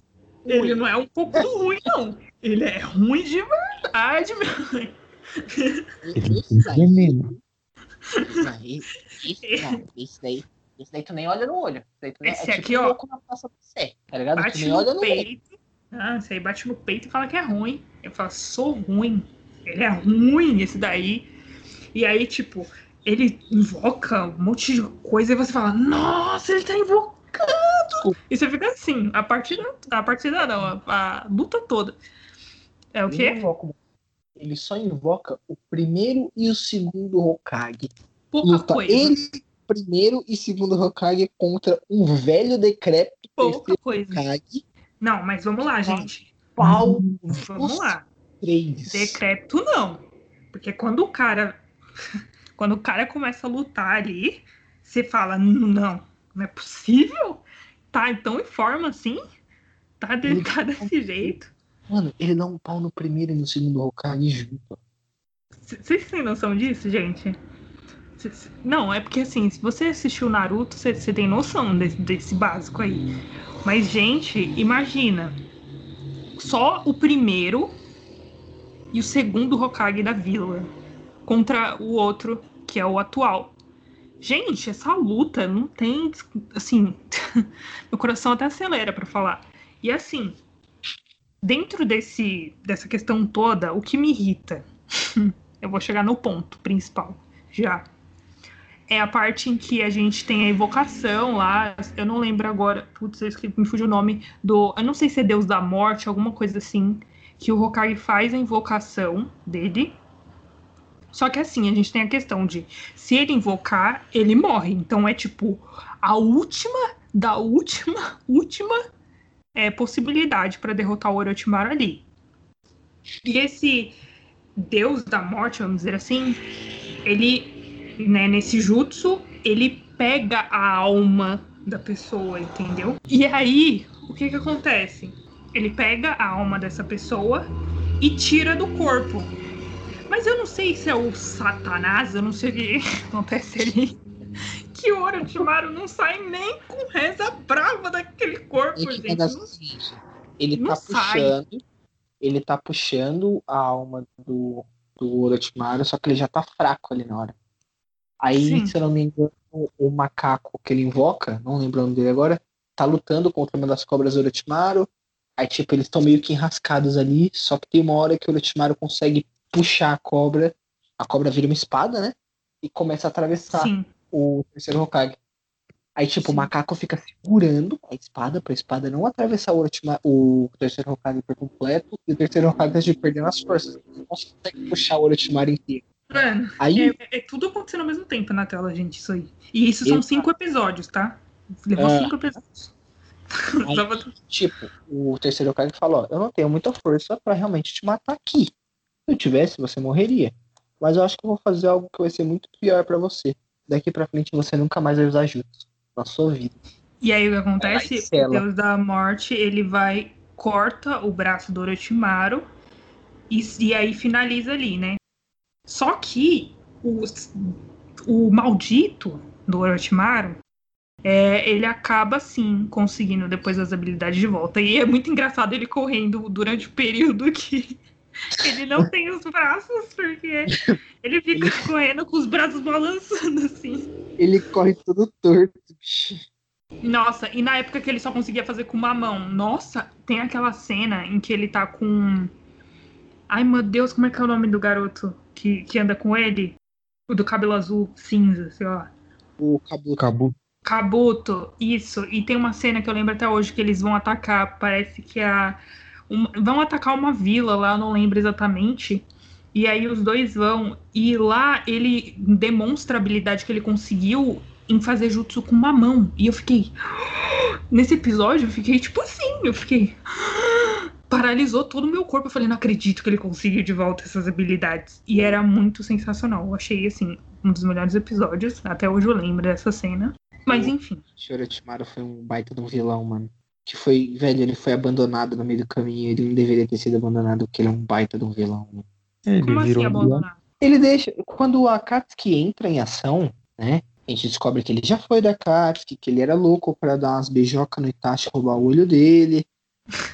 Ele não é um pouco ruim, não. Ele é ruim de verdade, meu. Esse daí, veneno. não, esse, esse, não, esse daí. Esse daí tu nem olha no olho. Esse, daí tu nem, Esse é aqui, tipo um ó. louco na praça do Sé, tá ligado? tu bate nem no olha no olho. peito. Ah, isso aí bate no peito e fala que é ruim. Eu falo, sou ruim. Ele é ruim, esse daí. E aí, tipo, ele invoca um monte de coisa e você fala, nossa, ele tá invocando. E você fica assim, a partida, a partida não, a, a luta toda. É o Ele, quê? invoca, ele só invoca o primeiro e o segundo Hokage. Pouca Luta coisa. ele, primeiro e segundo Hokage contra um velho decrépito Pouca coisa. Hokage. Não, mas vamos lá, gente. Pau Vamos os lá. Três. Decrépito não. Porque quando o cara. Quando o cara começa a lutar ali, você fala, não, não é possível? Tá tão em forma assim? Tá, de- tá desse jeito? Mano, ele dá um pau no primeiro e no segundo Hokage junto. Vocês têm noção disso, gente? C- Não, é porque assim, se você assistiu Naruto, você, você tem noção desse, desse básico aí. Mas, gente, imagina. Só o primeiro e o segundo Hokage da vila contra o outro, que é o atual. Gente, essa luta não tem. Assim. meu coração até acelera pra falar. E assim, dentro desse, dessa questão toda, o que me irrita eu vou chegar no ponto principal já. É a parte em que a gente tem a invocação lá. Eu não lembro agora. Putz, eu me fugiu o nome do. Eu não sei se é Deus da Morte, alguma coisa assim. Que o Hokage faz a invocação dele. Só que assim, a gente tem a questão de se ele invocar, ele morre. Então é tipo a última da última, última é, possibilidade para derrotar o Orochimaru ali. E esse deus da morte, vamos dizer assim, ele, né, nesse jutsu, ele pega a alma da pessoa, entendeu? E aí, o que que acontece? Ele pega a alma dessa pessoa e tira do corpo. Mas eu não sei se é o Satanás, eu não sei o que acontece ali. Que o Orochimaru não sai nem com reza brava daquele corpo, É gente. negócio é Não ele tá sai. puxando, ele tá puxando a alma do, do Orochimaru, só que ele já tá fraco ali na hora. Aí, Sim. se eu não me engano, o, o macaco que ele invoca, não lembro o nome dele agora, tá lutando contra uma das cobras do Orochimaru. Aí, tipo, eles estão meio que enrascados ali, só que tem uma hora que o Orochimaru consegue puxar a cobra, a cobra vira uma espada, né? E começa a atravessar Sim. o terceiro Hokage. Aí, tipo, Sim. o macaco fica segurando a espada pra espada não atravessar o, Orochima- o terceiro Hokage por completo. E o terceiro Hokage de perdendo as forças. Não consegue puxar o Orochimaru inteiro. Mano, Aí, é, é tudo acontecendo ao mesmo tempo na tela, gente, isso aí. E isso são Exato. cinco episódios, tá? Levou É. cinco episódios. Aí- tipo, o terceiro Hokage fala, ó, eu não tenho muita força pra realmente te matar aqui. Se eu tivesse, você morreria. Mas eu acho que eu vou fazer algo que vai ser muito pior pra você. Daqui pra frente você nunca mais vai usar jutsu na sua vida. E aí o que acontece? O. Deus da Morte, ele vai, corta o braço do Orochimaru e, e aí finaliza ali, né? Só que o, o maldito do Orochimaru, é, ele acaba sim conseguindo depois as habilidades de volta. E é muito engraçado ele correndo durante o período que ele não tem os braços, porque ele fica correndo com os braços balançando assim. Ele corre todo torto, bicho. Nossa, e na época que ele só conseguia fazer com uma mão. Nossa, tem aquela cena em que ele tá com. Ai, meu Deus, como é que é o nome do garoto que, que anda com ele? O do cabelo azul, cinza, sei lá. O Kabuto. Acabou. Kabuto, isso. E tem uma cena que eu lembro até hoje que eles vão atacar. Parece que a. um- vão atacar uma vila lá, não lembro exatamente. E aí os dois vão. E lá ele demonstra a habilidade que ele conseguiu em fazer jutsu com uma mão. E eu fiquei. Nesse episódio, eu fiquei tipo assim. Eu fiquei. Paralisou todo o meu corpo. Eu falei, não acredito que ele conseguiu de volta essas habilidades. E era muito sensacional. Eu achei, assim, um dos melhores episódios. Até hoje eu lembro dessa cena. Mas enfim. O Orochimaru foi um baita de um vilão, mano. Que foi, velho, ele foi abandonado no meio do caminho. Ele não deveria ter sido abandonado porque ele é um baita de um vilão, mano. Ele Como assim virou um abandonar? Ele deixa. Quando o Akatsuki entra em ação, né? A gente descobre que ele já foi da Akatsuki, que ele era louco pra dar umas beijocas no Itachi, roubar o olho dele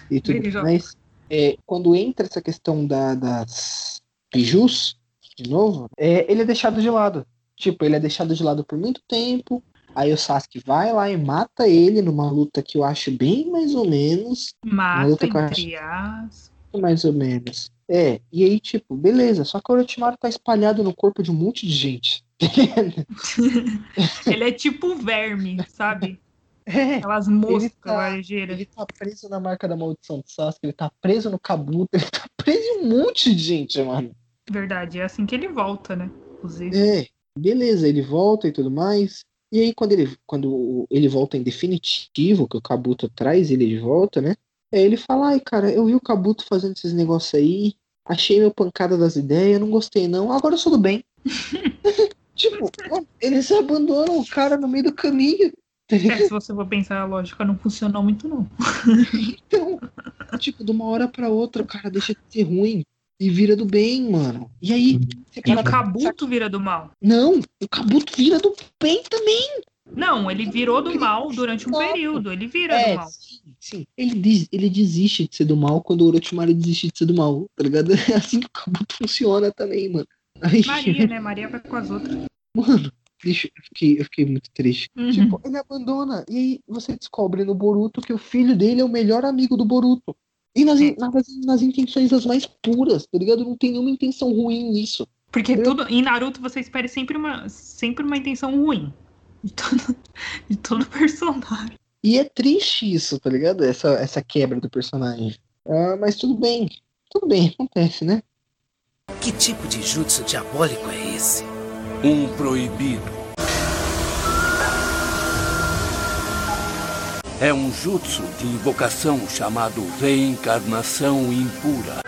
e tudo mais. É, quando entra essa questão da, das bijus, de novo, é, ele é deixado de lado. Tipo, ele é deixado de lado por muito tempo. Aí o Sasuke vai lá e mata ele numa luta que eu acho bem mais ou menos. Mata, luta a- entre as. Mais ou menos. É, e aí, tipo, beleza. Só que o Orochimaru tá espalhado no corpo de um monte de gente. Ele é tipo verme, sabe? É, Aquelas moscas tá- varejeiras. ele tá preso na marca da maldição do Sasuke, ele tá preso no Kabuto, ele tá preso em um monte de gente, mano. Verdade, é assim que ele volta, né? Inclusive. É, beleza, ele volta e tudo mais. E aí, quando ele, quando ele volta em definitivo, que o Kabuto traz ele de volta, né? Aí ele fala, ai, cara, eu vi o Kabuto fazendo esses negócios aí, achei meu pancada das ideias, não gostei não, agora eu sou do bem. tipo, eles abandonam o cara no meio do caminho. É, se você for pensar, a lógica não funcionou muito, não. Então, tipo, de uma hora pra outra, o cara deixa de ser ruim e vira do bem, mano. E aí, você E para o Kabuto vira do mal. Não, o Kabuto vira do bem também. Não, ele virou do mal durante um período. Ele vira É, do mal. sim, sim. Ele, des- ele desiste de ser do mal quando o Orochimaru desiste de ser do mal, tá ligado? É assim que o Kabuto funciona também, mano. Aí, Maria, né? Maria vai com as outras. mano, deixa, eu, fiquei, eu fiquei muito triste. Uhum. Tipo, ele abandona. E aí você descobre no Boruto que o filho dele é o melhor amigo do Boruto. E nas, in- nas, nas intenções as mais puras, tá ligado? Não tem nenhuma intenção ruim nisso. Porque Eu- tudo, em Naruto você espera sempre uma, sempre uma intenção ruim. De todo, de todo personagem. E é triste isso, tá ligado? Essa, essa quebra do personagem. Ah, mas tudo bem. Tudo bem, acontece, né? Que tipo de jutsu diabólico é esse? Um proibido. É um jutsu de invocação chamado reencarnação impura.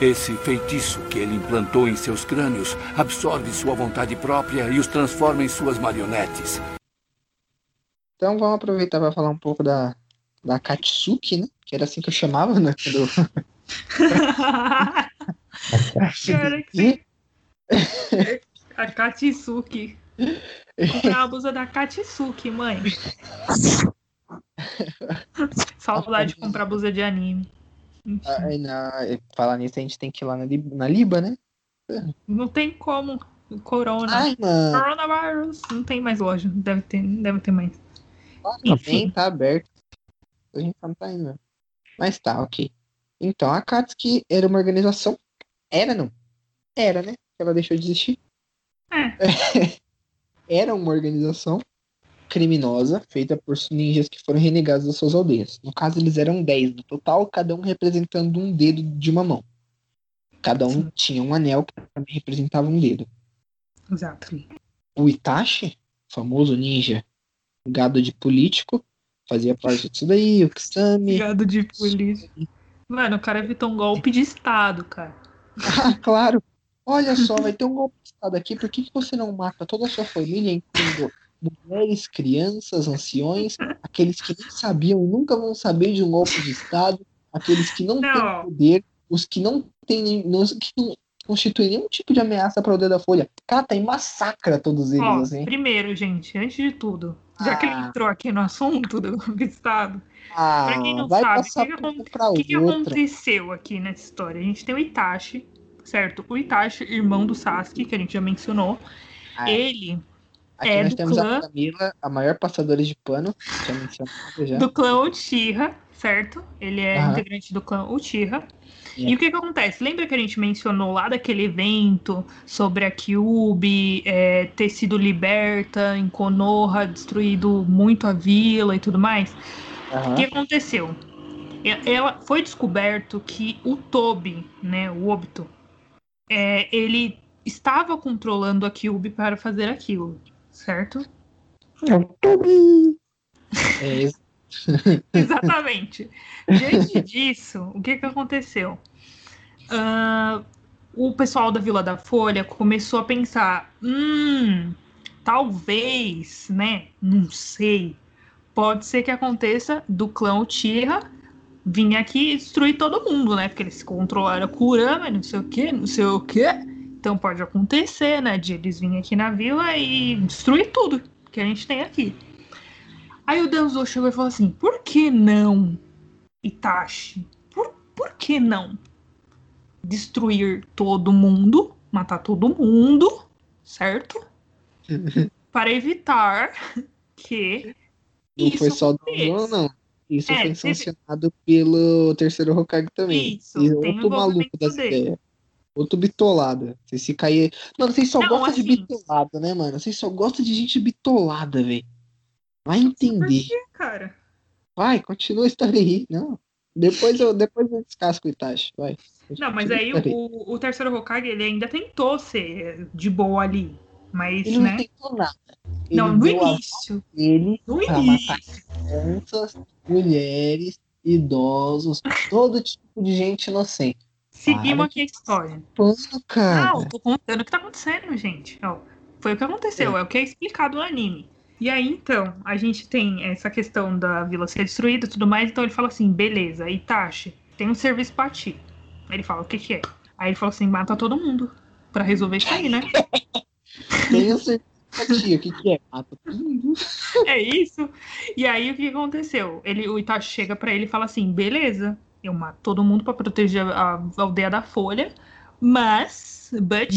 Esse feitiço que ele implantou em seus crânios absorve sua vontade própria e os transforma em suas marionetes. Então vamos aproveitar para falar um pouco da, da Katsuki, né? Que era assim que eu chamava, né? Quando... Cara, que... A Katsuki. Comprar a blusa da Katsuki, mãe. Saudade de comprar blusa de anime. Enfim, Aí na, falar nisso, a gente tem que ir lá na, na Liba, né? não tem como. Corona. Ai, mano. Coronavirus. Não tem mais loja. Deve ter, deve ter mais. Nem Enfim. tá aberto. A gente não tá indo. Mas tá, ok. Então, a Katsuki era uma organização. Era, não? Era, né? Ela deixou de existir. É. Era uma organização criminosa feita por ninjas que foram renegados das suas aldeias. No caso, eles eram 10 no total, cada um representando um dedo de uma mão. Cada um Sim. tinha um anel que também representava um dedo. Exato. O Itachi, famoso ninja, gado de político, fazia parte disso daí, o Kisame. Gado de polícia. Mano, o cara evitou um golpe de Estado, cara. Ah, claro. Olha só, vai ter um golpe de Estado aqui. Por que, que você não mata toda a sua família, incluindo mulheres, crianças, anciões, aqueles que nem sabiam e nunca vão saber de um golpe de Estado, aqueles que não, Não. têm poder, os que não têm, não, que não constituem nenhum tipo de ameaça para o poder da Folha. Cata e massacra todos eles, Ó, assim. primeiro, gente, antes de tudo, já que ele Ah. entrou aqui no assunto do golpe de Estado, Ah, pra quem não sabe, o que que que, aconteceu aqui nessa história? A gente tem o Itachi, certo? O Itachi, irmão do Sasuke, que a gente já mencionou. Ah, Ele, Aqui é nós temos clã- a Camila, a maior passadora de pano, já mencionado já. do clã Uchiha, certo? Ele é Aham. integrante do clã Uchiha. É. E o que que acontece? Lembra que a gente mencionou lá daquele evento sobre a Kyuubi é, ter sido liberta em Konoha, destruído muito a vila e tudo mais? O Aham. que aconteceu? Ela foi descoberto que o Tobi, né, o Obito, é, ele estava controlando a Kyuubi para fazer aquilo, certo? É o Tobi! É, ex- Exatamente. Diante disso, o que, que aconteceu? Ah, o pessoal da Vila da Folha começou a pensar: hum, talvez, né? Não sei. Pode ser que aconteça do clã Uchiha vir aqui e destruir todo mundo, né? Porque eles controlaram Kurama, não sei o que, não sei o que. Então pode acontecer, né? De eles virem aqui na vila e destruir tudo que a gente tem aqui. Aí o Danzo chegou e falou assim: por que não, Itachi? Por, por que não destruir todo mundo, matar todo mundo, certo? Para evitar que não isso foi só do aconteça. não, não. Isso É, foi teve- sancionado pelo terceiro Hokage também. Isso, e tem outro maluco das ideias. Outro bitolada. Vocês se cair. Mano, vocês só Não, gostam de assim- bitolada, né, mano? Vocês só gostam de gente bitolada, velho. Vai Por entender. quê, cara? Vai, continua a história aí. Não. Depois eu, depois eu descasco o Itachi. Vai. Não, mas aí o, o terceiro Hokage ele ainda tentou ser de boa ali. Mas, Ele não né? tentou nada. Ele Não, no a início. dele No início. crianças, mulheres, idosos, todo tipo de gente inocente. Seguimos Para aqui a história. Pano, cara. Não, tô contando o que tá acontecendo, gente. Ó, foi o que aconteceu, é. o que é explicado no anime. E aí, então, a gente tem essa questão da vila ser destruída e tudo mais, então ele fala assim, beleza, Itachi, tem um serviço pra ti. Ele fala, o que que é? Aí ele fala assim, mata todo mundo, pra resolver isso aí, né? Tenho certeza, o que, que é? Mata todo mundo. é isso. E aí, o que que aconteceu? Ele, o Itachi chega pra ele e fala assim, beleza, eu mato todo mundo pra proteger a, a aldeia da Folha, mas, but...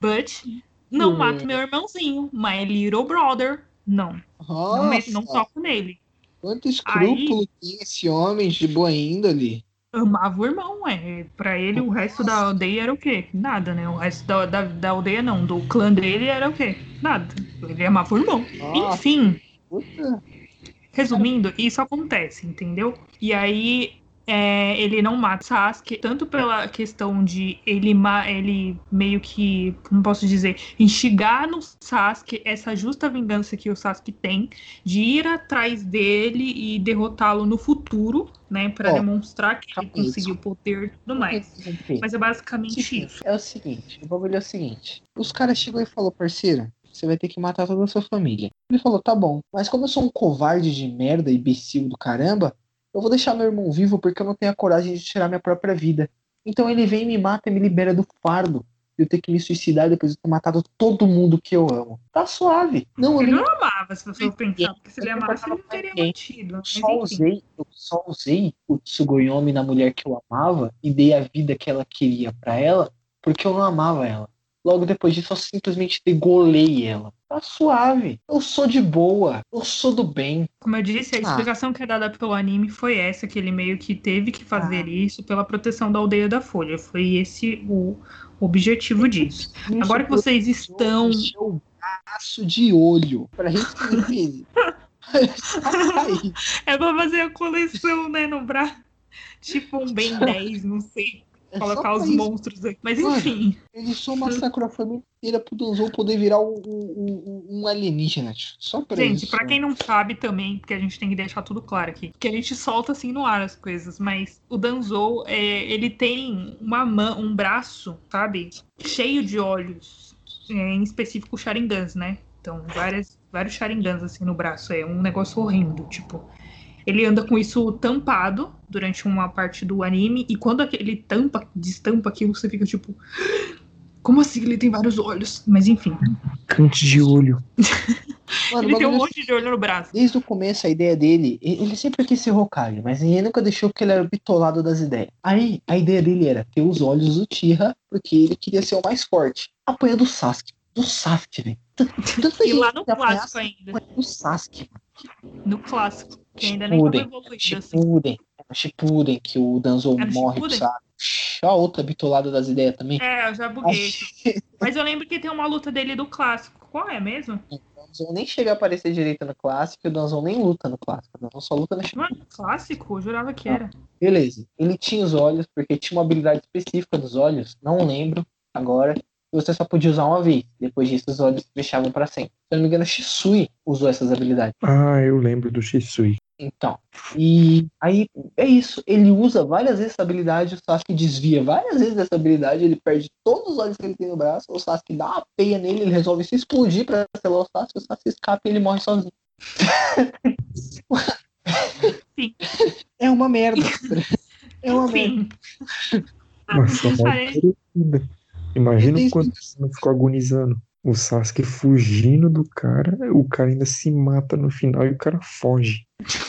But não Hum. mato meu irmãozinho, my little brother. Não, não, Nossa, não toco nele. quanto escrúpulo tem esse homem de boa índole. Amava o irmão, é. Pra ele, o resto da aldeia era o quê? Nada, né? O resto da, da, da aldeia não, do clã dele era o quê? Nada. Ele amava o irmão. Nossa, Enfim, puta. resumindo, isso acontece, entendeu? E aí é, ele não mata Sasuke, tanto pela questão de ele, ele meio que, como posso dizer, instigar no Sasuke essa justa vingança que o Sasuke tem de ir atrás dele e derrotá-lo no futuro, né, Pra Ó, demonstrar que ele conseguiu poder e tudo mais. Mas é basicamente isso. É o seguinte, o bagulho é o seguinte. Os caras chegou e falou, parceiro, você vai ter que matar toda a sua família. Ele falou, tá bom, mas como eu sou um covarde de merda, imbecil do caramba, eu vou deixar meu irmão vivo porque eu não tenho a coragem de tirar minha própria vida. Então ele vem, me mata e me libera do fardo. Eu ter que me suicidar depois de ter matado todo mundo que eu amo. Tá suave. Não, Ele não amava, se você for pensar, porque se ele amasse, ele não teria mantido. Mas só enfim. usei, eu só usei o Tsugoyomi na mulher que eu amava e dei a vida que ela queria pra ela porque eu não amava ela. Logo depois disso, eu simplesmente degolei ela. Tá suave. Eu sou de boa. Eu sou do bem. Como eu disse, a Ah. explicação que é dada pelo anime foi essa, que ele meio que teve que fazer Ah. isso pela proteção da aldeia da Folha. Foi esse o objetivo disso. Agora que vocês estão. Encheu o pedaço de olho pra gente. É pra fazer a coleção, né, no braço. Tipo um Ben 10, não sei. É Colocar os isso. monstros aqui. Mas Mano. enfim. Ele só massacrou a família inteira pro Danzou poder virar um, um- um- alienígena. tio. Só pra Gente, isso. pra quem não sabe também, porque a gente tem que deixar tudo claro aqui, que a gente solta assim no ar as coisas, mas o Danzou, é, ele tem uma mão, um braço, sabe, cheio de olhos, é, em específico Sharingans, né? Então, várias, vários Sharingans assim no braço, é um negócio horrendo, tipo. Ele anda com isso tampado durante uma parte do anime, e quando ele tampa, destampa aquilo, você fica tipo. Como assim ele tem vários olhos? Mas enfim, Cante de olho. Mano, ele tem um monte de olho no braço. Desde o começo, a ideia dele, e- ele sempre quis ser Hokage, mas ninguém nunca deixou porque ele era bitolado das ideias. Aí, a ideia dele era ter os olhos do Tira, porque ele queria ser o mais forte. Apanha do Sasuke. Do Sasuke, velho. E lá no clássico ainda. do Sasuke. No clássico. Que ainda nem tava Shippuden. evoluído assim. Shippuden. É Shippuden que o Danzo no morre pro a outra bitolada das ideias também. É, eu já buguei. Mas eu lembro que tem uma luta dele do clássico. Qual é mesmo? O Danzo nem chega a aparecer direito no clássico, e o Danzo nem luta no clássico. O Danzo só luta no Shippuden. Não é clássico? Eu jurava que era. Beleza. Ele tinha os olhos, porque tinha uma habilidade específica dos olhos, não lembro agora. E Você só podia usar uma vez. Depois disso, os olhos fechavam pra sempre. Se eu não me engano, Shisui usou essas habilidades. Ah, eu lembro do Shisui. Então. E aí, é isso. Ele usa várias vezes essa habilidade, o Sasuke desvia várias vezes dessa habilidade, ele perde todos os olhos que ele tem no braço, o Sasuke dá uma peia nele, ele resolve se explodir pra selar o Sasuke, o Sasuke escapa e ele morre sozinho. Sim. É uma merda. É uma merda. Enfim. Nossa. Imagina o quanto não ficou agonizando. O Sasuke fugindo do cara, o cara ainda se mata no final e o cara foge.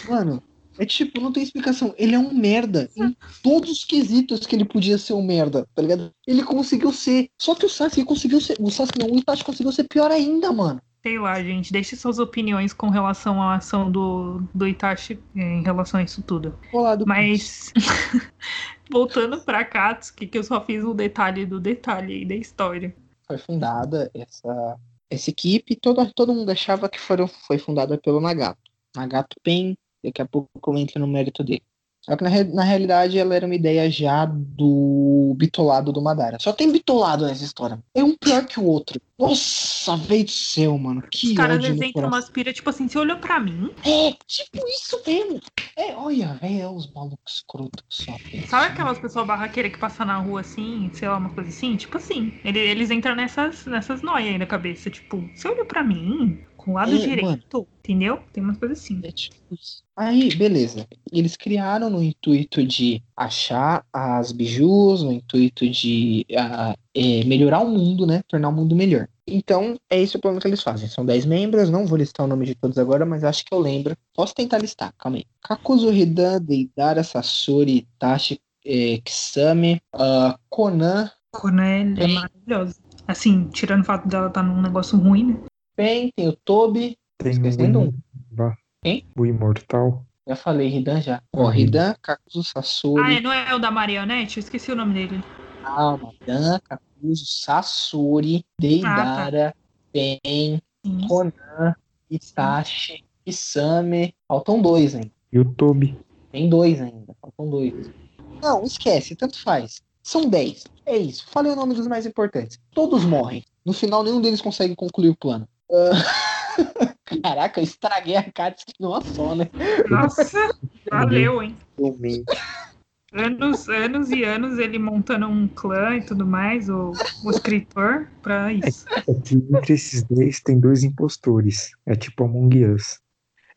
Mano, é tipo, não tem explicação. Ele é um merda em todos os quesitos que ele podia ser um merda, tá ligado? Ele conseguiu ser. Só que o Sasuke conseguiu ser. O Sasuke não, o Itachi conseguiu ser pior ainda, mano. Sei lá, gente. Deixe suas opiniões com relação à ação do, do Itachi eh, em relação a isso tudo. Vou lá do Mas, voltando pra Katsuki, que eu só fiz um detalhe do detalhe aí da história. Foi fundada essa, essa equipe. Todo, todo mundo achava que foram, foi fundada pelo Nagato. Nagato Pen, daqui a pouco eu entro no mérito dele. Só que na, re- na realidade ela era uma ideia já do bitolado do Madara. Só tem bitolado nessa história. É um pior que o outro. Nossa, veio do céu, mano. Que Os caras entram umas pira, tipo assim, você olhou pra mim, É, tipo isso mesmo. É, olha, velho, é os malucos escrotos só. sabe aquelas pessoas barraqueiras que passam na rua assim, sei lá, uma coisa assim? Tipo assim, ele- eles entram nessas, nessas noias aí na cabeça, tipo, você olhou pra mim, com o lado É, direito, entendeu? Tem umas coisas assim. É tipo isso. Aí, beleza. Eles criaram no intuito de achar as bijus, no intuito de ah, é, melhorar o mundo, né? Tornar o mundo melhor. Então, é esse o plano que eles fazem. São 10 membros, não vou listar o nome de todos agora, mas acho que eu lembro. Posso tentar listar, calma aí. Kakuzu Hidan, Deidara, Sasori, Itachi, eh, Kisame, ah, Conan, Conan é maravilhosa. Assim, tirando o fato dela estar num negócio ruim, né? Pen, tem o Tobi, Tem Esquecendo o, um. Quem? o Imortal. já falei, Hidan já. Ó, Uhum. Hidan, Kakuzu, Sasori, Ah, é, não é o da Marionete? Eu esqueci o nome dele. Calma, Dan, Kakuzu, Sasori, Deidara, Pen, Sim. Conan, Itachi, Isame. Faltam dois ainda. E o Tobi. Tem dois ainda. Faltam dois. Não, esquece, tanto faz. São dez. É isso. Falei o nome dos mais importantes. Todos morrem. No final, nenhum deles consegue concluir o plano. Ah, Caraca, eu estraguei a Katsuki numa só, né? Nossa, valeu, hein? Anos, anos e anos ele montando um clã e tudo mais, o, o escritor, pra isso. É que entre esses dois tem dois impostores. É tipo Among Us.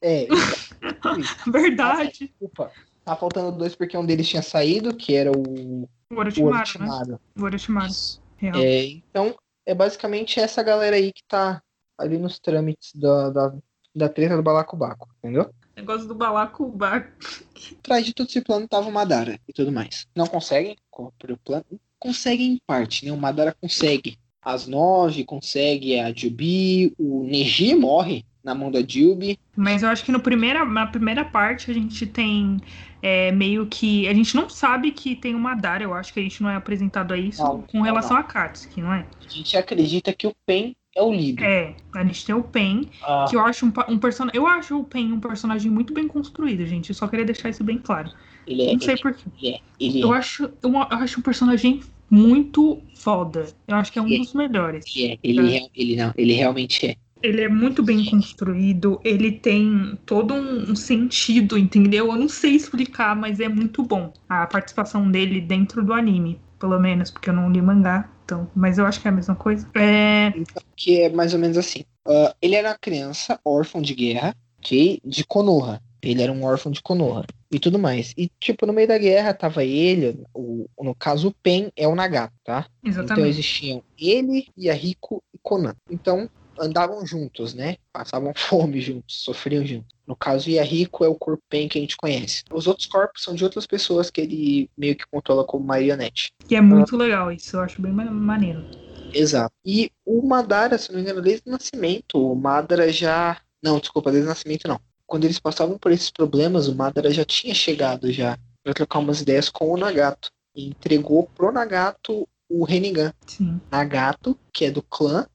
É, Verdade. desculpa. Tá faltando dois porque um deles tinha saído, que era o, O o Orochimaru, né? Orochimaru. O Orochimaru, real. É, então, é basicamente essa galera aí que tá ali nos trâmites da, da, da treta do Balacobaco, entendeu? Negócio do balacobaco. Atrás de todo esse plano tava o Madara e tudo mais. Não conseguem cumprir o plano? Conseguem em parte, né? O Madara consegue. As nove, consegue a Jubi, o Neji morre na mão da Jubi. Mas eu acho que no primeira, na primeira parte a gente tem é, meio que. A gente não sabe que tem uma Madara, eu acho que a gente não é apresentado a isso Não, com não, relação a Katsuki, não é? A gente acredita que o Pen é o líder. É, a gente tem o Pen, Ah, que eu acho um, um personagem. Eu acho o Pen um personagem muito bem construído, gente. Eu só queria deixar isso bem claro. ele é, Não sei porquê. ele é, ele Eu é, acho, eu, eu acho um personagem muito foda. Eu acho que é um Ele- dos melhores. ele é, ele, real- ele não, ele realmente é. Ele é muito bem construído, ele tem todo um, um sentido, entendeu? Eu não sei explicar, mas é muito bom a participação dele dentro do anime, pelo menos, porque eu não li mangá, então, mas eu acho que é a mesma coisa. É, Que é mais ou menos assim. Ah, ele era uma criança órfão de guerra, ok? De Konoha. Ele era um órfão de Konoha. E tudo mais. E, tipo, no meio da guerra tava ele, o, no caso, o Pen é o Nagato, tá? Então exatamente. existiam ele, Yahiko e Conan. Então andavam juntos, né? Passavam fome juntos, sofriam juntos. No caso, Yahiko é o corpo Pen que a gente conhece. Os outros corpos são de outras pessoas que ele meio que controla como marionete. Que é muito legal isso, eu acho bem ma- maneiro. Exato. E o Madara, se não me engano, desde o nascimento, o Madara já. Não, desculpa, desde o nascimento não. Quando eles passavam por esses problemas, o Madara já tinha chegado já para trocar umas ideias com o Nagato. E entregou pro Nagato o Rinnegan. Sim, Nagato, que é do clã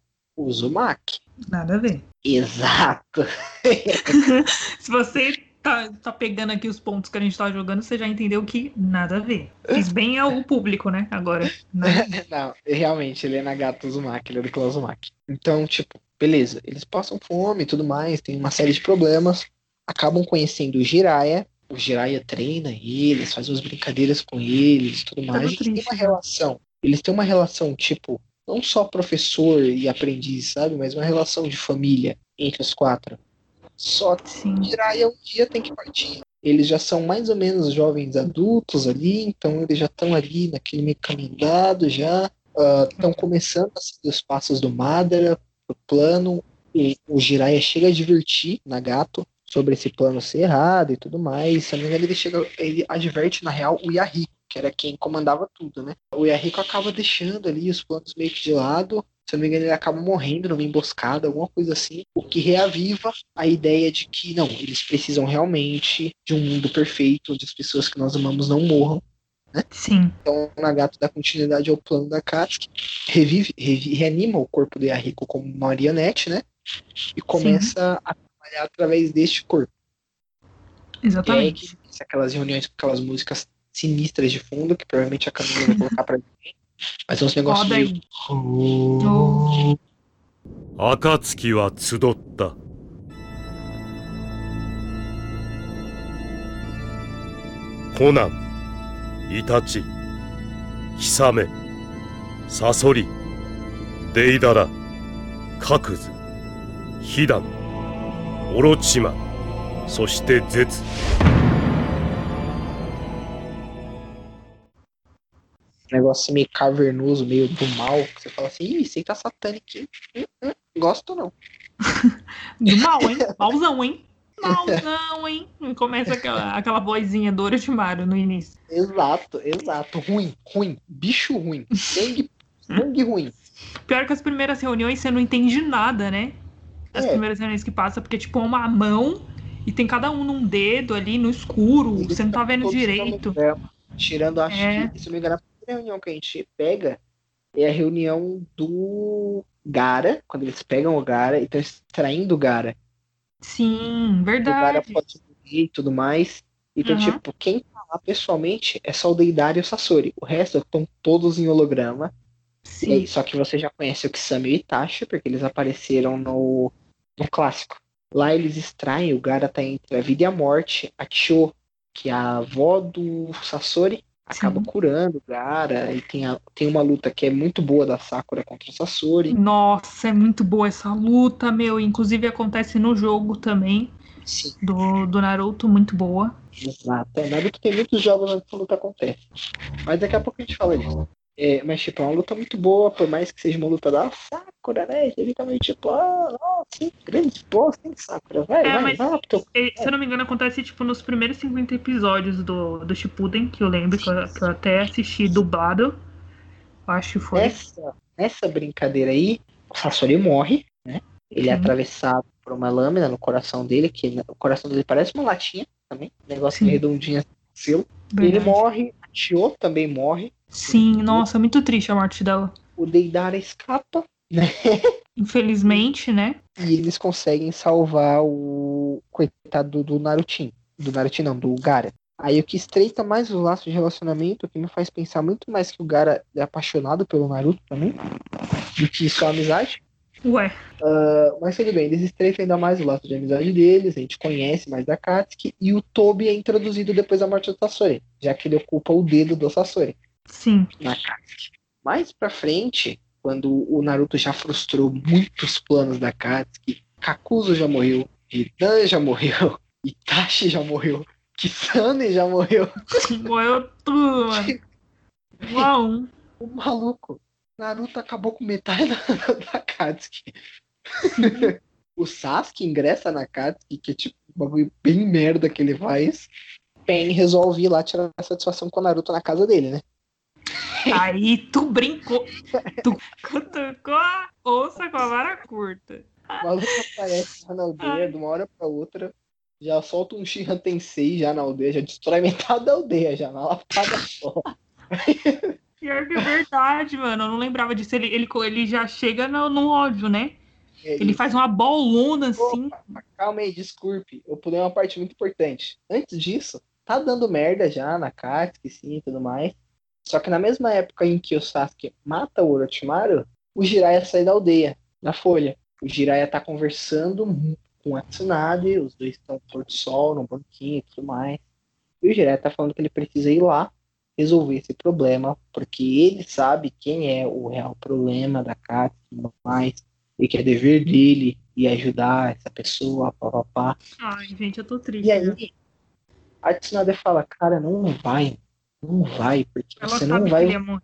Uzumaki. nada a ver. Exato. Se você tá, tá pegando aqui os pontos que a gente tá jogando, você já entendeu que nada a ver. Fiz bem ao público, né? Agora. Né? Não, realmente, ele é Nagato Uzumaki, ele é do clã Uzumaki. Então, tipo, beleza, eles passam fome e tudo mais, tem uma série de problemas, acabam conhecendo o Jiraiya, o Jiraiya treina eles, faz umas brincadeiras com eles e tudo mais. Eles têm uma né? relação, eles têm uma relação, tipo, não só professor e aprendiz, sabe, mas uma relação de família entre os quatro. Só que Jiraiya um dia tem que partir. Eles já são mais ou menos jovens adultos ali, então eles já estão ali naquele meio caminho andado já. Estão começando a seguir os passos do Madara, o plano. E o Jiraiya chega a advertir Nagato sobre esse plano ser errado e tudo mais. Se não me engano, ele, chega, ele adverte, na real, o Yahiko, que era quem comandava tudo, né? O Yahiko acaba deixando ali os planos meio que de lado. Se não me engano, ele acaba morrendo numa emboscada, alguma coisa assim. O que reaviva a ideia de que, não, eles precisam realmente de um mundo perfeito, onde as pessoas que nós amamos não morram. Sim. Então, o Nagato dá continuidade ao plano da Katsuki, revive, revi- reanima o corpo do Yahiko como marionete, né? E começa a trabalhar através deste corpo. E aí Exatamente. que começa aquelas reuniões com aquelas músicas sinistras de fundo, que provavelmente a Camila vai colocar pra gente. Mas é uns negócios. Oh. 暁は集ったコナンイタチヒサメサソリデイダラカクズヒダンオロチマそしてゼツ negócio meio cavernoso, meio do mal, que você fala assim, ih, isso aí tá satânico. Hum, hum, gosto não. Do mal, hein? Malzão, hein? Malzão, hein? Começa aquela, aquela vozinha do Orochimaru no início. Exato, exato. Ruim, ruim. Bicho ruim. Sangue, sangue ruim. Pior que as primeiras reuniões você não entende nada, né? As É. primeiras reuniões que passa, porque tipo é uma mão e tem cada um num dedo ali no escuro, Eles você não tá ficam vendo direito. Tirando, acho É. que, se não me engano, a reunião que a gente pega é a reunião do Gara, quando eles pegam o Gara e estão extraindo o Gara. Sim, O Gara verdade. pode morrer e tudo mais. Então, Aham. tipo, quem tá lá pessoalmente é só o Deidara e o Sasori. O resto estão todos em holograma. E aí, Sim. só que você já conhece o Kisame e o Itachi, porque eles apareceram no, no clássico. Lá eles extraem, o Gara tá entre a vida e a morte. A Cho, que é a avó do Sasori, acaba Sim. curando o Gara. E tem, a- tem uma luta que é muito boa da Sakura contra o Sasori. Nossa, é muito boa essa luta, meu. Inclusive acontece no jogo também Sim, do, do Naruto, muito boa. exato. É, Naruto tem muitos jogos onde essa luta acontece. Mas daqui a pouco a gente fala disso. É, mas, tipo, é uma luta muito boa, por mais que seja uma luta da Sakura, né? Ele tá meio tipo, ah, nossa, sim, grande bosta, hein, Sakura? Vai, É, vai, mas- vai teu E, se eu não me engano, acontece tipo nos primeiros 50 episódios do, do Shippuden, que eu lembro, que eu, que eu até assisti dublado. Acho que foi. Nessa, nessa brincadeira aí, o Sasori morre, né? Ele é Sim. atravessado por uma lâmina no coração dele, que o coração dele parece uma latinha também, negócio Sim. redondinho assim, selo. Ele morre, a Chio também morre, Sim, nossa, muito triste a morte dela. o Deidara escapa, né? Infelizmente, né? E eles conseguem salvar o coitado do, Narutin. Do Narutin não, do Gara. Aí o que estreita mais os laços de relacionamento, o que me faz pensar muito mais que o Gara é apaixonado pelo Naruto também, do que só amizade. Ué, Ah, mas tudo bem, eles estreitam ainda mais o laço de amizade deles, a gente conhece mais da Katsuki, e o Tobi é introduzido depois da morte do Sasori, já que ele ocupa o dedo do Sasori sim. na Katsuki. Mais pra frente, quando o Naruto já frustrou muitos planos da Katsuki, Kakuzu já morreu, Hidan já morreu, Itachi já morreu, Kisame já morreu. Morreu tudo, mano. Um a um. O maluco, Naruto acabou com metade da, da Katsuki. o Sasuke ingressa na Katsuki, que é tipo um bagulho bem merda que ele faz. Pain resolve ir lá tirar satisfação com o Naruto na casa dele, né? Aí tu brincou. Tu cutucou a onça com a vara curta. O maluco aparece lá na aldeia de uma hora pra outra, já solta um Shihan Tensei já na aldeia, já destrói metade da aldeia já, na lapada só. Pior que é verdade, mano. Eu não lembrava disso. Ele, ele, ele já chega no, no ódio, né? Ele faz uma bolona assim. Calma aí, desculpe. Eu pulei uma parte muito importante. Antes disso, tá dando merda já na Katsuki, sim, e tudo mais. Só que na mesma época em que o Sasuke mata o Orochimaru, o Jiraiya sai da aldeia, na folha. O Jiraiya tá conversando com a Tsunade, os dois estão pôr do sol, no banquinho e tudo mais. E o Jiraiya tá falando que ele precisa ir lá resolver esse problema, porque ele sabe quem é o real problema da Katsuki e tudo mais, e que é dever dele ir ajudar essa pessoa, papapá. Ai, gente, eu tô triste. E aí, a Tsunade fala, cara, não vai, não vai, porque Ela você não vai, morrer.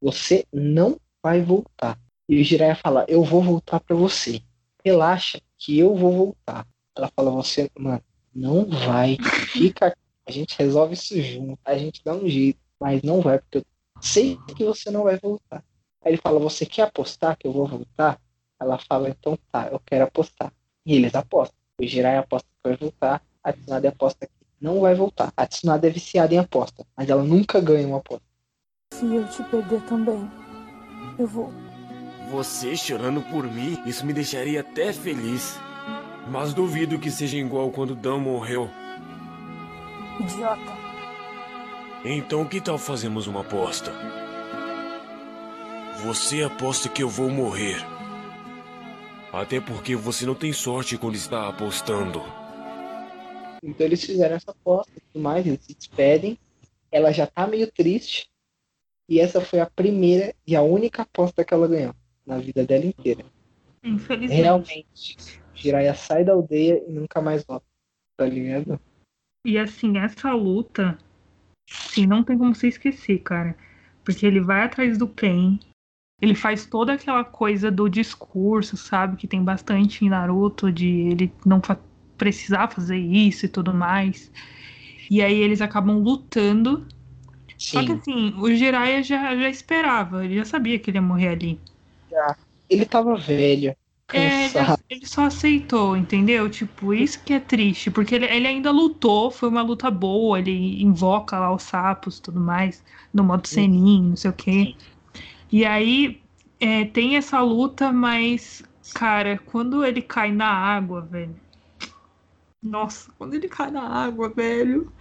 você não vai voltar. E o Jiraiya fala, eu vou voltar pra você. Relaxa, que eu vou voltar. Ela fala, você, mano, não vai, fica aqui, a gente resolve isso junto, a gente dá um jeito, mas não vai, porque eu sei que você não vai voltar. Aí ele fala, você quer apostar que eu vou voltar? Ela fala, então tá, eu quero apostar. E eles apostam. O Jiraiya aposta que vai voltar, a Tsunade aposta que não vai voltar. A Tsunade é viciada em aposta, mas ela nunca ganha uma aposta. Se eu te perder também, eu vou. Você chorando por mim, isso me deixaria até feliz. Mas duvido que seja igual quando Dan morreu. Idiota. Então que tal fazemos uma aposta? Você aposta que eu vou morrer. Até porque você não tem sorte quando está apostando. Então eles fizeram essa aposta e tudo mais, eles se despedem. Ela já tá meio triste. E essa foi a primeira e a única aposta que ela ganhou na vida dela inteira. Infelizmente. Realmente, Jiraiya sai da aldeia e nunca mais volta. Tá ligado? E assim, essa luta, assim, não tem como você esquecer, cara. Porque ele vai atrás do Ken. Ele faz toda aquela coisa do discurso, sabe? Que tem bastante em Naruto, de ele não precisar fazer isso e tudo mais. E aí eles acabam lutando. Só que assim, o Jiraiya já, já esperava, ele já sabia que ele ia morrer ali. Ele tava velho, É, ele, ele só aceitou, entendeu? Tipo, isso que é triste, porque ele, ele ainda lutou, foi uma luta boa, ele invoca lá os sapos e tudo mais, no modo Senin, não sei o quê. E aí é, tem essa luta, mas, cara, quando ele cai na água, velho. Nossa, quando ele cai na água, velho.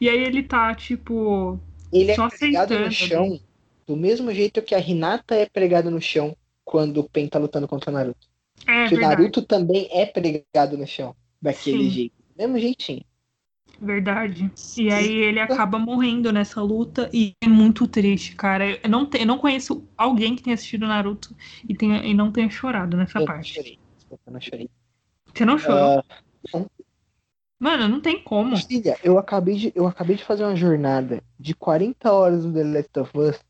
E aí ele tá, tipo. Ele é só pregado aceitando. no chão do mesmo jeito que a Hinata é pregada no chão quando o Pen tá lutando contra o Naruto. É que o verdade. Naruto também é pregado no chão. Daquele Sim. jeito. Mesmo jeitinho. Verdade. E aí ele acaba morrendo nessa luta e é muito triste, cara. Eu não, te- eu não conheço alguém que tenha assistido Naruto e, tenha, e não tenha chorado nessa eu não parte. chorei. Desculpa, eu não chorei. Você não chorou? Ah, Mano, não tem como. filha, eu acabei, de, eu acabei de fazer uma jornada de 40 horas no The Last of Us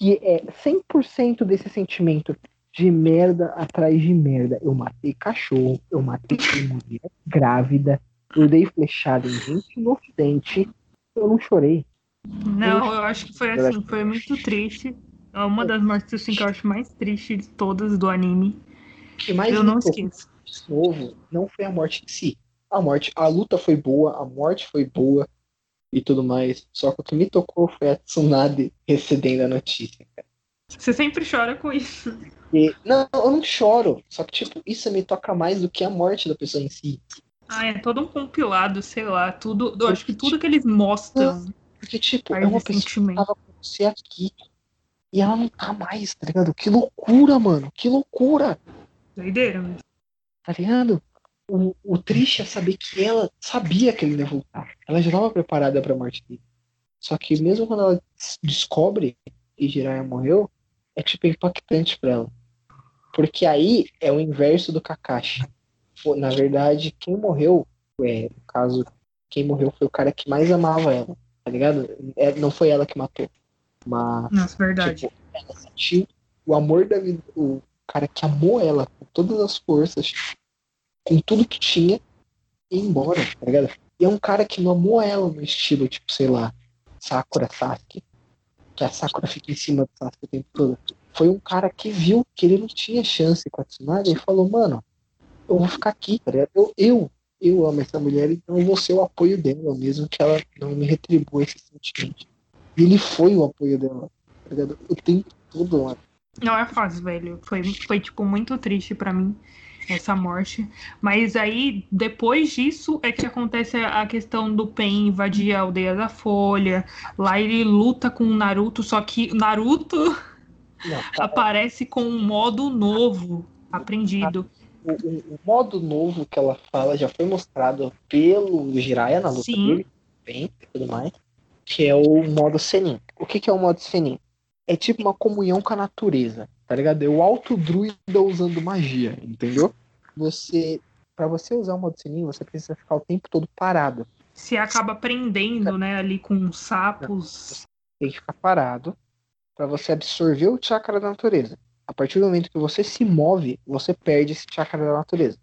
que é 100% desse sentimento de merda atrás de merda. Eu matei cachorro, eu matei mulher grávida, eu dei flechada em gente inocente, eu não chorei. Não, eu acho que foi assim, foi muito triste. É uma das mortes assim, que eu acho mais triste de todas do anime. Eu não esqueço. novo não foi a morte em si. A morte, a luta foi boa, a morte foi boa e tudo mais. Só que o que me tocou foi a Tsunade recebendo a notícia. cara. Você sempre chora com isso. E, não, eu não choro. Só que, tipo, isso me toca mais do que a morte da pessoa em si. Ah, é todo um compilado, sei lá, tudo. Eu acho que tudo que eles mostram. Porque, tipo, é uma pessoa que tava com você aqui. E ela não tá mais, tá ligado? Que loucura, mano. Que loucura. Doideira, mas. Tá ligado? O, o triste é saber que ela sabia que ele ia voltar. Ela já estava preparada pra morte dele. Só que mesmo quando ela des- descobre que Jiraiya morreu, é tipo impactante pra ela. Porque aí é o inverso do Kakashi. Na verdade, quem morreu, é, no caso, quem morreu foi o cara que mais amava ela, tá ligado? É, não foi ela que matou. Mas Nossa, verdade. Tipo, ela sentiu o amor da vida, o cara que amou ela com todas as forças, com tudo que tinha, e ir embora, tá ligado? E é um cara que não amou ela no estilo, tipo, sei lá, Sakura Sasuke. Que a Sakura fica em cima do Sasuke o tempo todo. Foi um cara que viu que ele não tinha chance com a Tsunade e falou, mano, eu vou ficar aqui, tá ligado? Eu, eu, eu amo essa mulher, então eu vou ser o apoio dela, mesmo que ela não me retribua esse sentimento. E ele foi o apoio dela, tá ligado? O tempo todo, mano. Não é fácil, velho. Foi, foi tipo, muito triste pra mim essa morte. Mas aí, depois disso, é que acontece a questão do Pen invadir a aldeia da Folha. Lá ele luta com o Naruto, só que o Naruto aparece com um modo novo, aprendido. o, o- o modo novo que ela fala já foi mostrado pelo Jiraiya na luta Sim. dele, bem e tudo mais, que é o modo Senin. O que, que é o modo Senin? É tipo uma comunhão com a natureza, tá ligado? É o alto druida usando magia, entendeu? Você, para você usar o modo Senin, você precisa ficar o tempo todo parado. Se acaba prendendo, né, ali com sapos. tem que ficar parado para você absorver o chakra da natureza. A partir do momento que você se move, você perde esse chakra da natureza.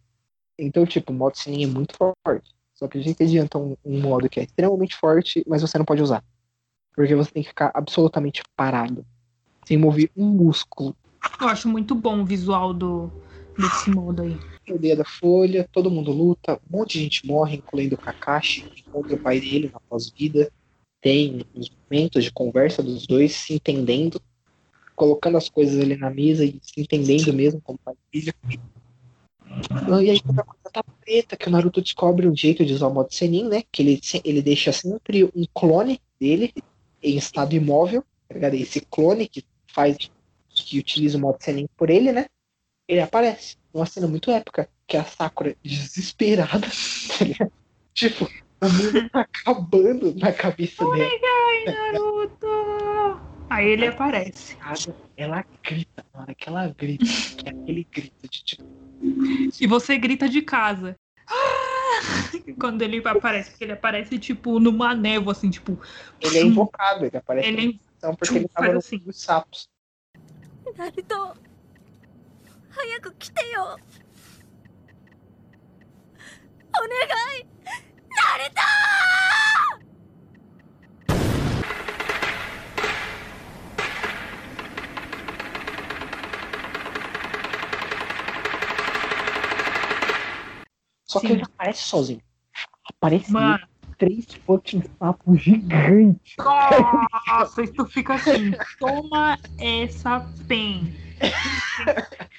Então, tipo, o modo Sinin é muito forte. Só que a gente adianta um, um modo que é extremamente forte, mas você não pode usar. Porque você tem que ficar absolutamente parado. Sem mover um músculo. Eu acho muito bom o visual do, desse modo aí. Aldeia da Folha, todo mundo luta, um monte de gente morre, incluindo o Kakashi, que encontra o pai dele na pós-vida. Tem uns momentos de conversa dos dois se entendendo, colocando as coisas ali na mesa e se entendendo mesmo como e filho. E aí quando a coisa tá preta, que o Naruto descobre um jeito de usar o modo Senin, né? Que ele, ele deixa sempre um clone dele em estado imóvel, tá? Esse clone que faz, que utiliza o modo Senin por ele, né? ele aparece. Uma cena muito épica, que é a Sakura desesperada, tá tipo, o mundo tá acabando na cabeça oh dela. Ai, Naruto! Aí ele é aparece. Ela grita, na hora que ela grita, que é aquele grito de tipo. E você grita de casa. Ah! Quando ele aparece, porque ele aparece tipo numa névoa, assim, tipo. Ele é invocado, ele aparece é ele... porque ele tava assim. dos sapos. Naruto! 早く来てよお願いナルト Só que Sim. ele não aparece sozinho. Aparece Mano, três fucking sapos gigantes. nossa, e tu fica assim, toma essa pen.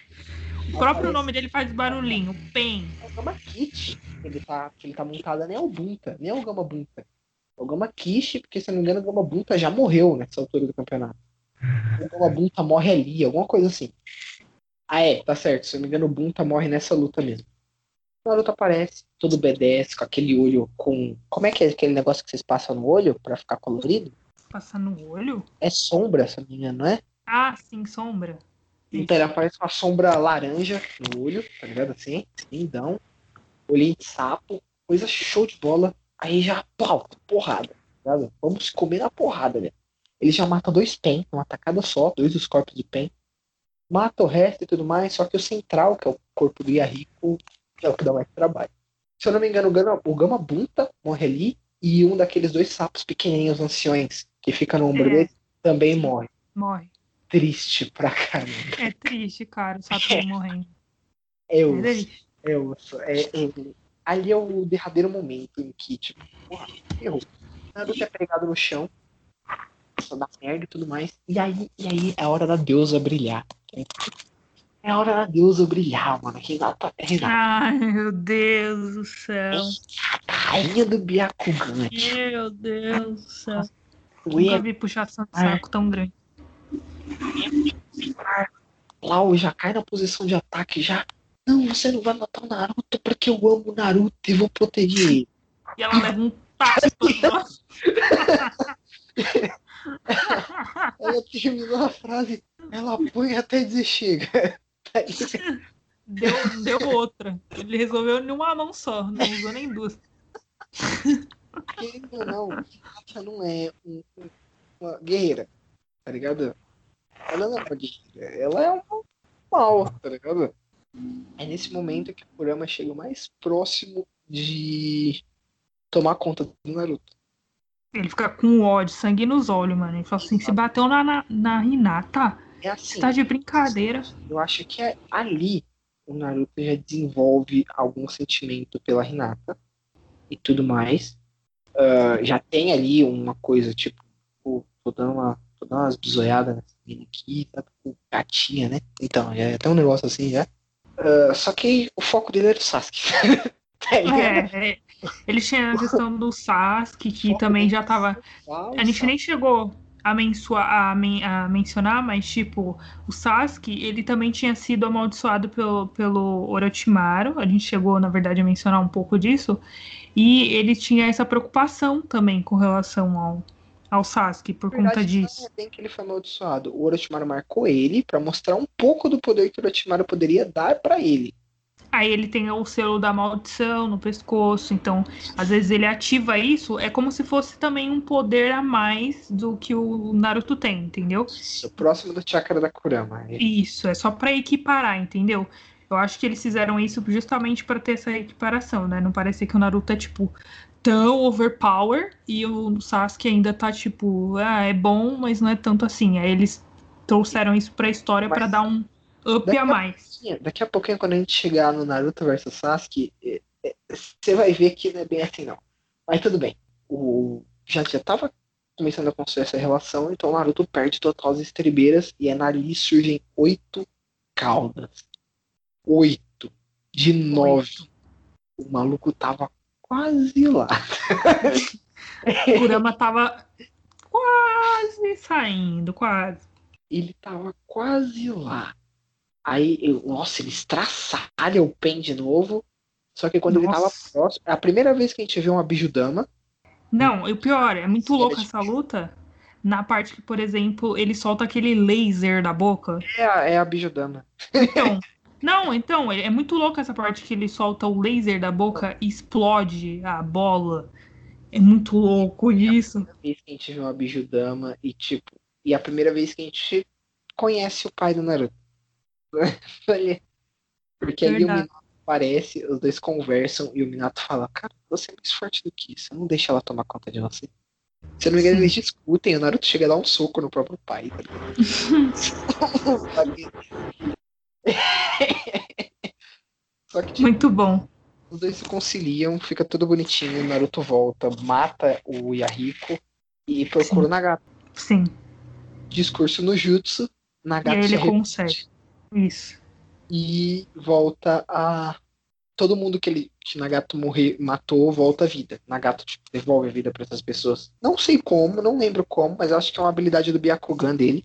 O próprio nome dele faz barulhinho, pen. É o Gama Kit. Ele tá, ele tá montado nem é o Bunta, nem é o Gama Bunta. É o Gama Kishi, porque se eu não me engano, o Gama Bunta já morreu nessa altura do campeonato. O Gama Bunta morre ali, alguma coisa assim. Ah, é, tá certo. Se eu não me engano, o Bunta morre nessa luta mesmo. O Naruto aparece, todo B10, com aquele olho com. Como é que é aquele negócio que vocês passam no olho pra ficar colorido? Passar no olho? É sombra, se não me engano, não é? Ah, sim, sombra. Então ele aparece uma sombra laranja no olho, tá ligado? Assim, lindão. Olhinho de sapo, coisa show de bola. Aí já, pau, porrada, tá? Vamos comer na porrada, velho. Ele já mata dois pen, numa tacada só, dois dos corpos de pen. Mata o resto e tudo mais, só que o central, que é o corpo do Yahiko, é o que dá mais trabalho. Se eu não me engano, o Gama, o Gama Bunta morre ali, e um daqueles dois sapos pequenininhos, anciões, que fica no ombro É. dele, também morre. Morre. Triste pra caramba. É triste, cara, o Satoru morrendo. É triste. eu, é, é, ali é o derradeiro momento em que, tipo, porra, errou. Naruto é pregado no chão, só dá merda e tudo mais. E aí, e aí é a hora da deusa brilhar. É hora da deusa brilhar, mano. Renata é Renata. Ai, meu Deus do céu. Rainha do Byakugan. Meu Deus do céu. O Nunca vi puxação de saco tão grande. Lá, já cai na posição de ataque já. Não, você não vai matar o Naruto porque eu amo o Naruto e vou proteger ele. E ela leva um tapa. nossa. Ela terminou a frase, ela põe até dizer chega. Deu, deu outra. Ele resolveu em uma mão só, não usou nem duas. querendo ou não, Renata não é um- uma guerreira, tá ligado? Ela não é uma guerreira, ela é uma mal, tá ligado? É nesse momento que o Kurama chega mais próximo de tomar conta do Naruto. Ele fica com ódio, sangue nos olhos, mano. Ele fala assim: se bateu na, na, na Hinata, É você assim, tá de brincadeira. eu acho que é ali o Naruto já desenvolve algum sentimento pela Hinata e tudo mais. Ah, já tem ali uma coisa tipo, tô dando, uma, tô dando umas bisoiadas nessa menina aqui, tá com gatinha, né? Então, já tem um negócio assim já. Ah, só que o foco dele era o Sasuke. tá? É, é. Ele tinha a questão do Sasuke, que também já tava. A gente nem chegou a, mensua- a men- a mencionar, mas, tipo, o Sasuke, ele também tinha sido amaldiçoado pelo, pelo Orochimaru. A gente chegou, na verdade, a mencionar um pouco disso. E ele tinha essa preocupação também com relação ao, ao Sasuke, por Na conta verdade, disso. É bem que ele foi amaldiçoado. O Orochimaru marcou ele pra mostrar um pouco do poder que o Orochimaru poderia dar pra ele. Aí ele tem o selo da maldição no pescoço, então às vezes ele ativa isso, é como se fosse também um poder a mais do que o Naruto tem, entendeu? O próximo do chakra da Kurama. Isso, é só pra equiparar, entendeu? Eu acho que eles fizeram isso justamente pra ter essa equiparação, né? Não parecer que o Naruto é tipo tão overpower e o Sasuke ainda tá tipo, ah, é bom, mas não é tanto assim. Aí eles trouxeram isso pra história pra Mas- dar um up a a mais. Daqui a pouquinho, quando a gente chegar no Naruto versus Sasuke, é, é, você vai ver que não é bem assim, não. Mas tudo bem. O, já, já tava começando a construir essa relação, então o Naruto perde total as estribeiras e é nali surgem oito caudas. Oito. De nove. O maluco tava quase lá. O Kurama tava quase saindo, quase. Ele tava quase lá. Aí, eu, nossa, ele estraçalha o Pen de novo. Só que quando ele tava Nossa. próximo. É a primeira vez que a gente vê uma Bijudama. Não, e o pior, é muito louca era essa luta. Na parte que, por exemplo, ele solta aquele laser da boca. É a, é a Bijudama. Então, não, então, é é muito louca essa parte que ele solta o laser da boca e explode a bola. É muito louco isso. primeira vez que a gente vê uma Bijudama e tipo. E é a primeira vez que a gente conhece o pai do Naruto. Porque ali o. Minato aparece, os dois conversam e o Minato fala, cara, você é mais forte do que isso. Não deixa ela tomar conta de você. Se eu não me engano, Sim. eles discutem, o Naruto chega a dar um soco no próprio pai. tá? Só que tipo, Muito bom. os dois se conciliam, fica tudo bonitinho, Naruto volta, mata o Yahiko e procura o Nagato. Sim. Discurso no Jutsu, E Nagato aí se ele consegue. Isso. e volta a. Todo mundo que ele que Nagato morrer, matou, volta à vida. Nagato tipo, devolve a vida para essas pessoas. Não sei como, não lembro como, mas acho que é uma habilidade do Byakugan dele.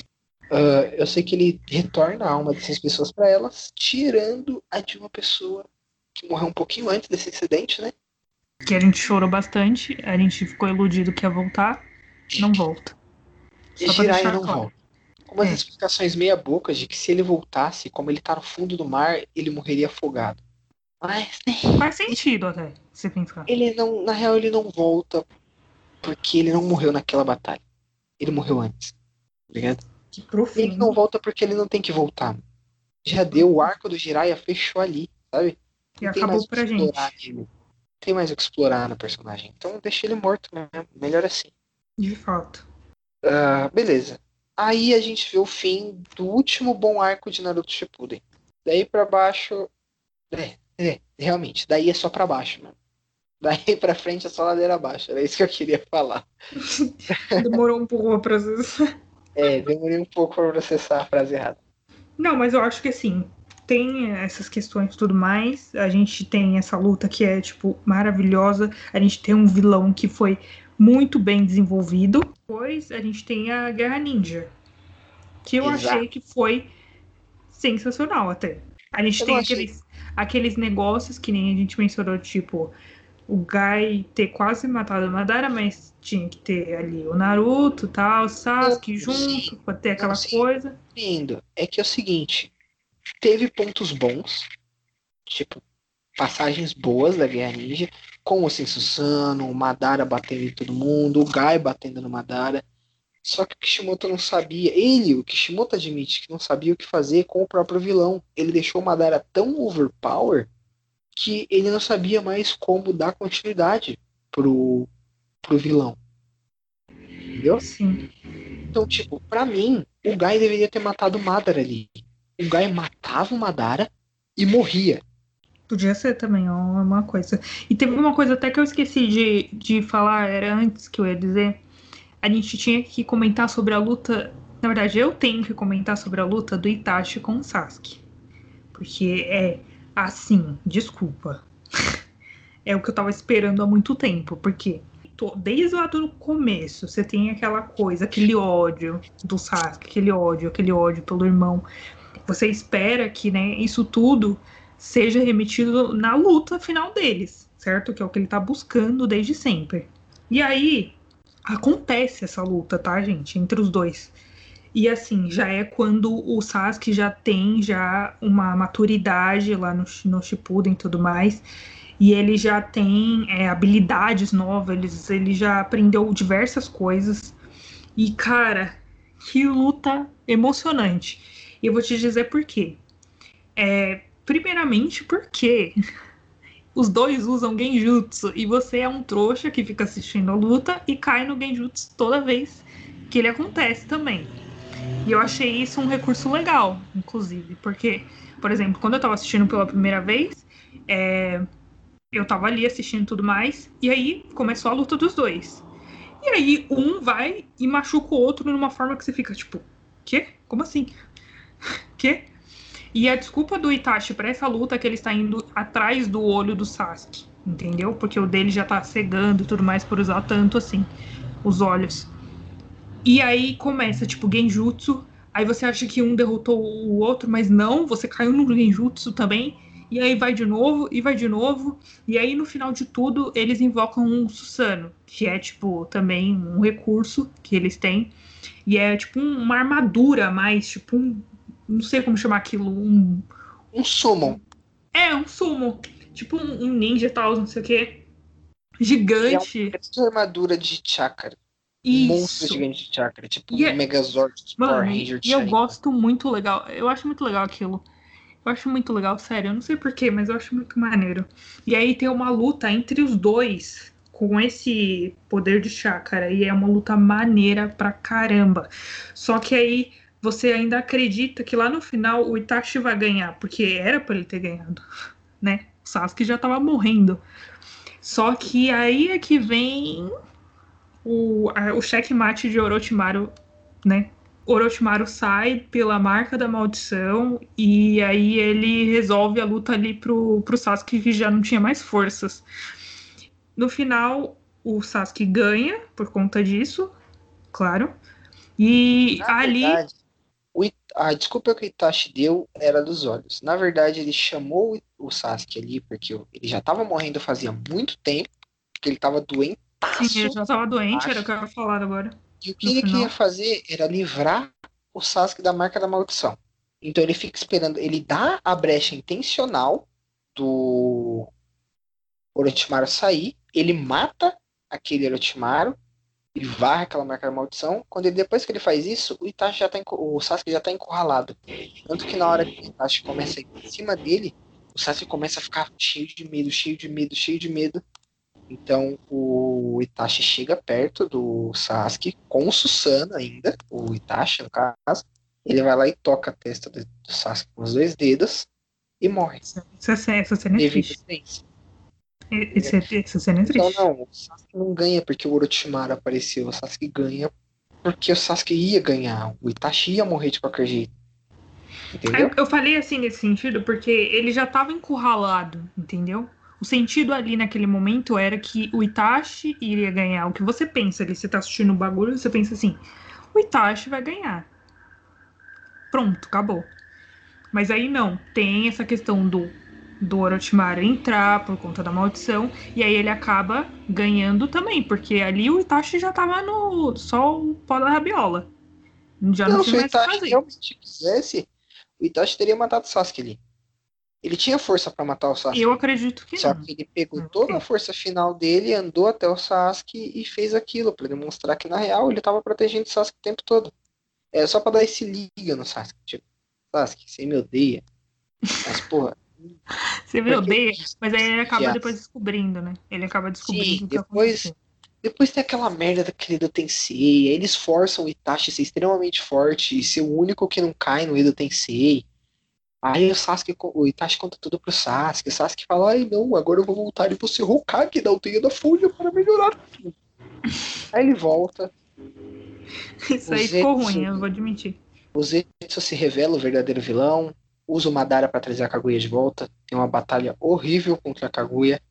Ah, eu sei que ele retorna a alma dessas pessoas para elas, tirando a de uma pessoa que morreu um pouquinho antes desse incidente, né? Que a gente chorou bastante, a gente ficou iludido que ia voltar. Não volta. E Jiraiya não claro. volta. Com umas É. explicações meia boca de que se ele voltasse, como ele tá no fundo do mar, ele morreria afogado. Mas, né, Faz sentido até, se pensar. ele não, na real, ele não volta porque ele não morreu naquela batalha. Ele morreu antes. Tá ligado? Que Ele profundo. não volta porque ele não tem que voltar. Já deu, o arco do Jiraiya fechou ali, sabe? E tem acabou mais pra gente. Não tem mais o que explorar no personagem. Então deixa ele morto mesmo. Melhor assim. De fato. Ah, beleza. Aí a gente vê o fim do último bom arco de Naruto Shippuden. Daí pra baixo. É, é, realmente. Daí é só pra baixo, mano. Daí pra frente é só ladeira abaixo. Era isso que eu queria falar. Demorou um pouco pra processar. É, demorei um pouco pra processar a frase errada. Não, mas eu acho que assim, tem essas questões e tudo mais. A gente tem essa luta que é, tipo, maravilhosa. A gente tem um vilão que foi muito bem desenvolvido. Depois a gente tem a Guerra Ninja. Que eu Exato. achei que foi sensacional até. A gente Eu tem aqueles, aqueles negócios que nem a gente mencionou, tipo, o Gai ter quase matado a Madara, mas tinha que ter ali o Naruto tal, o Sasuke Não, junto, pra ter aquela Não, coisa. Lindo. É que é o seguinte, teve pontos bons, tipo, passagens boas da Guerra Ninja, com o Sensusano, o Madara batendo em todo mundo, o Gai batendo no Madara. Só que o Kishimoto não sabia, ele, o Kishimoto admite que não sabia o que fazer com o próprio vilão. Ele deixou o Madara tão overpower que ele não sabia mais como dar continuidade pro, pro vilão. Entendeu? Sim. Então, tipo, pra mim, o Gai deveria ter matado o Madara ali. O Gai matava o Madara e morria. Podia ser também, ó, uma coisa. E teve uma coisa até que eu esqueci de, de falar, era antes que eu ia dizer. A gente tinha que comentar sobre a luta. Na verdade, eu tenho que comentar sobre a luta do Itachi com o Sasuke. Porque é assim, desculpa. É o que eu tava esperando há muito tempo. Porque desde lá do começo, você tem aquela coisa, aquele ódio do Sasuke, aquele ódio, aquele ódio pelo irmão. Você espera que, né, isso tudo seja remetido na luta final deles, certo? Que é o que ele tá buscando desde sempre. E aí acontece essa luta, tá, gente, entre os dois. E assim, já é quando o Sasuke já tem já uma maturidade lá no, no Shippuden e tudo mais. E ele já tem é, habilidades novas, ele, ele já aprendeu diversas coisas. E, cara, que luta emocionante. E eu vou te dizer por quê. É, primeiramente porque os dois usam genjutsu e você é um trouxa que fica assistindo a luta e cai no genjutsu toda vez que ele acontece também. E eu achei isso um recurso legal, inclusive, porque, por exemplo, quando eu tava assistindo pela primeira vez, é, eu tava ali assistindo tudo mais, e aí começou a luta dos dois. E aí um vai e machuca o outro numa forma que você fica tipo, quê? Como assim? quê? E a desculpa do Itachi pra essa luta é que ele está indo atrás do olho do Sasuke, entendeu? Porque o dele já tá cegando e tudo mais por usar tanto assim os olhos. E aí começa, tipo, genjutsu. Aí você acha que um derrotou o outro, mas não, você caiu no genjutsu também. E aí vai de novo, e vai de novo. E aí no final de tudo, eles invocam um Susano, que é, tipo, também um recurso que eles têm. E é, tipo, um- uma armadura a mais, tipo, um. Não sei como chamar aquilo. Um. Um summon. É, um sumo. Tipo um, um ninja e tal, não sei o quê. Gigante. É uma armadura de chakra. Isso. monstro gigante de chakra. Tipo E é- Megazord Power Mano, Ranger e eu gosto muito legal. Eu acho muito legal aquilo. Eu acho muito legal, sério. Eu não sei porquê, mas eu acho muito maneiro. E aí tem uma luta entre os dois com esse poder de chácara. E é uma luta maneira pra caramba. Só que aí você ainda acredita que lá no final o Itachi vai ganhar, porque era pra ele ter ganhado, né? O Sasuke já tava morrendo. Só que aí é que vem o, a- o checkmate de Orochimaru, né? Orochimaru sai pela marca da maldição e aí ele resolve a luta ali pro, pro Sasuke que já não tinha mais forças. No final, o Sasuke ganha por conta disso, claro. E Na ali. verdade, o It- a desculpa que o Itachi deu era dos olhos. Na verdade, ele chamou o Sasuke ali porque ele já tava morrendo fazia muito tempo, porque ele tava doente. Sim, ele já tava doente, era o que eu ia falar agora. E o que ele final. queria fazer era livrar o Sasuke da marca da maldição. Então ele fica esperando, ele dá a brecha intencional do Orochimaru sair, ele mata aquele Orochimaru e varre aquela marca da maldição. Quando ele, depois que ele faz isso, o Itachi já tá o Sasuke já tá encurralado. Tanto que na hora que o Itachi começa a ir em cima dele, o Sasuke começa a ficar cheio de medo, cheio de medo, cheio de medo. Então o Itachi chega perto do Sasuke com o Susanoo ainda, o Itachi no caso. Ele vai lá e toca a testa do, do Sasuke com os dois dedos e morre. Essa, essa cena é Devido triste. a isso. Esse- essa cena é Então triste. não, o Sasuke não ganha porque o Orochimaru apareceu. O Sasuke ganha porque o Sasuke ia ganhar. O Itachi ia morrer de qualquer jeito. Entendeu? Eu falei assim nesse sentido porque ele já tava encurralado, entendeu? O sentido ali naquele momento era que o Itachi iria ganhar. O que você pensa ali, você tá assistindo o bagulho, você pensa assim: o Itachi vai ganhar. Pronto, acabou. Mas aí não, tem essa questão do do Orochimaru entrar por conta da maldição, e aí ele acaba ganhando também, porque ali o Itachi já tava no só o pó da rabiola. Já não, não tinha se o mais o Itachi fazer. realmente quisesse, o Itachi teria matado o Sasuke ali. Ele tinha força pra matar o Sasuke. Eu acredito que Só não. que ele pegou toda a força final dele, andou até o Sasuke e fez aquilo, pra demonstrar que na real ele tava protegendo o Sasuke o tempo todo. É só pra dar esse liga no Sasuke. Tipo, Sasuke, você me odeia. Mas, porra. Você me odeia, mas aí ele acaba já- depois descobrindo, né? Ele acaba descobrindo Sim, o que depois, aconteceu. depois tem aquela merda daquele do Tensei. aí Eles forçam o Itachi a ser extremamente forte e ser o único que não cai no Edo Tensei. Aí o Sasuke, o Itachi conta tudo pro Sasuke. O Sasuke fala, ai não, agora eu vou voltar e vou ser Hokage da aldeia da Folha para melhorar tudo. Aí ele volta, Isso aí ficou ruim, eu vou admitir. o Zetsu se revela o verdadeiro vilão, usa o Madara pra trazer a Kaguya de volta, tem uma batalha horrível contra a Kaguya,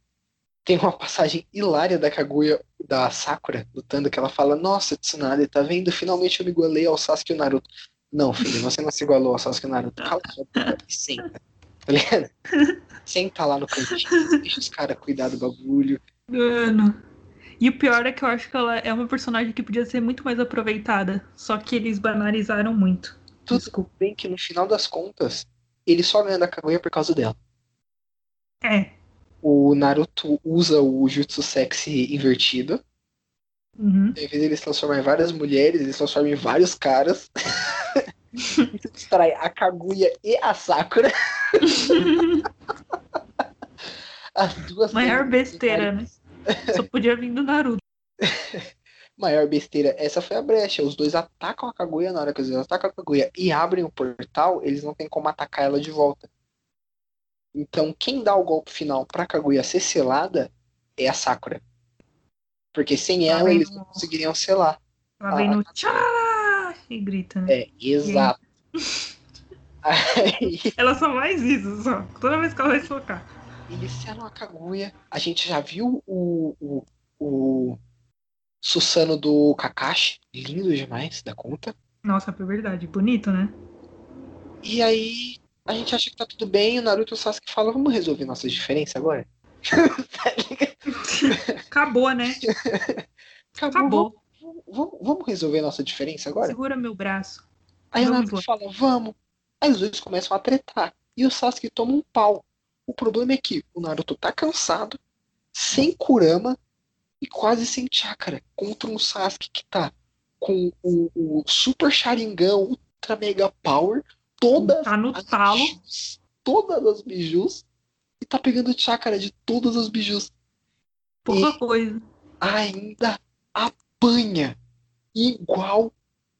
tem uma passagem hilária da Kaguya, da Sakura, lutando, que ela fala, nossa, Tsunade, tá vendo? Finalmente eu me igualei ao Sasuke e o Naruto. Não, filho, você não se igualou ao Sasuke e o Naruto. Cala sua boca e senta. Tá ligado? Senta lá no cantinho, deixa os caras cuidar do bagulho. Mano. E o pior é que eu acho que ela é uma personagem que podia ser muito mais aproveitada. Só que eles banalizaram muito. Tudo bem que no final das contas, ele só ganha da Kaguya por causa dela. É. O Naruto usa o Jutsu Sexy invertido. Uhum. Em vez de ele se transformar em várias mulheres, ele se transforma em vários caras. Isso distrai a Kaguya e a Sakura. As duas Maior besteira, né? Só podia vir do Naruto. Maior besteira. Essa foi a brecha. Os dois atacam a Kaguya na hora que dois atacam a Kaguya e abrem o portal, eles não têm como atacar ela de volta. Então, quem dá o golpe final pra Kaguya ser selada é a Sakura. Porque sem Ela eles não conseguiriam selar. Ela vem Ah, no tchá e grita, né? É, exato. Aí Ela só faz isso, só. Toda vez que ela vai socar. eles selam a Kaguya. A gente já viu o, o, o Susano do Kakashi. Lindo demais da conta. Nossa, é verdade. Bonito, né? E aí a gente acha que tá tudo bem. O Naruto e o Sasuke falam, vamos resolver nossas diferenças agora? Tá? Acabou, né? Acabou. Acabou. Vamos, vamos- vamos resolver nossa diferença agora? Segura meu braço. Aí o Vamos Naruto fala, vamos. Aí os dois começam a tretar. E o Sasuke toma um pau. O problema é que o Naruto tá cansado, sem Kurama e quase sem chakra. Contra um Sasuke que tá com o, o Super Sharingan Ultra Mega Power, todas Tá no as talo. bijus, todas as bijus, e tá pegando chakra de todas as bijus. Pouca coisa. Ainda apanha igual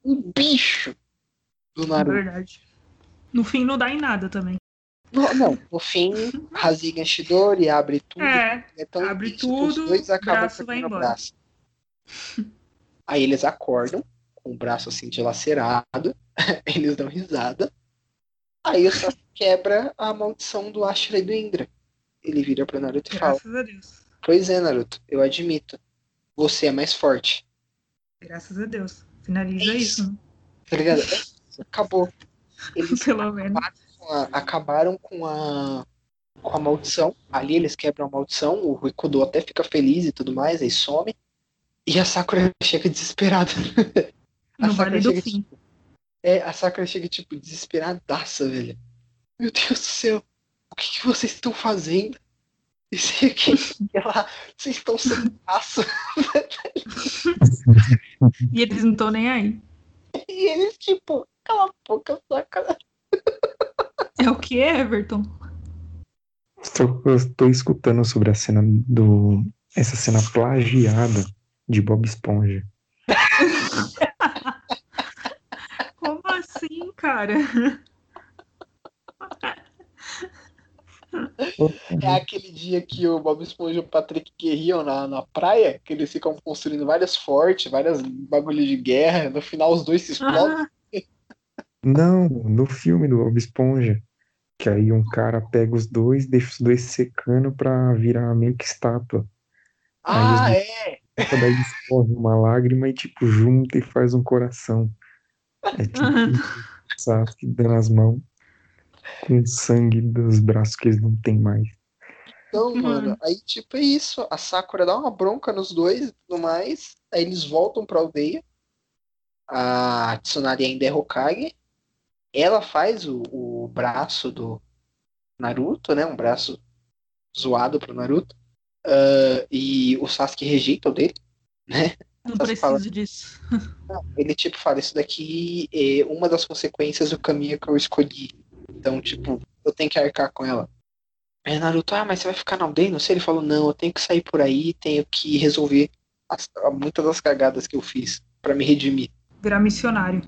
um bicho do É Naruto. verdade. No fim não dá em nada também. Não, não, no fim, Raziga Shidori abre tudo. É, é tão abre difícil que os tudo, dois acabam braço vai perdendo o embora. braço. Aí eles acordam, com o braço assim dilacerado, eles dão risada. Aí o Sasuke quebra a maldição do Ashura e do Indra. Ele vira pro Naruto e fala: graças a Deus. Pois é, Naruto, eu admito. Você é mais forte. Graças a Deus. Finaliza É isso, né? Tá ligado? É isso, Acabou. Eles Pelo menos. com a- acabaram com a com a maldição. Ali eles quebram a maldição, o Rikudo até fica feliz e tudo mais, aí some. E a Sakura chega desesperada. A No Vale do chega, Fim. tipo, é, a Sakura chega tipo desesperadaça, velho. Meu Deus do céu, o que, que vocês estão fazendo? E sei o que ela, vocês estão sem braço. E eles não estão nem aí. E eles, tipo, cala a boca, Sakura. É o que, Everton? Só que eu tô escutando sobre a cena do. Essa cena plagiada de Bob Esponja. Como assim, cara? É aquele dia que o Bob Esponja e o Patrick guerriam na, na praia, que eles ficam construindo várias fortes, várias bagulhos de guerra, no final os dois se explodem. Não, no filme do Bob Esponja. Que aí um cara pega os dois, deixa os dois secando pra virar meio que estátua. Ah, Aí é! os daí escorre uma lágrima e tipo junta e faz um coração. É tipo Sasuke dando as mãos com sangue dos braços que eles não têm mais. Então, mano, aí tipo é isso. A Sakura dá uma bronca nos dois e tudo mais. Aí eles voltam pra aldeia. A Tsunade ainda é Hokage. Ela faz o, o braço do Naruto, né? Um braço zoado pro Naruto. Ah, e o Sasuke rejeita o dele, né? Não preciso fala- disso. Ele, tipo, fala, isso daqui é uma das consequências do caminho que eu escolhi. Então, tipo, eu tenho que arcar com ela. Aí Naruto, ah, mas você vai ficar na aldeia? Não sei. Ele falou, não, eu tenho que sair por aí, tenho que resolver as- muitas das cagadas que eu fiz pra me redimir. Virar missionário.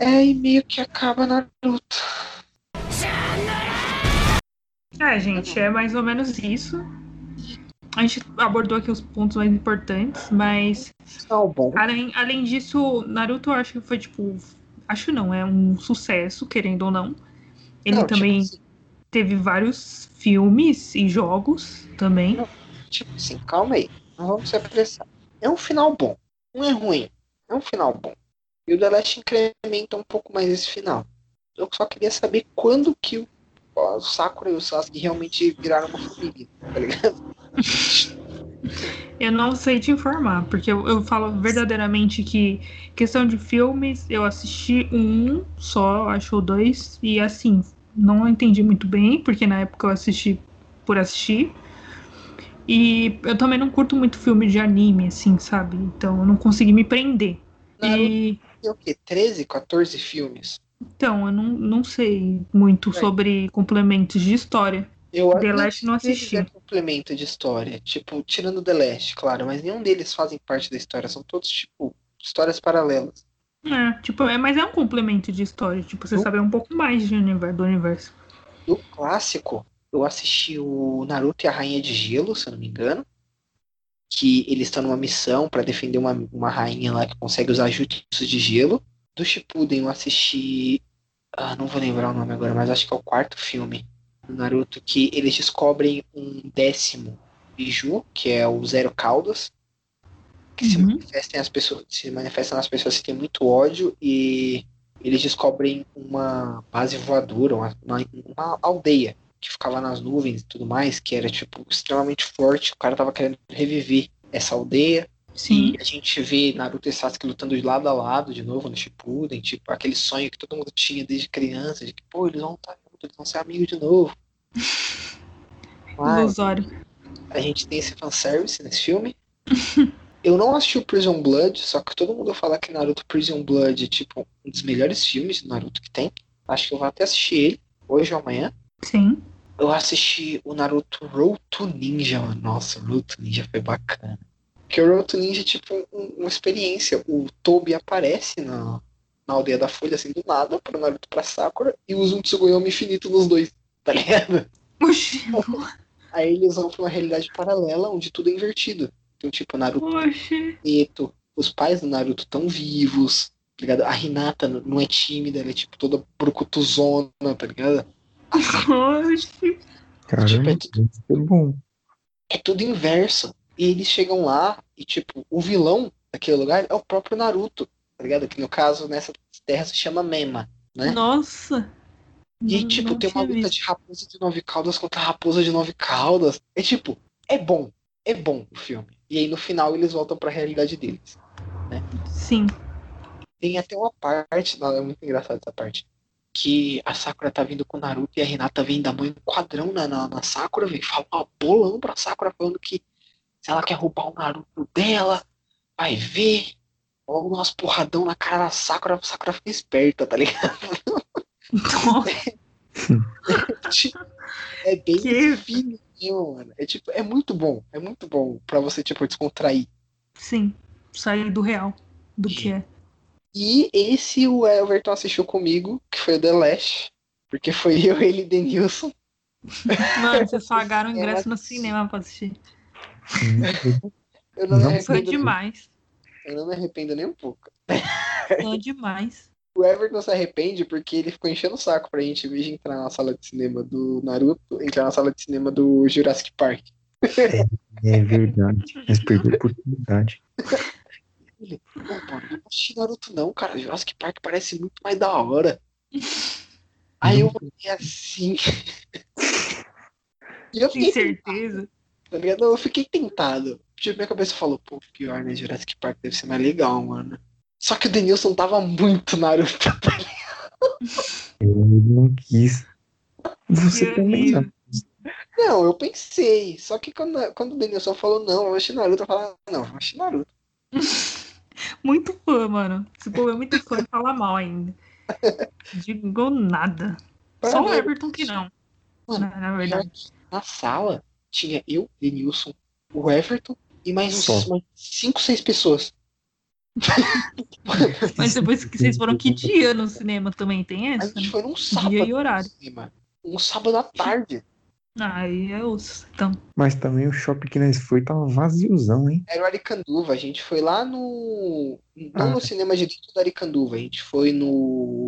É, e meio que acaba Naruto. É, gente, é mais ou menos isso. A gente abordou aqui os pontos mais importantes, mas bom. além, além disso, Naruto eu acho que foi tipo. Acho não, é um sucesso, querendo ou não. Ele Não, tipo também assim- teve vários filmes e jogos também. Tipo assim, calma aí. Não vamos se apressar. É um final bom. Não é ruim. É um final bom. E o The Last incrementa um pouco mais esse final. Eu só queria saber quando que o, o Sakura e o Sasuke realmente viraram uma família, tá ligado? Eu não sei te informar, porque eu, eu falo verdadeiramente que questão de filmes, eu assisti um só, acho o dois, e assim, não entendi muito bem, porque na época eu assisti por assistir. E eu também não curto muito filme de anime, assim, sabe? Então eu não consegui me prender. E Tem o quê? 13, 14 filmes? então, eu não, não sei muito sobre complementos de história. Eu The não Last não assisti. É complemento de história. Tipo, tirando The Last, claro, mas nenhum deles fazem parte da história. São todos, tipo, histórias paralelas. É, tipo, é, mas é um complemento de história, tipo, você Eu- saber um pouco mais de universo, do universo. Do clássico, eu assisti o Naruto e a Rainha de Gelo, se eu não me engano. Que eles estão numa missão pra defender uma, uma rainha lá que consegue usar jutsu de gelo. Do Shippuden eu assisti. Ah, não vou lembrar o nome agora, mas acho que é o quarto filme Naruto. Que eles descobrem um décimo biju, que é o Zero Caudas. Que se, Uhum. manifesta nas pessoas, se manifesta nas pessoas que têm muito ódio e eles descobrem uma base voadora, uma, uma, uma aldeia que ficava nas nuvens e tudo mais, que era tipo extremamente forte. O cara tava querendo reviver essa aldeia. Sim. E a gente vê Naruto e Sasuke lutando de lado a lado de novo no Shippuden, tipo aquele sonho que todo mundo tinha desde criança, de que pô, eles vão estar juntos, eles vão ser amigos de novo. Mas Ilusório. a gente tem esse fanservice nesse filme. Eu não assisti o Prison Blood, só que todo mundo fala que Naruto Prison Blood é tipo um dos melhores filmes de Naruto que tem. Acho que eu vou até assistir ele hoje ou amanhã. Sim. Eu assisti o Naruto Road to Ninja, mano. Nossa, o Road to Ninja foi bacana. Porque o Road to Ninja é tipo um- uma experiência. O Tobi aparece na, na aldeia da Folha, assim, do nada, pro Naruto pra Sakura, e usa um Tsugoyama infinito nos dois, tá ligado? Aí eles vão pra uma realidade paralela onde tudo é invertido. Então, tipo, Naruto Oxi. preto, os pais do Naruto estão vivos, tá ligado? A Hinata não é tímida, ela é tipo toda brucutuzona, tá ligado? Oxi. Caramba, Tipo, isso é bom. É tudo inverso. E eles chegam lá e, tipo, o vilão daquele lugar é o próprio Naruto, tá ligado? Que no caso, nessa terra se chama Mema, né? Nossa. E Não- tipo, não tem uma luta visto. de raposa de nove caudas contra raposa de nove caudas. É tipo, é bom. É bom o filme. E aí no final eles voltam pra realidade deles. Sim. Tem até uma parte, não, é muito engraçado essa parte. Que a Sakura tá vindo com o Naruto e a Hinata vem dar mãe um quadrão na, na, na Sakura, vem falar um bolão pra Sakura falando que se ela quer roubar o Naruto dela, vai ver. Logo umas porradão na cara da Sakura, a Sakura fica esperta, tá ligado? é bem Que- fininho, mano. É tipo, é muito bom. É muito bom pra você, tipo, descontrair. Sim. Sair do real. Do que é. E esse o Everton assistiu comigo, que foi o The Last. Porque foi eu, ele e Denilson. Mano, vocês pagaram ingresso no cinema pra assistir. Eu não, me Não Foi demais. Eu não me arrependo nem um pouco. Foi demais. O Everton se arrepende porque ele ficou enchendo o saco pra gente, em vez de entrar na sala de cinema do Naruto, entrar na sala de cinema do Jurassic Park. É verdade. Mas perdeu a oportunidade. Ele, pô, mano, não assisti Naruto não, cara. Jurassic Park parece muito mais da hora. Aí eu fiquei assim. E eu Tem certeza? Tá ligado? Eu fiquei tentado. Tipo, minha cabeça falou, pô, pior, né? Jurassic Park deve ser mais legal, mano. Só que o Denilson tava muito Naruto. tá Eu não quis. Você também não. Não, eu pensei. Só que quando, quando o Denilson falou, não, eu achei Naruto, eu falei, "Ah, não, eu achei Naruto. Muito fã, mano. Esse povo é muito fã e fala mal ainda. Digo nada. Só o. Everton que não. Mano, Na, na verdade. na sala tinha eu, Denilson, o Everton e mais uns Só. mais cinco, seis pessoas. Mas depois que vocês foram que dia no cinema também tem A essa? gente né? foi num sábado. Dia e horário. Um sábado à tarde. Aí é osso. Então, Mas também o shopping que nós foi tava vaziozão, hein? Era o Aricanduva. A gente foi lá no. Não Ah. no cinema de dentro do Aricanduva. A gente foi no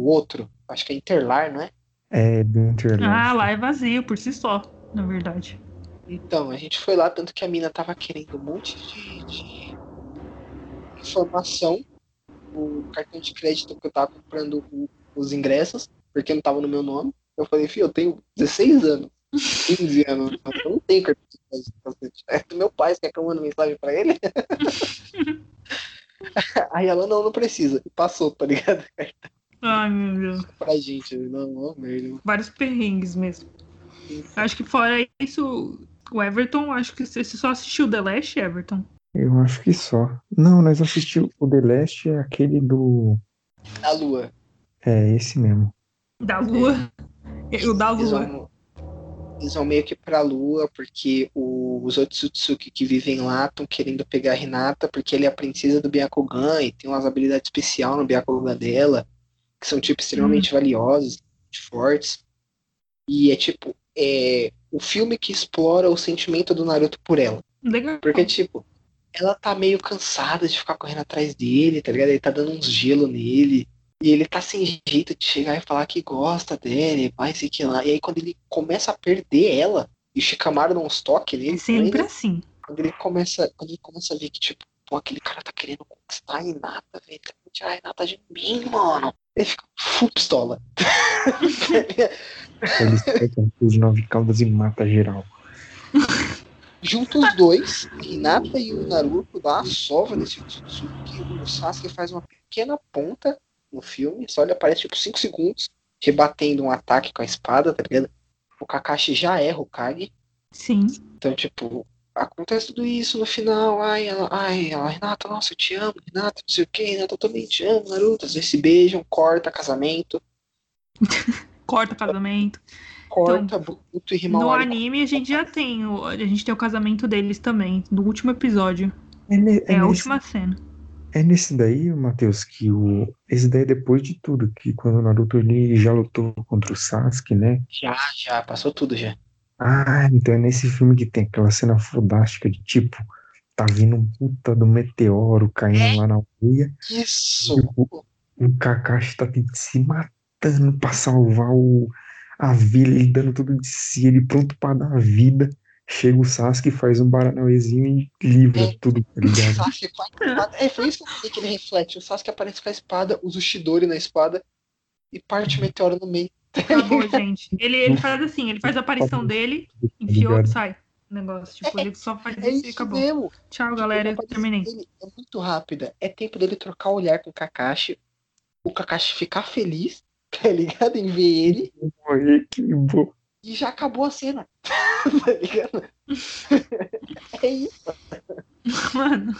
outro. Acho que é Interlar, não é? É, do Interlagos. ah, lá é vazio por si só, na verdade. Então, a gente foi lá, tanto que a mina tava querendo um monte de, de informação. O cartão de crédito que eu tava comprando os ingressos, porque não tava no meu nome. Eu falei, filho, eu tenho 16 anos, 15 anos, eu não tenho cartão de crédito. cacete. É do meu pai, você quer que eu mande mensagem pra ele? Aí ela, não, não precisa. E passou, tá ligado? Ai, meu Deus. Pra gente. Não, ó, merda. Vários perrengues mesmo. Acho que fora isso, o Everton, acho que você só assistiu The Last Everton. Eu acho que só. Não, nós assistimos o The Last, é aquele do. A lua. É, esse mesmo. Da Lua. O da Eles Lua. vão, eles vão meio que pra lua, porque o- os Otsutsuki que vivem lá estão querendo pegar a Hinata, porque ele é a princesa do Byakugan e tem umas habilidades especiais no Byakugan dela, que são, tipo, extremamente valiosas, muito fortes. E é, tipo, é o filme que explora o sentimento do Naruto por ela. Legal. Porque, tipo, ela tá meio cansada de ficar correndo atrás dele, tá ligado? Ele tá dando uns gelo nele. E ele tá sem jeito de chegar e falar que gosta dele, vai sei que lá. E aí quando ele começa a perder ela, e o Shikamaru dá uns toques nele, É sempre né? assim. quando ele começa, quando ele começa a ver que, tipo, pô, aquele cara tá querendo conquistar a Renata, velho, tá querendo tirar a Renata de mim, mano. Ele fica full pistola. Eles pegam os nove caudas e mata geral. Junta os dois, Hinata e o Naruto dá sova nesse Tsutsuki. O Sasuke faz uma pequena ponta no filme, só ele aparece tipo 5 segundos, rebatendo um ataque com a espada, tá ligado? O Kakashi já erra o Kage. Sim. Então, tipo, acontece tudo isso no final. Ai, ela, ai, ela, Renata, nossa, eu te amo, Renata, não sei o que, Renata, eu também te amo, Naruto. Às vezes se beijam, corta casamento, Corta casamento. Corta Boruto e No Himawari. anime a gente já tem. O, a gente tem o casamento deles também, do último episódio. É, ne- É, é a última cena. é nesse daí, Matheus, que o. Esse daí é depois de tudo, que quando o Naruto ele já lutou contra o Sasuke, né? Já, já, passou tudo já. Ah, então é nesse filme que tem aquela cena fodástica de tipo, tá vindo um puta do meteoro caindo lá na aldeia. Isso! Tipo, o Kakashi tá se matando pra salvar o, a vila, ele dando tudo de si, ele pronto pra dar a vida. Chega o Sasuke, faz um baranauezinho e livra É. tudo, tá O ligado? Sasuke com a espada. É, foi isso que eu falei que ele reflete. O Sasuke aparece com a espada, usa o Shidori na espada e parte o meteoro no meio. Acabou, gente. Ele, ele faz assim, ele faz a aparição dele, enfiou, ligado? sai. O negócio. Tipo, ele só faz É isso e acabou. mesmo. Tchau, galera. A aparição Terminei. É muito rápida. É tempo dele trocar o olhar com o Kakashi. O Kakashi ficar feliz, tá ligado? Em ver ele. Olha que bom. E já acabou a cena. tá ligado? é isso. Mano,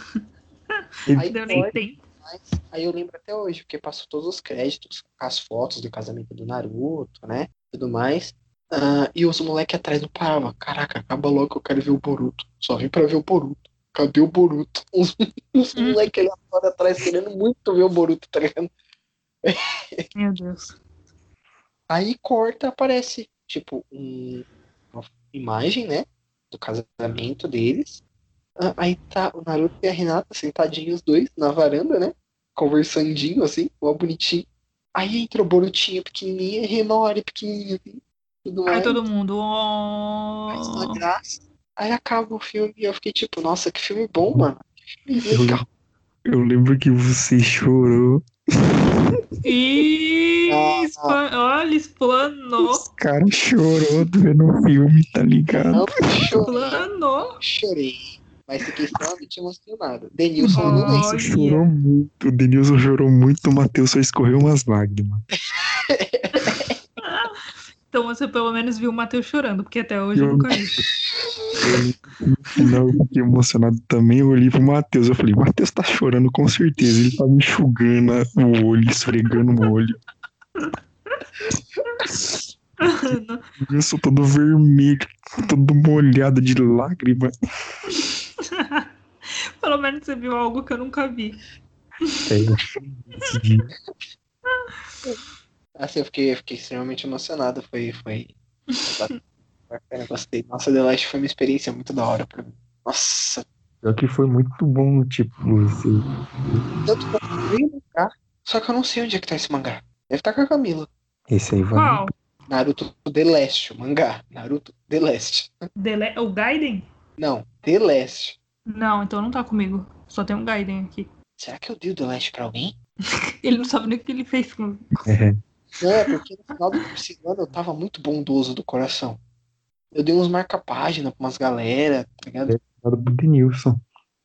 Aí deu nem tempo. mas aí eu lembro até hoje, porque passou todos os créditos, as fotos do casamento do Naruto, né? Tudo mais. Ah, e os moleques atrás não paravam. Caraca, acaba logo que eu quero ver o Boruto. Só vim pra ver o Boruto. Cadê o Boruto? Os, os moleques ali atrás querendo muito ver o Boruto, tá ligado? Meu Deus. Aí corta, aparece, tipo, um- uma imagem, né? Do casamento deles. Ah, Aí tá o Naruto e a Renata sentadinhos os dois na varanda, né? Conversandinho, assim, mó bonitinho. Aí entrou Borutinho pequenininho, Renori pequenininho, assim, tudo Aí mais. todo mundo. faz uma graça. Aí acaba o filme e eu fiquei tipo, nossa, que filme bom, mano. Que filme Eu, legal. eu lembro que você chorou. Ih, Ah, olha, explanou. Os caras chorou vendo o filme, tá ligado? Não chorei, Explanou. chorei. Mas fiquei extremamente emocionado. Denilson. Olha. Chorou muito. O Denilson chorou muito, o Matheus só escorreu umas lágrimas. Então você pelo menos viu o Matheus chorando, porque até hoje eu Eu- nunca vi. No final eu fiquei emocionado também. Eu olhei pro Matheus. Eu falei, Matheus tá chorando com certeza. Ele tá me enxugando o olho, esfregando o olho. Eu sou todo vermelho, todo molhado de lágrima. Pelo menos você viu algo que eu nunca vi. É. Assim, eu fiquei, eu fiquei extremamente emocionado. Foi, foi. bacana, gostei. Nossa, The Last foi uma experiência muito da hora pra mim. Nossa, Pior que foi muito bom, tipo, esse. tanto que eu vi mangá. Só que eu não sei onde é que tá esse mangá. Deve estar com a Camila. Esse aí vai. Qual? Naruto The Last, o mangá. Naruto The Last. Dele- O Gaiden? Não, The Last. Não, então não tá comigo. Só tem um Gaiden aqui. Será que eu dei o The Last pra alguém? Ele não sabe nem o que ele fez com. É, é porque no final do terceiro ano eu tava muito bondoso do coração. Eu dei uns marca-página pra umas galera, tá ligado? do Denilson.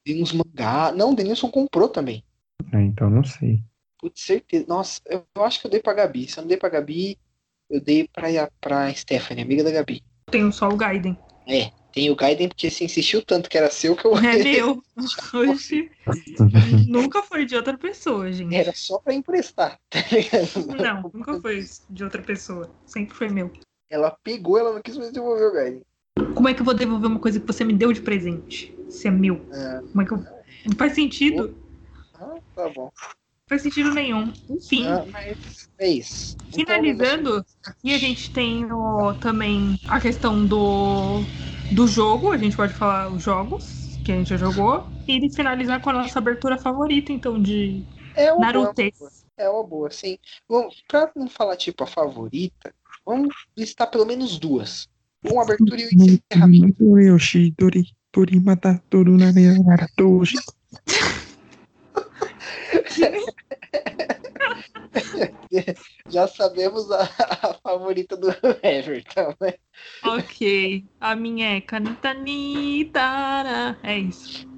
Dei uns mangá. Não, o Denilson comprou também. É, então não sei. Putz, certeza. Nossa, eu, eu acho que eu dei pra Gabi. Se eu não dei pra Gabi, eu dei pra, pra Stephanie, amiga da Gabi. Tem só o Gaiden. É, tem o Gaiden porque você insistiu tanto que era seu que eu. É meu. Oxi. Nunca foi de outra pessoa, gente. Era só pra emprestar, tá ligado? Não, nunca foi de outra pessoa. Sempre foi meu. Ela pegou, ela não quis mais devolver o Gaiden. Como é que eu vou devolver uma coisa que você me deu de presente? Se é meu. É. Como é que eu. Não faz sentido. Ah, tá bom. Não faz sentido nenhum. Enfim. Ah, mas é isso. Então, Finalizando, e a gente tem o- também a questão do, do jogo, a gente pode falar os jogos que a gente já jogou, e de finalizar com a nossa abertura favorita, então, de É uma Naruto. boa. É uma boa, sim. Bom, pra não falar tipo a favorita, vamos listar pelo menos duas. Uma abertura e um encerramento. Já sabemos a, a favorita do Everton, né? Ok. A minha é Kanitanitara. É isso.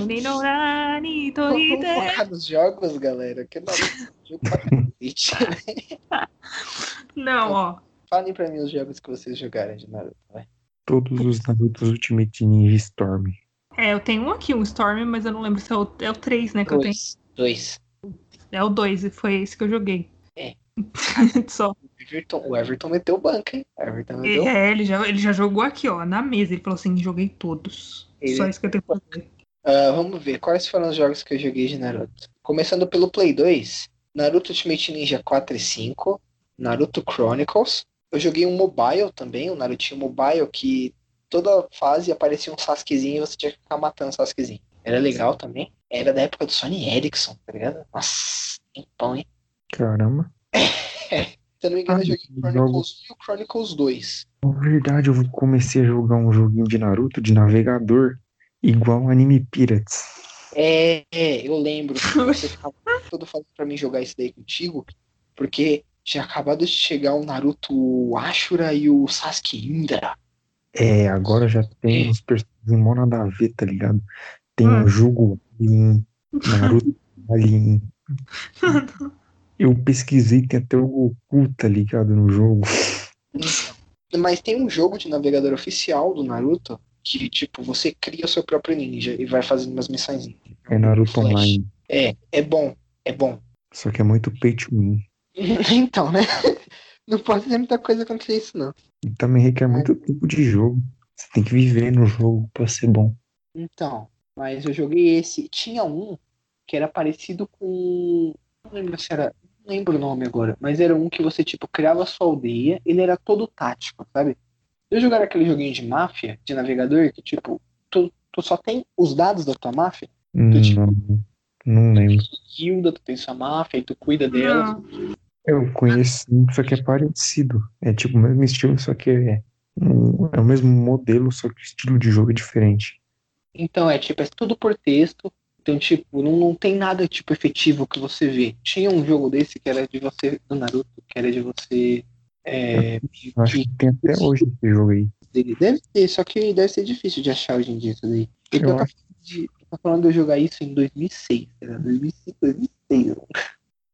Uninorani Vamos focar nos jogos, galera. Que Naruto cacete, né? Não, ó. Falem pra mim os jogos que vocês jogaram de Naruto, vai. Todos os Narutos Ultimate Ninja Storm. É, eu tenho um aqui, um Storm, mas eu não lembro se é o, é o 3, né, que eu tenho. Dois. Dois. É o 2, e foi esse que eu joguei. Só. O Everton, o Everton meteu banca, hein? O Everton meteu É, ele já, ele já jogou aqui, ó, na mesa. Ele falou assim: joguei todos. Ele- Só isso que eu tenho pra fazer. Ah, vamos ver, quais foram os jogos que eu joguei de Naruto? Começando pelo Play 2, Naruto Ultimate Ninja 4 e 5, Naruto Chronicles. Eu joguei um mobile também, um Narutinho Mobile, que toda fase aparecia um Sasukezinho e você tinha que ficar matando o Sasukezinho. Era legal também. Era da época do Sony Ericsson, tá ligado? Nossa, tempão, hein? Caramba. Se eu não me engano, eu Ah, joguei o Chronicles 1 e o Chronicles 2. Na verdade, eu comecei a jogar um joguinho de Naruto de navegador igual Anime Pirates. É, é, eu lembro você ficava todo falando pra mim jogar isso daí contigo, porque tinha acabado de chegar o Naruto Ashura e o Sasuke Indra. É, agora já tem uns personagens mó nada a ver, tá ligado? Tem Ah. o Jugo Alien, Naruto Alien. Eu pesquisei, tem até o Goku, tá ligado, no jogo. Mas tem um jogo de navegador oficial do Naruto que, tipo, você cria o seu próprio ninja e vai fazendo umas missões. É Naruto Flash. Online. É, é bom, é bom. Só que é muito pay to win. então, né? Não pode ter muita coisa contra isso, não. E também requer muito tempo de jogo. Você tem que viver no jogo pra ser bom. Então, mas eu joguei esse. Tinha um que era parecido com. Não lembro se era. Não lembro o nome agora, mas era um que você, tipo, criava a sua aldeia, ele era todo tático, sabe? Eu jogar aquele joguinho de máfia, de navegador, que, tipo, tu, tu só tem os dados da tua máfia, Hum, tipo- Não, não lembro. guilda, tu tem sua máfia e tu cuida dela. Eu conheço, um, só que é parecido. É tipo o mesmo estilo, só que é, é o mesmo modelo, só que o estilo de jogo é diferente. Então, é tipo, é tudo por texto. Então, tipo, não, não tem nada tipo efetivo que você vê. Tinha um jogo desse que era de você, do Naruto, que era de você. É, Eu acho que tem até hoje esse jogo aí. dele. Deve ter, só que deve ser difícil de achar hoje em dia isso daí. E Eu eu tá falando de, tá falando de eu jogar isso em 2006, era 2005, 2006.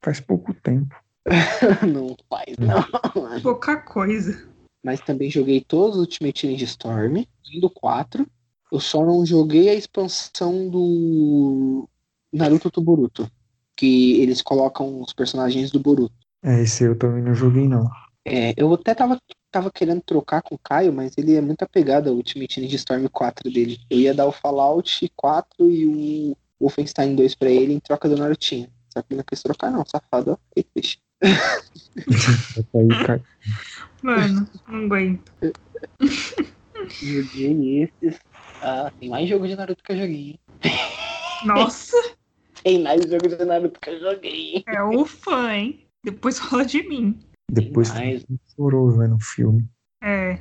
Faz pouco tempo. não faz, não. Pouca coisa. Mas também joguei todos os Ultimate Ninja Storm, do 4. Eu só não joguei a expansão do Naruto to Boruto, que eles colocam os personagens do Boruto. É, esse eu também não joguei, não. É, eu até tava, tava querendo trocar com o Caio, mas ele é muito apegado ao Ultimate Ninja Storm 4 dele. Eu ia dar o Fallout 4 e o Wolfenstein 2 pra ele em troca do Narutinho. Só que ele não quis trocar não, safado, triste. Aí, cai- Mano, não aguento. Joguei esses. Ah, tem mais jogo de Naruto que eu joguei. hein? Nossa, Tem mais jogo de Naruto que eu joguei. é o fã, hein? Depois fala de mim. Depois mais. chorou vendo o filme. É.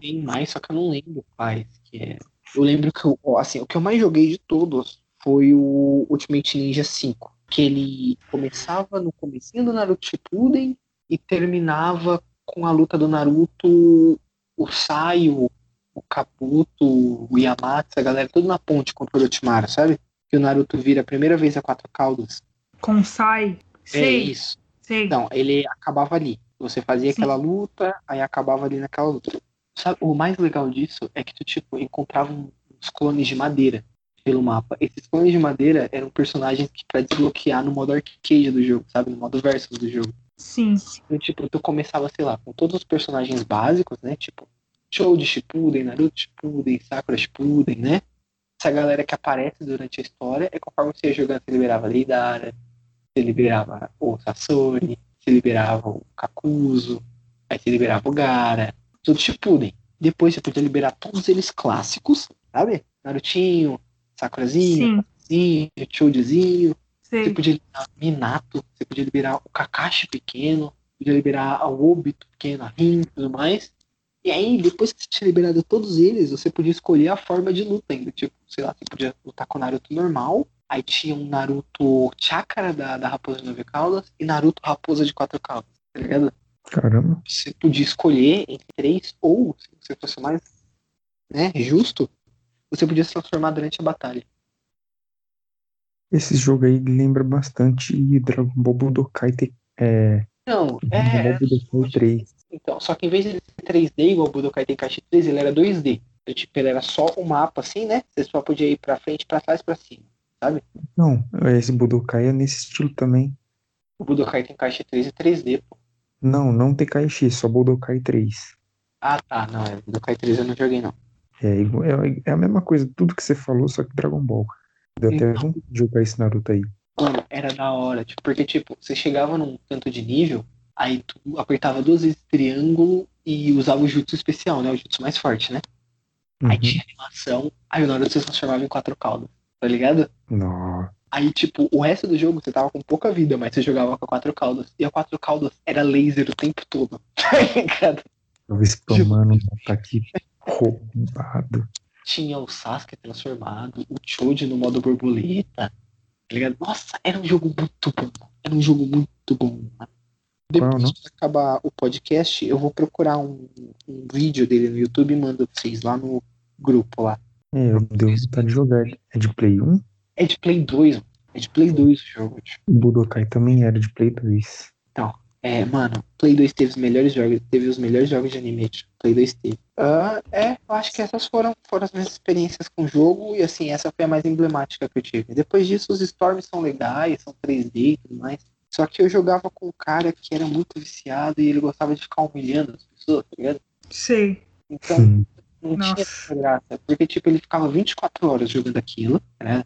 Tem mais, só que eu não lembro quais que é. Eu lembro que eu, assim, o que eu mais joguei de todos foi o Ultimate Ninja 5. Que ele começava no comecinho do Naruto Shippuden e terminava com a luta do Naruto, o Saio, o Kabuto, o Yamato, a galera tudo na ponte contra o Orochimaru, sabe? Que o Naruto vira a primeira vez a quatro caudas. Com sai. É Sei, isso. sei. Então, ele acabava ali. Você fazia Sim. aquela luta, aí acabava ali naquela luta. Sabe, o mais legal disso é que tu, tipo, encontrava uns clones de madeira pelo mapa. Esses clones de madeira eram personagens que pra desbloquear no modo arcade do jogo, sabe? No modo versus do jogo. Sim. Então, tipo, tu começava, sei lá, com todos os personagens básicos, né? Tipo, Show de Shippuden, Naruto Shippuden, Sakura Shippuden, né? Essa galera que aparece durante a história é conforme você ia jogando, você liberava Deidara, você liberava o Sasori, você liberava o Kakuzu, aí você liberava o Gara, tudo Shippuden. Depois você podia liberar todos eles clássicos, sabe? Narutinho, Sakurazinho, Chojizinho, você podia liberar Minato, você podia liberar o Kakashi pequeno, podia liberar o Obito pequeno, a Rin e tudo mais. E aí, depois que você tinha liberado todos eles, você podia escolher a forma de luta ainda. Tipo, sei lá, você podia lutar com o Naruto normal, aí tinha um Naruto Chakra da, da Raposa de Nove Caudas e Naruto Raposa de Quatro Caudas, tá ligado? Caramba. Você podia escolher entre três, ou, se você fosse mais né, justo, você podia se transformar durante a batalha. Esse jogo aí lembra bastante Dragon Ball Budokai Te- é, Não, Dragon é, Ball Budokai 3. Então, só que em vez de 3D igual o Budokai Tenkaichi 3, ele era 2D. Então, tipo, ele era só o mapa assim, né? Você só podia ir pra frente, pra trás, pra cima, sabe? Não, esse Budokai é nesse estilo também. O Budokai Tenkaichi 3 é 3D, pô. Não, não Tenkaichi, só Budokai 3. Ah, tá, não, é Budokai 3 eu não joguei não. É, igual- é, é a mesma coisa, tudo que você falou, só que Dragon Ball. Deu até vontade de jogar esse Naruto aí. Mano, era da hora, tipo, porque tipo, você chegava num tanto de nível, aí tu apertava duas vezes triângulo e usava o jutsu especial, né? O jutsu mais forte, né? Aí Uhum. tinha animação, aí o Naruto se transformava em quatro caudas, tá ligado? Não. Aí, tipo, o resto do jogo você tava com pouca vida, mas você jogava com a quatro caudas. E a quatro caudas era laser o tempo todo. Tá ligado? Eu spamando um ataque roubado. Tinha o Sasuke transformado, o Choji no modo borboleta. Tá ligado? Nossa, era um jogo muito bom. Era um jogo muito bom. mano. Depois não? que acabar o podcast, eu vou procurar um, um vídeo dele no YouTube e mando pra vocês lá no grupo lá. É, eu deu vontade de jogar. É de Play 1? É de Play 2, mano. É de Play 2 o jogo. O Budokai também era de Play 2. Então, é, mano, Play 2 teve os melhores jogos, teve os melhores jogos de anime. Play 2 teve. Ah, é, eu acho que essas foram, foram as minhas experiências com o jogo, e assim, essa foi a mais emblemática que eu tive. Depois disso, os Storms são legais, são 3D e tudo mais. Só que eu jogava com um cara que era muito viciado e ele gostava de ficar humilhando as pessoas, tá ligado? Sei. Então, Hum. não Nossa. tinha essa graça. Porque, tipo, ele ficava 24 horas jogando aquilo, né?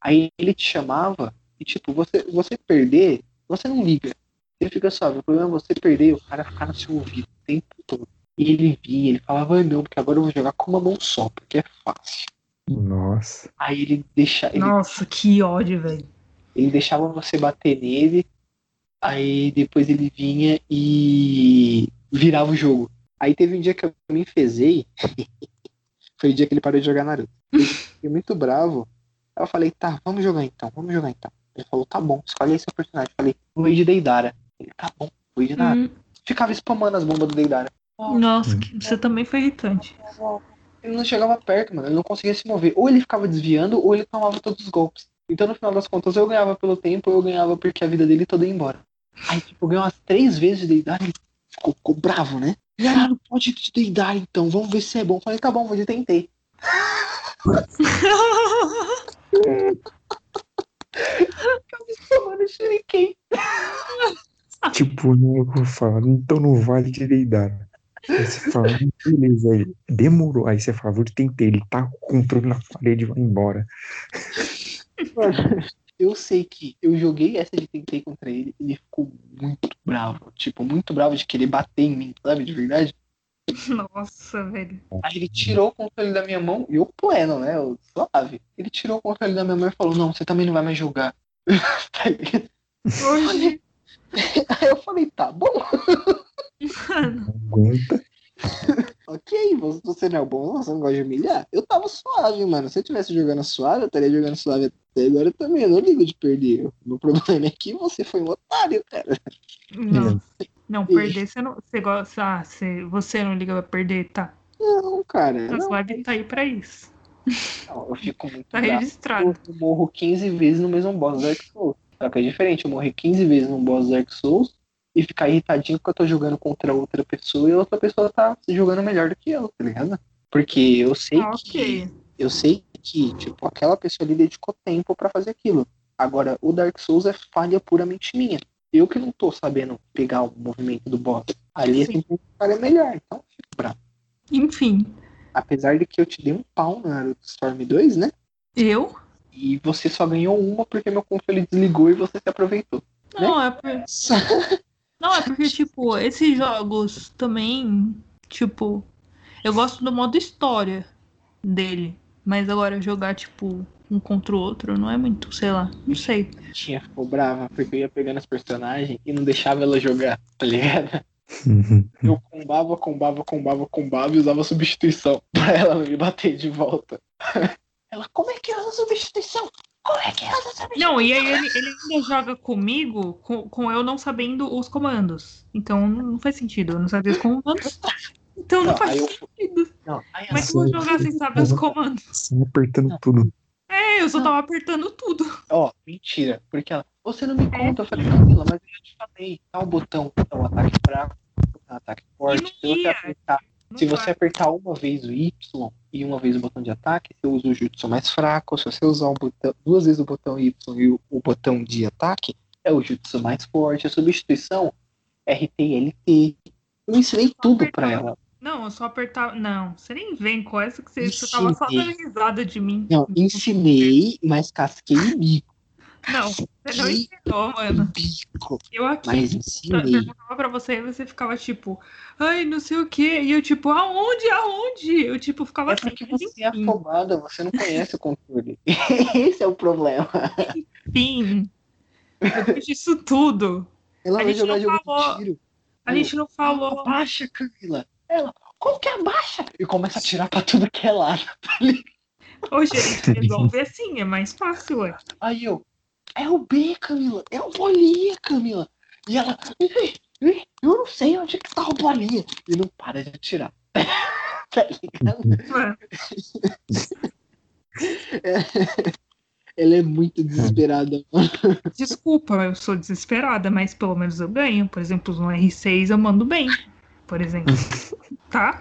Aí ele te chamava e, tipo, você, você perder, você não liga. Ele fica só, o problema é você perder e o cara ficar no seu ouvido o tempo todo. E ele vinha, ele falava, "Ai, não, porque agora eu vou jogar com uma mão só, porque é fácil. Nossa. Aí ele deixa, ele, Nossa, que ódio, velho. ele deixava você bater nele, Aí depois ele vinha e virava o jogo. Aí teve um dia que eu me enfesei. Foi o dia que ele parou de jogar Naruto. Eu fiquei muito bravo. Aí eu falei, tá, vamos jogar então, vamos jogar então. Ele falou, tá bom, escolhe aí seu personagem. Eu falei, de Deidara. Ele, tá bom, o de nada. Hum, Ficava spamando as bombas do Deidara. nossa, que- você também foi irritante. Ele não chegava perto, mano. Ele não conseguia se mover. Ou ele ficava desviando, ou ele tomava todos os golpes. Então, no final das contas, eu ganhava pelo tempo, ou eu ganhava porque a vida dele toda ia embora. Aí, tipo, eu ganhei umas três vezes de deidar e ele ficou, ficou bravo, né? E aí, não pode te deidar, então. Vamos ver se é bom. Eu falei, tá bom, vou de tentei. Mano, eu shuriken. Tipo, né, eu vou falar, então não vale de deidar. Aí você fala, beleza, aí demorou. Aí você fala, vou tentei, ele tá com o controle na parede, vai embora. Eu sei que eu joguei essa de tentei contra ele, ele ficou muito bravo. Tipo, muito bravo de querer bater em mim, sabe? De verdade. Nossa, velho. Aí ele tirou o controle da minha mão, e eu pleno, né? Eu, suave. Ele tirou o controle da minha mão e falou, não, você também não vai mais jogar. Hoje, Aí eu falei, tá bom, mano. Aguenta. ok, você- não é bom, você não gosta de humilhar. Eu tava suave, mano. Se eu tivesse jogando suave, eu estaria jogando suave até agora também. Eu não ligo de perder. O meu problema é que você foi um otário, cara. Não. Não, perder, você não. Você gosta. Ah, você, você não liga pra perder, tá? Não, cara. Não, lives tá aí pra isso. não, eu fico muito Tá registrado. Eu morro 15 vezes no mesmo boss do Dark Souls. Só que é diferente, eu morrer 15 vezes no boss do Dark Souls e ficar irritadinho porque eu tô jogando contra outra pessoa e a outra pessoa tá jogando melhor do que eu, tá ligado? Porque eu sei Ah, que. ok. Eu sei que, tipo, aquela pessoa ali dedicou tempo pra fazer aquilo. Agora, o Dark Souls é falha puramente minha. Eu que não tô sabendo pegar o movimento do boss. Ali é Sim. um cara melhor, então fico bravo. Enfim, Apesar de que eu te dei um pau Naruto Storm 2, né? eu? E você só ganhou uma porque meu controle desligou e você se aproveitou. Não, é por... Não, é porque, tipo, esses jogos também, tipo, eu gosto do modo história dele. Mas agora jogar, tipo, um contra o outro não é muito, sei lá, não sei. Tinha ficou brava porque eu ia pegando as personagens e não deixava ela jogar, tá ligado? Eu combava, combava, combava, combava e usava substituição pra ela me bater de volta. Ela, como é que usa substituição? Como é que usa substituição? Não, e aí ele, ele ainda joga comigo com, com eu não sabendo os comandos. Então não não faz sentido, eu não sabia os comandos. Então não, Não, faz aí eu- sentido. Não, aí Como é ela, que eu vou jogar sem saber os comandos? Você apertando tudo. É, eu só tava apertando tudo. ó, mentira. Porque ela, você não me conta. Eu falei, Camila, mas eu já te falei. Tal botão é o ataque fraco, é o ataque forte. não Se você apertar Não Se você apertar uma vez o Y e uma vez o botão de ataque, você usa o jutsu mais fraco. Se você usar botão, duas vezes o botão Y e o, o botão de ataque, é o jutsu mais forte. A substituição, RT e LT. Eu ensinei tudo pra ela. Não, eu só apertava. Não, você nem vem com essa que você, você tava só dando risada de mim. Não, ensinei, mas casquei o bico. Não, você não ensinou, mano. bico. Eu aqui Mas ensinei. perguntava pra você e você ficava tipo, ai, não sei o quê. E eu, tipo, aonde? Aonde? Eu, tipo, ficava É assim. porque você é afobada, você não conhece o controle. Esse é o problema. Enfim, depois disso tudo, Ela A vai jogar jogo falou. de tiro. a gente não falou. Abaixa, Camila. Ela, como que abaixa? E começa a tirar pra tudo que é lado. Hoje a gente resolve assim, é mais fácil, ué. Aí eu, é o B, Camila. É o bolinha, Camila. E ela, "Ih, ih, eu não sei onde que tá o bolinha. E não para de tirar. tá ligado? Ela é muito desesperada. Desculpa, eu sou desesperada, mas pelo menos eu ganho. Por exemplo, no R6 eu mando bem, por exemplo. Tá?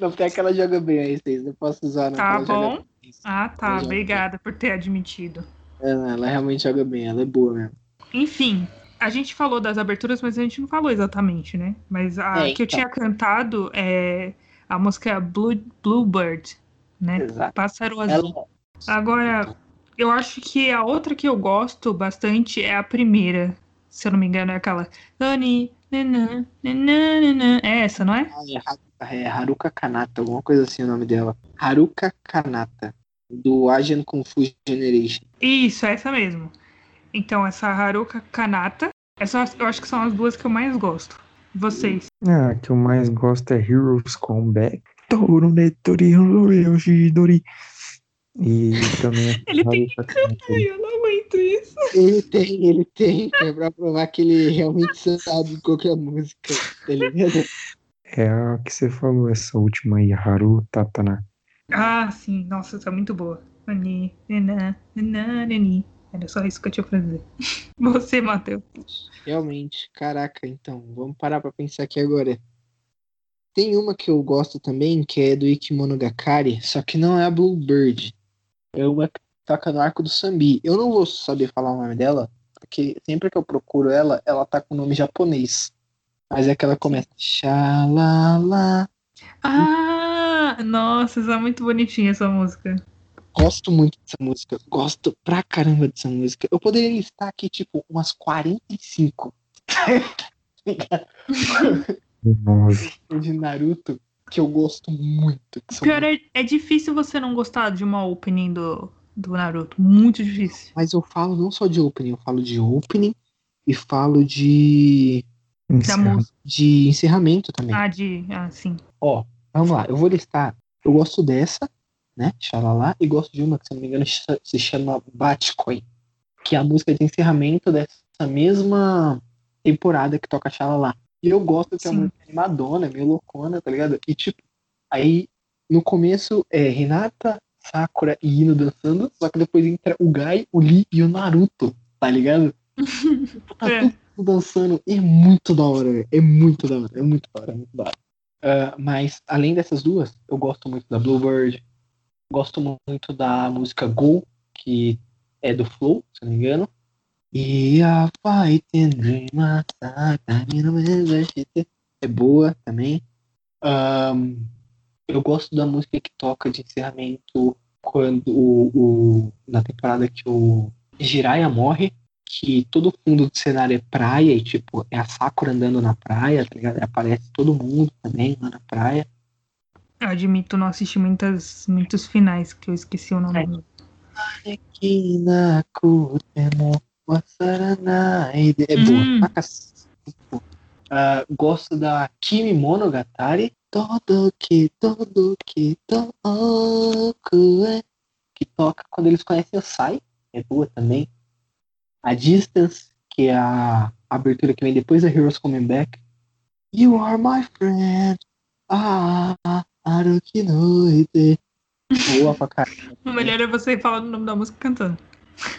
Não, porque aquela joga bem aí, vocês não posso usar, não. Tá ela bom. Ah, tá. Ela Obrigada por ter admitido. Bem. Ela, realmente joga bem, ela é boa mesmo. Enfim, a gente falou das aberturas, mas a gente não falou exatamente, né? Mas a É, que eu então. tinha cantado é a música Blue, Bluebird, né? Exato. Pássaro azul. Ela, Agora, eu acho que a outra que eu gosto bastante é a primeira. Se eu não me engano, é aquela. Dani, nanã, nanã, nanã. É essa, não é? Ah, é é Haruka Kanata, alguma coisa assim o nome dela. Haruka Kanata, do Asian Kung Fu Generation. Isso, é essa mesmo. Então, essa Haruka Kanata Essas, eu acho que são as duas que eu mais gosto. Vocês. Ah, a que eu mais gosto é Heroes Comeback. Toru Netori Yoshidori. E também. Ele tem que cantar, eu não aguento isso. Ele tem, ele tem, que é pra provar que ele realmente sabe qualquer música, tá ligado? É a que você falou, essa última aí, Haru Tatana. Ah, sim. Nossa, tá muito boa. Nani, nana, nani. Era só isso que eu tinha pra dizer. Você, Matheus. Realmente, caraca, então, vamos parar pra pensar aqui agora. Tem uma que eu gosto também, que é do Ikimonogakari, só que não é a Bluebird. É uma que toca no arco do Sambi. Eu não vou saber falar o nome dela, porque sempre que eu procuro ela, ela tá com nome japonês. Mas é que ela começa. Xalala. Ah, nossa, essa é muito bonitinha essa música. Gosto muito dessa música. Gosto pra caramba dessa música. Eu poderia listar aqui, tipo, umas 45. Nove. de Naruto que eu gosto muito. que são Pior é, é difícil você não gostar de uma opening do, do Naruto. Muito difícil. Mas eu falo não só de opening, eu falo de opening e falo de. Da música. de encerramento também. Ah, de. Ah, sim. Ó, vamos lá, eu vou listar. Eu gosto dessa, né? Xalala, e gosto de uma que, se não me engano, se chama Batcoin, que é a música de encerramento dessa mesma temporada que toca Xalala. E eu gosto que é uma música animadona, meio loucona, tá ligado? E tipo, aí no começo é Renata, Sakura e Ino dançando, só que depois entra o Gai, o Lee e o Naruto, tá ligado? tá É. mundo dançando. E é muito da hora, velho. É muito da hora. É muito da hora, é muito da hora. Ah, mas, além dessas duas, eu gosto muito da Bluebird. Gosto muito da música Go, que é do Flow, se não me engano. E a Fighting Dream. É boa também. Ahn, eu gosto da música que toca de encerramento quando o, o- na temporada que o Jiraiya morre, que todo fundo do cenário é praia e tipo, é a Sakura andando na praia, tá ligado? Aparece todo mundo também lá na praia. Eu admito não assistir muitas, muitos finais, que eu esqueci o nome. Wasaranai. É boa. Hum. Ah, gosto da Kimi Monogatari. Todo que, todo que, toku é. Que toca quando eles conhecem o Sai. É boa também. A Distance, que é a abertura que vem depois da Heroes Coming Back. You are my friend. Ah, Haruki noite. Boa pra caramba. O melhor é você falar o nome da música cantando.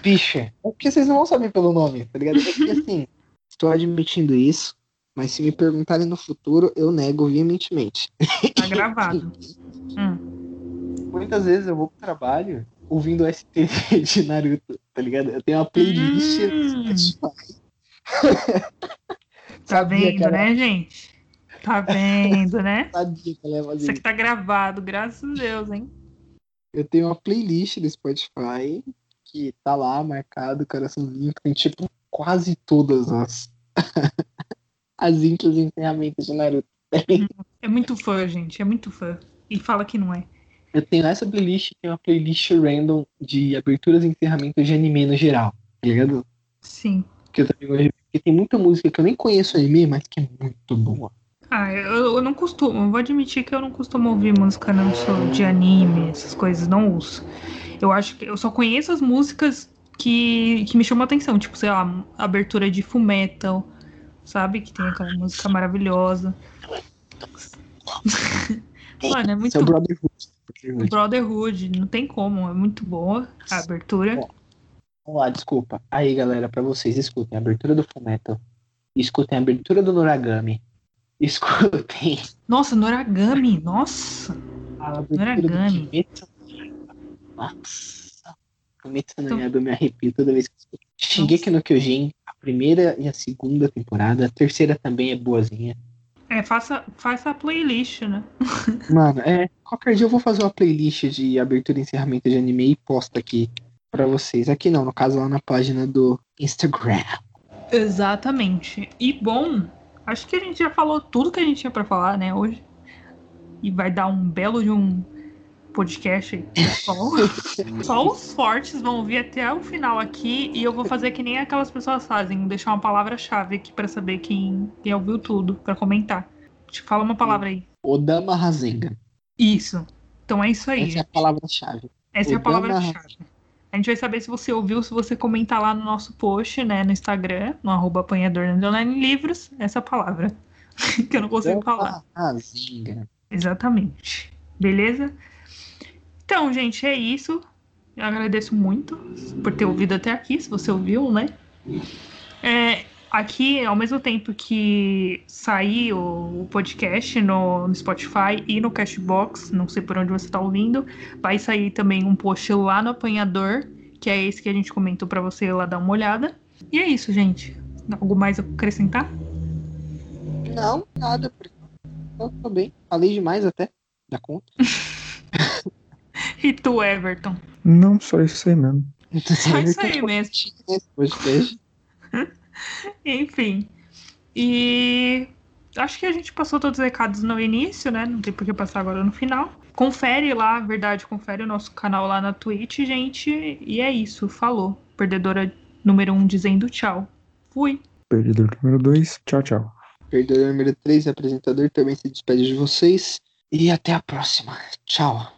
Bicho, é porque vocês não vão saber pelo nome, tá ligado? É que assim, estou admitindo isso, mas se me perguntarem no futuro, eu nego veementemente. Tá gravado. Hum. Muitas vezes eu vou pro trabalho ouvindo o ST de Naruto, tá ligado? Eu tenho uma playlist Hum. no Spotify. Tá vendo, ela- né, gente? Tá vendo, né? Sabia que ela ia fazer Isso aqui tá gravado, graças a Deus, hein? Eu tenho uma playlist do Spotify que tá lá marcado, coraçãozinho, que tem tipo quase todas as as intros e encerramentos de Naruto. É muito fã, gente. É muito fã. E fala que não é. Eu tenho essa playlist, tem uma playlist random de aberturas e encerramentos de anime no geral, tá ligado? Sim. Que eu também gosto Porque tem muita música que eu nem conheço anime, mas que é muito boa. Ah, eu, eu não costumo. Eu vou admitir que eu não costumo ouvir música não sou de anime, essas coisas. Não uso. Eu acho que eu só conheço as músicas que, que me chamam a atenção. Tipo, sei lá, abertura de Fullmetal, sabe? Que tem aquela música maravilhosa. Mano, é muito é Brotherhood. Brotherhood. Brotherhood, não tem como, é muito boa a abertura. Vamos lá, desculpa. Aí, galera, pra vocês, escutem a abertura do Fullmetal. Escutem a abertura do Noragami. Escutem Nossa, Noragami, nossa. a Noragami. Kimetsu. Nossa. Kimetsu no eu me arrepio toda vez que escuto. Shingeki no Kyojin, a primeira e a segunda temporada. A terceira também é boazinha. É, faça, faça a playlist, né? Mano, é. Qualquer dia eu vou fazer uma playlist de abertura e encerramento de anime e posto aqui pra vocês. Aqui não, no caso lá na página do Instagram. Exatamente. E bom, acho que a gente já falou tudo que a gente tinha pra falar, né, hoje. E vai dar um belo de um podcast aí. Só, só os fortes vão ouvir até o final aqui e eu vou fazer que nem aquelas pessoas fazem, deixar uma palavra-chave aqui pra saber quem, quem ouviu tudo, pra comentar. Te fala uma palavra aí. Odama Razenga. Isso. Então é isso aí. Essa é a palavra-chave. Essa é a Odama palavra-chave. A gente vai saber se você ouviu, se você comentar lá no nosso post, né, no Instagram, no arroba apanhador underline livros, essa palavra. que eu não consigo falar. Razenga. Exatamente. Beleza? Então, gente, é isso. Eu agradeço muito por ter ouvido até aqui, se você ouviu, né? É, aqui, ao mesmo tempo que sair o, o podcast no, no Spotify e no Cashbox, não sei por onde você está ouvindo, vai sair também um post lá no Apanhador, que é esse que a gente comentou para você lá dar uma olhada. E é isso, gente. Algo mais a acrescentar? Não, nada. Tô, tô bem. Falei demais até. Da conta. E tu, Everton? Não, só isso aí mesmo. Só isso aí mesmo. Enfim. E acho que a gente passou todos os recados no início, né? Não tem por que passar agora no final. Confere lá, verdade, confere o nosso canal lá na Twitch, gente. E é isso, falou. Perdedora número 1 um dizendo tchau. Fui. Perdedor número 2, tchau, tchau. Perdedor número 3, apresentador, também se despede de vocês. E até a próxima. Tchau.